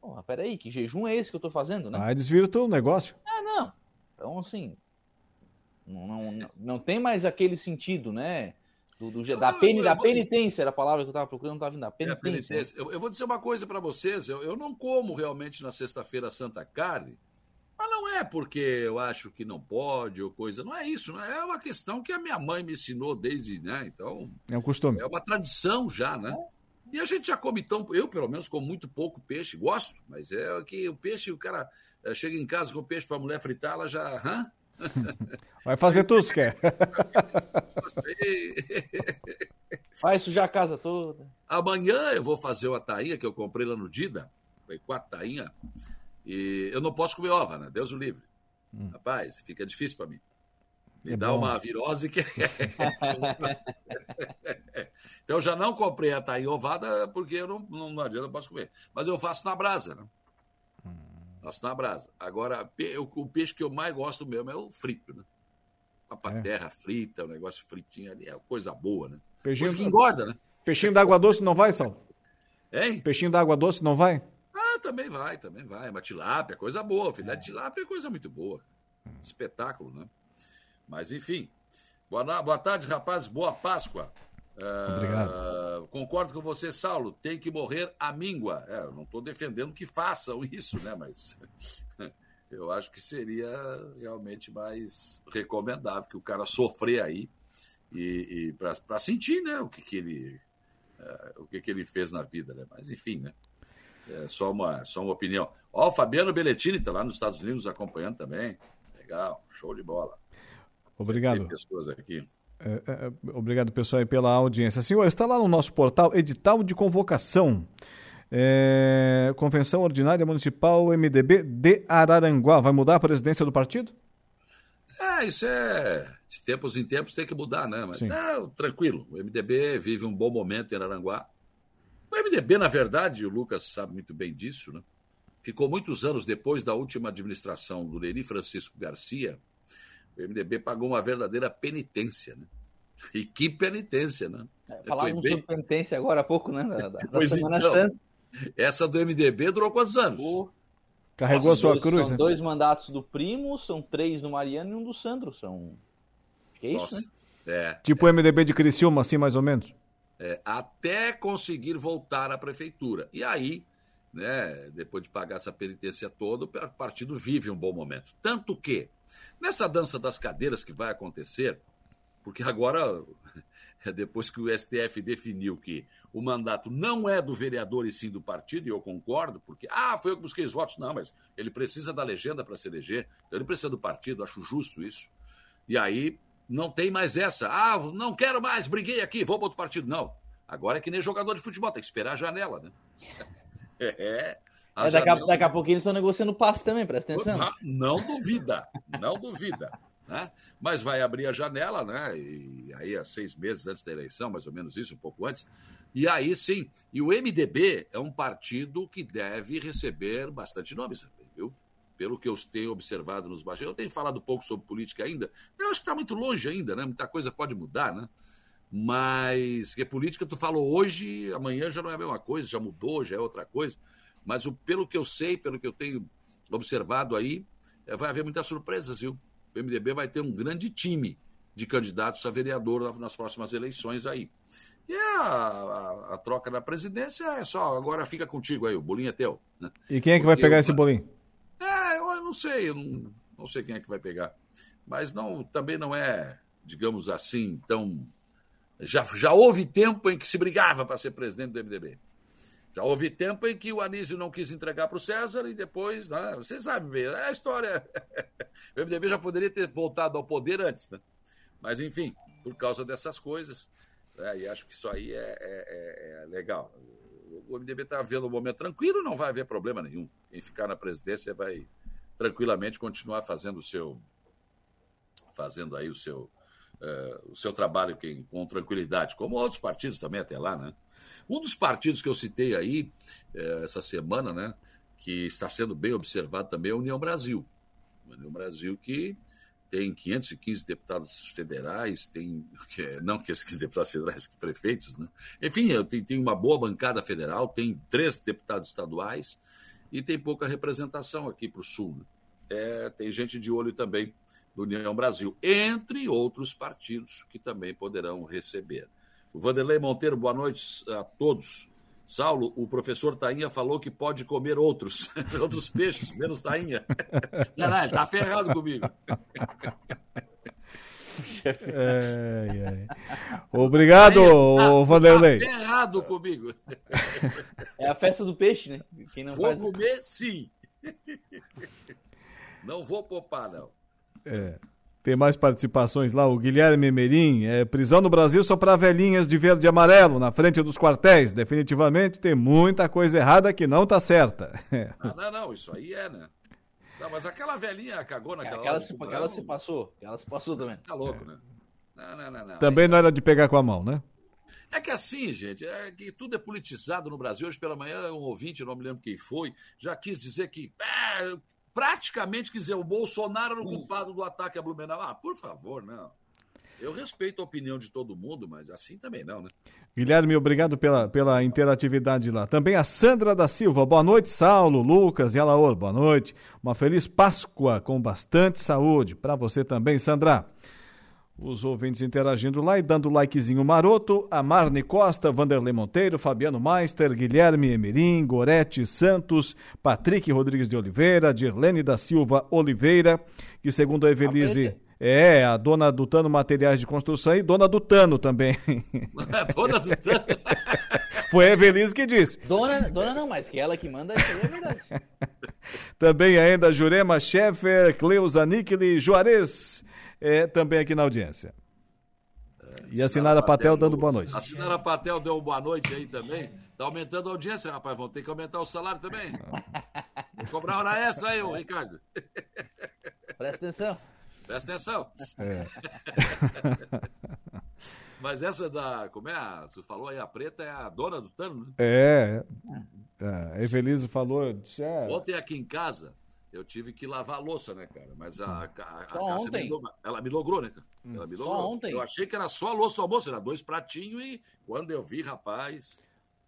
Pô, mas peraí, que jejum é esse que eu tô fazendo, né? Aí desvirtua o negócio. Ah, não. Então, assim. Não, não, não, tem mais aquele sentido, né? Do, do- da, Ah, peni, eu da penitência era a palavra que eu tava procurando, não tava vindo. Da É, penitência. penitência. Eu, eu vou dizer uma coisa para vocês. Eu, eu não como realmente na Sexta-feira Santa carne, é porque eu acho que não pode ou coisa. Não é isso, não é? é uma questão que a minha mãe me ensinou desde, né? Então. É um costume. É uma tradição já, né? E a gente já come tão. Eu, pelo menos, como muito pouco peixe. Gosto, mas é que o peixe, o cara eh, chega em casa com o peixe para a mulher fritar, ela já. Hã? Vai fazer tu, se quer. Vai sujar a casa toda. Amanhã eu vou fazer uma tainha que eu comprei lá no Dida. Foi quatro tainhas. E eu não posso comer ova, né? Deus o livre. Rapaz, fica difícil para mim. Me É dá bom. uma virose que. então eu já não comprei a tainha ovada porque eu não, não, não adianta, eu posso comer. Mas eu faço na brasa, né? Faço na brasa. Agora, pe- o, peixe que eu mais gosto mesmo é o frito, né? A paterra frita, o negócio fritinho ali, é coisa boa, né? Peixinho, Coisa que engorda, né? Peixinho d'água doce não vai, Sal? Hein? Peixinho d'água doce não vai? Também vai, também vai. Uma tilápia, coisa boa. Filé de tilápia é coisa muito boa. Espetáculo, né? Mas, enfim. Boa, boa tarde, rapaz. Boa Páscoa. Ah, Obrigado. Concordo com você, Saulo. Tem que morrer a míngua. É, eu não estou defendendo que façam isso, né? Mas eu acho que seria realmente mais recomendável que o cara sofrer aí e, e para sentir, né? O que, que ele eh, o que, que ele fez na vida, né? Mas enfim, né? É só uma, só uma opinião. Ó, o Fabiano Belletini está lá nos Estados Unidos acompanhando também. Legal, show de bola. Obrigado. Tem pessoas aqui. É, é, é, obrigado, pessoal, pela audiência. Senhor, está lá no nosso portal edital de convocação. É, Convenção Ordinária Municipal MDB de Araranguá. Vai mudar a presidência do partido? É, isso é. De tempos em tempos tem que mudar, né? Mas tranquilo. O MDB vive um bom momento em Araranguá. O MDB, na verdade, o Lucas sabe muito bem disso, né? Ficou muitos anos depois da última administração do Leni Francisco Garcia. O MDB pagou uma verdadeira penitência, né? E que penitência, né? Falávamos sobre penitência agora há pouco, né? Da, da- da Pois Semana então. Santa. Essa do MDB durou quantos anos? Carregou a sua São cruz, né? dois mandatos do primo, são três do Mariano e um do Sandro. São. Que é isso, Nossa. né? É, Tipo o MDB de Criciúma, assim, mais ou menos? É, até conseguir voltar à prefeitura. E aí, né, depois de pagar essa penitência toda, o partido vive um bom momento. Tanto que, nessa dança das cadeiras que vai acontecer, porque agora, depois que o STF definiu que o mandato não é do vereador e sim do partido, e eu concordo, porque, ah, foi eu que busquei os votos. Não, mas ele precisa da legenda para se eleger, então ele precisa do partido, acho justo isso. E aí não tem mais essa. Ah, não quero mais, briguei aqui, vou para outro partido. Não. Agora é que nem jogador de futebol, tem que esperar a janela, né? É. a É, daqui, a, janela- daqui a pouquinho eles estão negociando passe também, presta atenção. Ah, Não duvida, não duvida. Né? Mas vai abrir a janela, né? E aí, há seis meses antes da eleição, mais ou menos isso, um pouco antes. E aí sim. E o MDB é um partido que deve receber bastante nomes? Pelo que eu tenho observado nos baixos. Eu tenho falado pouco sobre política ainda. Eu acho que está muito longe ainda, né? Muita coisa pode mudar, né? Mas que política tu falou hoje, amanhã já não é a mesma coisa, já mudou, já é outra coisa. Mas o, pelo que eu sei, pelo que eu tenho observado aí, eh, vai haver muitas surpresas, viu? O MDB vai ter um grande time de candidatos a vereador na- nas próximas eleições aí. E a, a- a troca da presidência é só, agora fica contigo aí, o bolinho é teu. Né? E quem é que vai Porque pegar eu- esse bolinho? Eu não sei, eu não, não sei quem é que vai pegar. Mas não, também não é, digamos assim, tão. Já, já houve tempo em que se brigava para ser presidente do MDB. Já houve tempo em que o Anísio não quis entregar para o César e depois, né, vocês sabem bem, é a história. o MDB já poderia ter voltado ao poder antes, né? Mas, enfim, por causa dessas coisas, né, e acho que isso aí é, é- é- é legal. O MDB está vendo um momento tranquilo, não vai haver problema nenhum. Quem ficar na presidência vai tranquilamente continuar fazendo o seu, fazendo aí o seu, eh, o seu trabalho quem- com tranquilidade, como outros partidos também até lá, né? Um dos partidos que eu citei aí eh, essa semana, né, que está sendo bem observado também é a União Brasil. A União Brasil que tem 515 deputados federais, tem que- não que esses deputados federais, que prefeitos, né? Enfim, eu tenho, tem uma boa bancada federal, tem três deputados estaduais e tem pouca representação aqui para o sul. né? É, tem gente de olho também do União Brasil, entre outros partidos que também poderão receber. O Vanderlei Monteiro, boa noite a todos. Saulo, o professor Tainha falou que pode comer outros, outros peixes, menos Tainha. Não, não, ele tá ferrado comigo. Ai, ai. Obrigado, ô, Vanderlei. Tá ferrado comigo. É a festa do peixe, né? Quem não Vou faz... comer, sim. Não vou poupar, não. É. Tem mais participações lá, o Guilherme Emerim. É, prisão no Brasil só para velhinhas de verde e amarelo, na frente dos quartéis. Definitivamente tem muita coisa errada que não tá certa. Ah, não, não, isso aí é, né? Não, mas aquela velhinha cagou naquela Aquela hora. se, tubarão. se passou. Aquela se passou também. Tá louco, né? Não, não, não, não. Também não era de pegar com a mão, né? É que assim, gente, é que tudo é politizado no Brasil. Hoje pela manhã, um ouvinte, não me lembro quem foi, já quis dizer que. é, praticamente quis dizer, o Bolsonaro era o culpado do ataque a Blumenau. Ah, por favor, não. Eu respeito a opinião de todo mundo, mas assim também não, né? Guilherme, obrigado pela, pela interatividade lá. Também a Sandra da Silva. Boa noite, Saulo, Lucas e Alaor. Boa noite. Uma feliz Páscoa com bastante saúde. Para você também, Sandra. Os ouvintes interagindo lá e dando likezinho maroto. A Marne Costa, Vanderlei Monteiro, Fabiano Meister, Guilherme Emerim, Gorete Santos, Patrick Rodrigues de Oliveira, Dirlene da Silva Oliveira, que segundo a Evelise é a dona do Tano Materiais de Construção e dona do Tano também. Dona do Foi a Evelise que disse. Dona, dona não, mas que ela que manda, isso é verdade. Também ainda Jurema Scheffer, Cleusa Nikli, Juarez, é, também aqui na audiência. E assinar a Patel dando boa noite. A Sinara Patel deu boa noite aí também. Tá aumentando a audiência, rapaz. Vão ter que aumentar o salário também. Vou cobrar hora extra aí, ô Ricardo. Presta atenção. Presta atenção. É. Mas essa da. Como é? a- Tu falou aí, a preta é a dona do Tano, né? É, é, a Evelise falou, disse, é, Ontem aqui em casa, eu tive que lavar a louça, né, cara? Mas a, a, a Só Cássia ontem? me logrou- ela me logrou, né, cara? Ela me Só logrou. ontem? Eu achei que era só a louça do almoço, era dois pratinhos e quando eu vi, rapaz.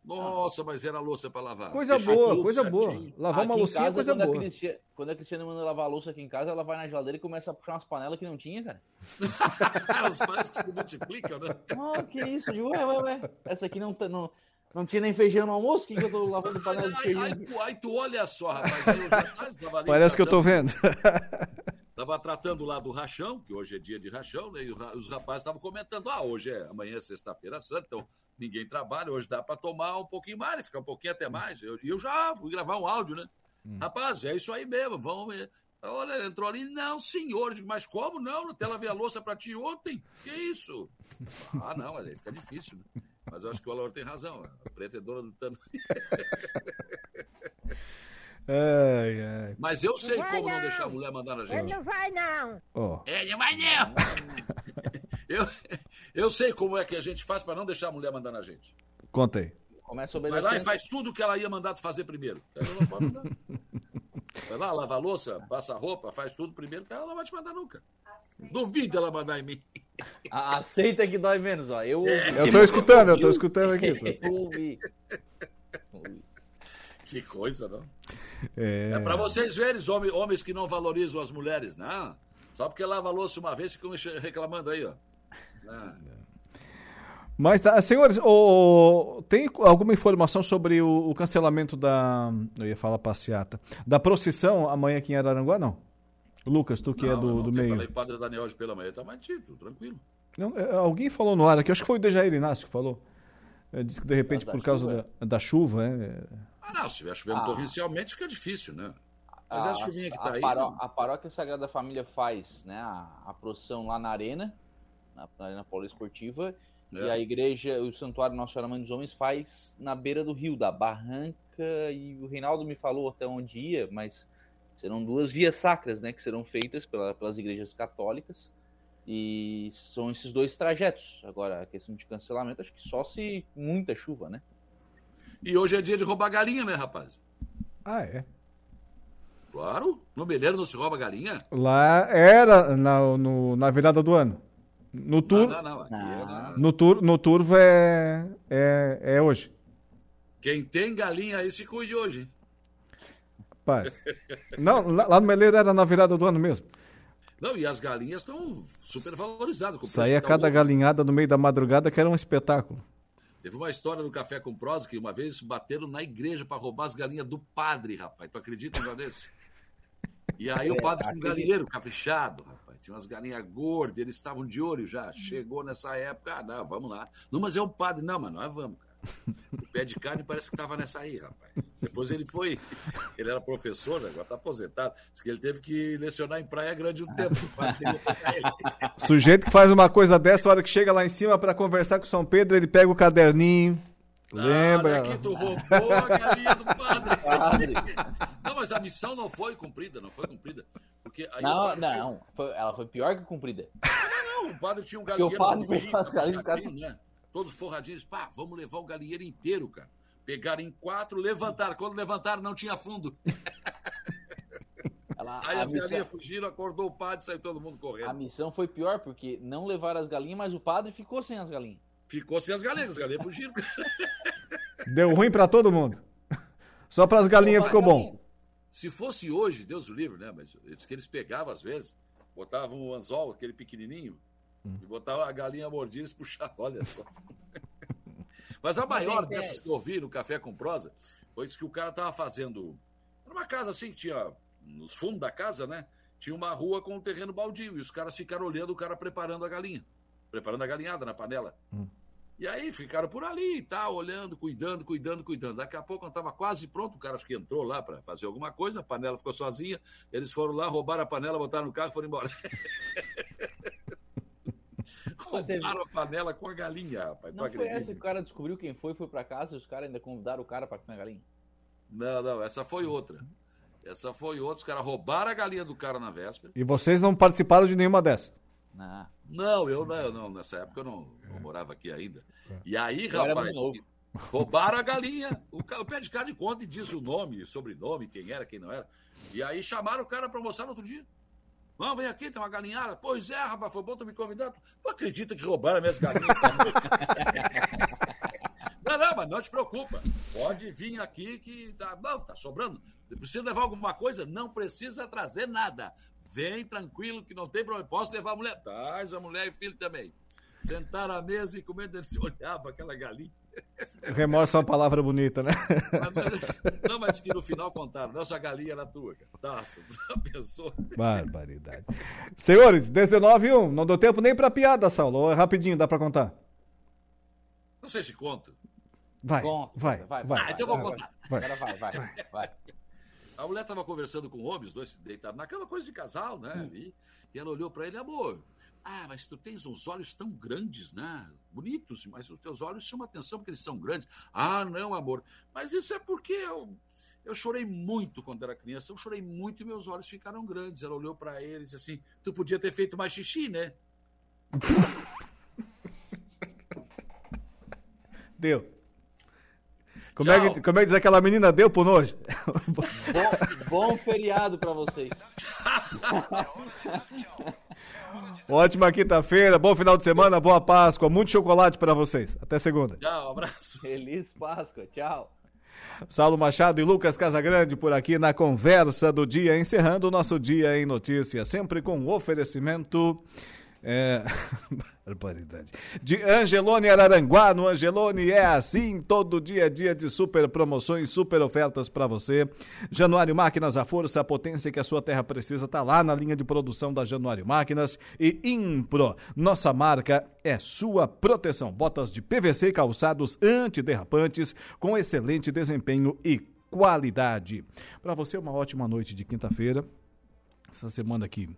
Nossa, mas era louça pra lavar. Coisa Deixou boa, coisa boa. certinho. Lavar uma Aqui em loucinha é coisa quando boa. A Cristiane, quando a Cristiane manda lavar a louça aqui em casa, ela vai na geladeira e começa a puxar umas panelas que não tinha, cara. Elas parecem que se multiplicam, né? Ah, que isso? Ué, ué, ué. Essa aqui não, tá- não, não tinha nem feijão no almoço? O que, que eu tô lavando panela de Aí, feijão? aí tu, aí tu olha só, rapaz. Aí eu já tava- tava ali Parece que eu tô vendo. Tava tratando lá do rachão, que hoje é dia de rachão, né? E os rapazes estavam comentando: ah, hoje é amanhã é sexta-feira santa, então ninguém trabalha, hoje dá para tomar um pouquinho mais, né? ficar um pouquinho até mais. E eu, eu já fui gravar um áudio, né? Rapaz, é isso aí mesmo, vamos. ver. Olha, entrou ali, não, senhor. Digo, mas como não? Até lavei a louça para ti ontem. Que isso? Ah, não, mas aí fica difícil, né? Mas eu acho que o Alaor tem razão. A preta é dona do tanto. Ai, ai. Mas eu sei Não como não não. deixar a mulher mandar na Ele gente. não vai, não. É, não vai não. eu, eu sei como é que a gente faz para não deixar a mulher mandar na gente. conta aí. Começa Vai lá e faz tudo o que ela ia mandar tu fazer primeiro. Ela não pode mandar. Vai lá, lava a louça, passa a roupa, faz tudo primeiro, que ela não vai te mandar nunca. Duvido ela mandar em mim. A- Aceita que dói menos, ó. Eu, É. Eu tô escutando, eu tô escutando aqui. Eu ouvi. Que coisa, não? É, É para vocês verem, homens, homens que não valorizam as mulheres, não. Só porque lava louça uma vez, ficam reclamando aí, ó. Ah, Mas, tá, senhores, o- tem alguma informação sobre o, o cancelamento da. Eu ia falar passeata. Da procissão amanhã aqui em Araranguá, não? Lucas, tu que é não, do, não, do meio. Falei Padre Daniel hoje pela manhã, tá mais título, tranquilo. Não, é, alguém falou no ar aqui, acho que foi o Dejair Inácio que falou. É, disse que de repente, da por causa chuva? da, da chuva, é, Ah, não, se estiver chovendo Ah. torrencialmente, fica difícil, né? Mas a, essa chuvinha que tá a aí. paró- a paróquia Sagrada Família faz né, a, a procissão lá na arena, na, na Arena Poliesportiva, É. e a igreja, o Santuário Nossa Senhora Mãe dos Homens faz na beira do rio, da Barranca, e o Reinaldo me falou até onde ia, mas serão duas vias sacras, né, que serão feitas pela- pelas igrejas católicas, e são esses dois trajetos. Agora, a questão de cancelamento, acho que só se muita chuva, né? E hoje é dia de roubar galinha, né, rapaz? Ah, é. Claro, no Meleiro não se rouba galinha. Lá era na, no- na virada do ano. No, tur, Não, não, não. Aqui é na- no, tur, no Turvo é, é, é hoje. Quem tem galinha aí se cuide hoje. hein? Rapaz. Não, lá, lá no Meleiro era na virada do ano mesmo. Não, e as galinhas estão super valorizadas. Saía tá cada galinhada no meio da madrugada que era um espetáculo. Teve uma história do Café com Prosa que uma vez bateram na igreja para roubar as galinhas do padre, rapaz. Tu acredita um desse? E aí o É, padre tinha um galinheiro caprichado, rapaz. Tinha umas galinhas gordas, eles estavam de olho já. Chegou nessa época, ah, não, vamos lá. Não, mas é o padre. Não, mas nós vamos, cara. O pé de carne parece que estava nessa aí, rapaz. Depois ele foi, ele era professor, né, agora está aposentado. Diz que ele teve que lecionar em Praia Grande um tempo. o. Sujeito que faz uma coisa dessa, a hora que chega lá em cima para conversar com São Pedro, ele pega o caderninho. Lembra? Olha aqui, tu roubou a galinha do padre. Não, mas a missão não foi cumprida, não foi cumprida. Porque aí o Não, padre tinha- não. foi- ela foi pior que cumprida. Não, o padre tinha um Porque o galinheiro. padre as galinhas, né? Todos forradinhos. Pá, vamos levar o galinheiro inteiro, cara. Pegaram em quatro, levantaram. Quando levantaram, não tinha fundo. Ela- Aí a as missão- galinhas fugiram, acordou o padre, saiu todo mundo A correndo. missão foi pior, porque não levaram as galinhas, mas o padre ficou sem as galinhas. Ficou sem as galinhas, as galinhas fugiram. Deu ruim para todo mundo. Só para as galinhas ficou bom. Se fosse hoje, Deus o livre, né? Mas eles que eles pegavam às vezes, botavam um anzol, aquele pequenininho, Hum. e botavam a galinha mordida e eles puxavam, olha só. Mas a maior dessas que eu ouvi no Café com Prosa foi que o cara tava fazendo. Era uma casa assim, que tinha. Nos fundos da casa, né? Tinha uma rua com um terreno baldio. E os caras ficaram olhando o cara preparando a galinha. Preparando a galinhada na panela. E aí ficaram por ali e tal, olhando, cuidando, cuidando, cuidando. Daqui a pouco, quando estava quase pronto, o cara acho que entrou lá para fazer alguma coisa, a panela ficou sozinha. Eles foram lá, roubaram a panela, botaram no carro e foram embora. roubaram a panela com a galinha, rapaz. Não foi essa que o cara descobriu quem foi, foi pra casa e os caras ainda convidaram o cara pra comer a galinha. Não, não, essa foi outra. Essa foi outra. Os caras roubaram a galinha do cara na véspera. E vocês não participaram de nenhuma dessas. Não. Não, eu não, eu não nessa época eu não, não morava aqui ainda. E aí, Eu rapaz, roubaram a galinha. O, ca- o pé de carne conta e diz o nome, sobrenome, quem era, quem não era. E aí chamaram o cara para almoçar no outro dia. Não, vem aqui, tem uma galinhada. Pois é, rapaz, foi bom tu me convidar. Tu acredita que roubaram as minhas galinhas? não, não, mas não te preocupa. Pode vir aqui que tá, não, tá sobrando. Precisa levar alguma coisa? Não precisa trazer nada. Vem tranquilo que não tem problema. Posso levar a mulher? Traz a mulher e filho também. Sentaram à mesa e comendo, eles se olhavam aquela galinha. Remorso é uma palavra bonita, né? Não, mas que no final contaram. Nossa galinha era tua, cara. Já pensou? Barbaridade. Senhores, 19 e 1. Não deu tempo nem pra piada, Saulo. É rapidinho, dá pra contar? Não sei se conta. Vai, Conta, vai, vai, vai. Ah, então eu vou vai, contar. vai. Agora vai, vai, vai. A mulher estava conversando com o homem, os dois se deitaram naquela coisa de casal, né? ali, e ela olhou para ele, amor. Ah, mas tu tens uns olhos tão grandes, né? Bonitos, mas os teus olhos chamam atenção porque eles são grandes. Ah, não, amor. Mas isso é porque eu, eu chorei muito quando era criança. Eu chorei muito e meus olhos ficaram grandes. Ela olhou para ele e disse assim: Tu podia ter feito mais xixi, né? Deu. Como é, que, como é que diz aquela menina? Deu pro nojo? Bom, bom feriado pra vocês. Ótima quinta-feira, bom final de semana, boa Páscoa, muito chocolate pra vocês. Até segunda. Tchau, abraço. Feliz Páscoa, tchau. Saulo Machado e Lucas Casagrande por aqui na conversa do dia, encerrando o nosso dia em notícias, sempre com o oferecimento. É... Barbaridade. De Angelone Araranguá, no Angelone é assim, todo dia a dia de super promoções, super ofertas para você. Januário Máquinas, a força, a potência que a sua terra precisa, tá lá na linha de produção da Januário Máquinas e Impro. Nossa marca é sua proteção. Botas de PVC e calçados antiderrapantes com excelente desempenho e qualidade. Para você, uma ótima noite de quinta-feira. Essa semana aqui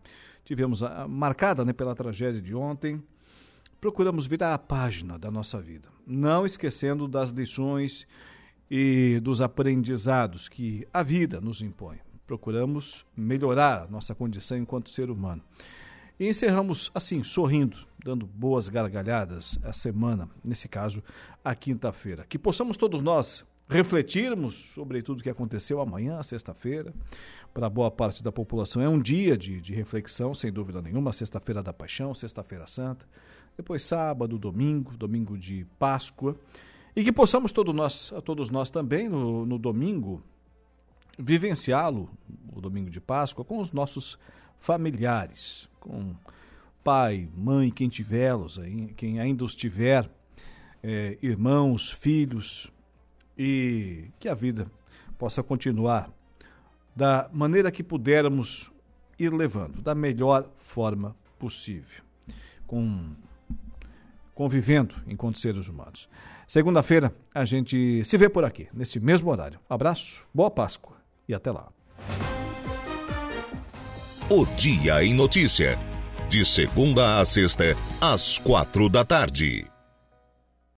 tivemos a, marcada né, pela tragédia de ontem. Procuramos virar a página da nossa vida, não esquecendo das lições e dos aprendizados que a vida nos impõe. Procuramos melhorar a nossa condição enquanto ser humano. E encerramos assim, sorrindo, dando boas gargalhadas a semana, nesse caso, a quinta-feira. Que possamos todos nós refletirmos sobre tudo que aconteceu amanhã, sexta-feira. Para boa parte da população é um dia de, de reflexão, sem dúvida nenhuma. Sexta-feira da Paixão, Sexta-feira Santa. Depois sábado, domingo, domingo de Páscoa. E que possamos todos nós, todos nós também, no, no domingo, vivenciá-lo, o domingo de Páscoa, com os nossos familiares, com pai, mãe, quem tivê-los, aí, quem ainda os tiver é, irmãos, filhos e que a vida possa continuar da maneira que pudermos ir levando, da melhor forma possível, com convivendo enquanto seres humanos. Segunda-feira a gente se vê por aqui, nesse mesmo horário. Abraço, boa Páscoa e até lá. O Dia em Notícia. De segunda a sexta, às quatro da tarde.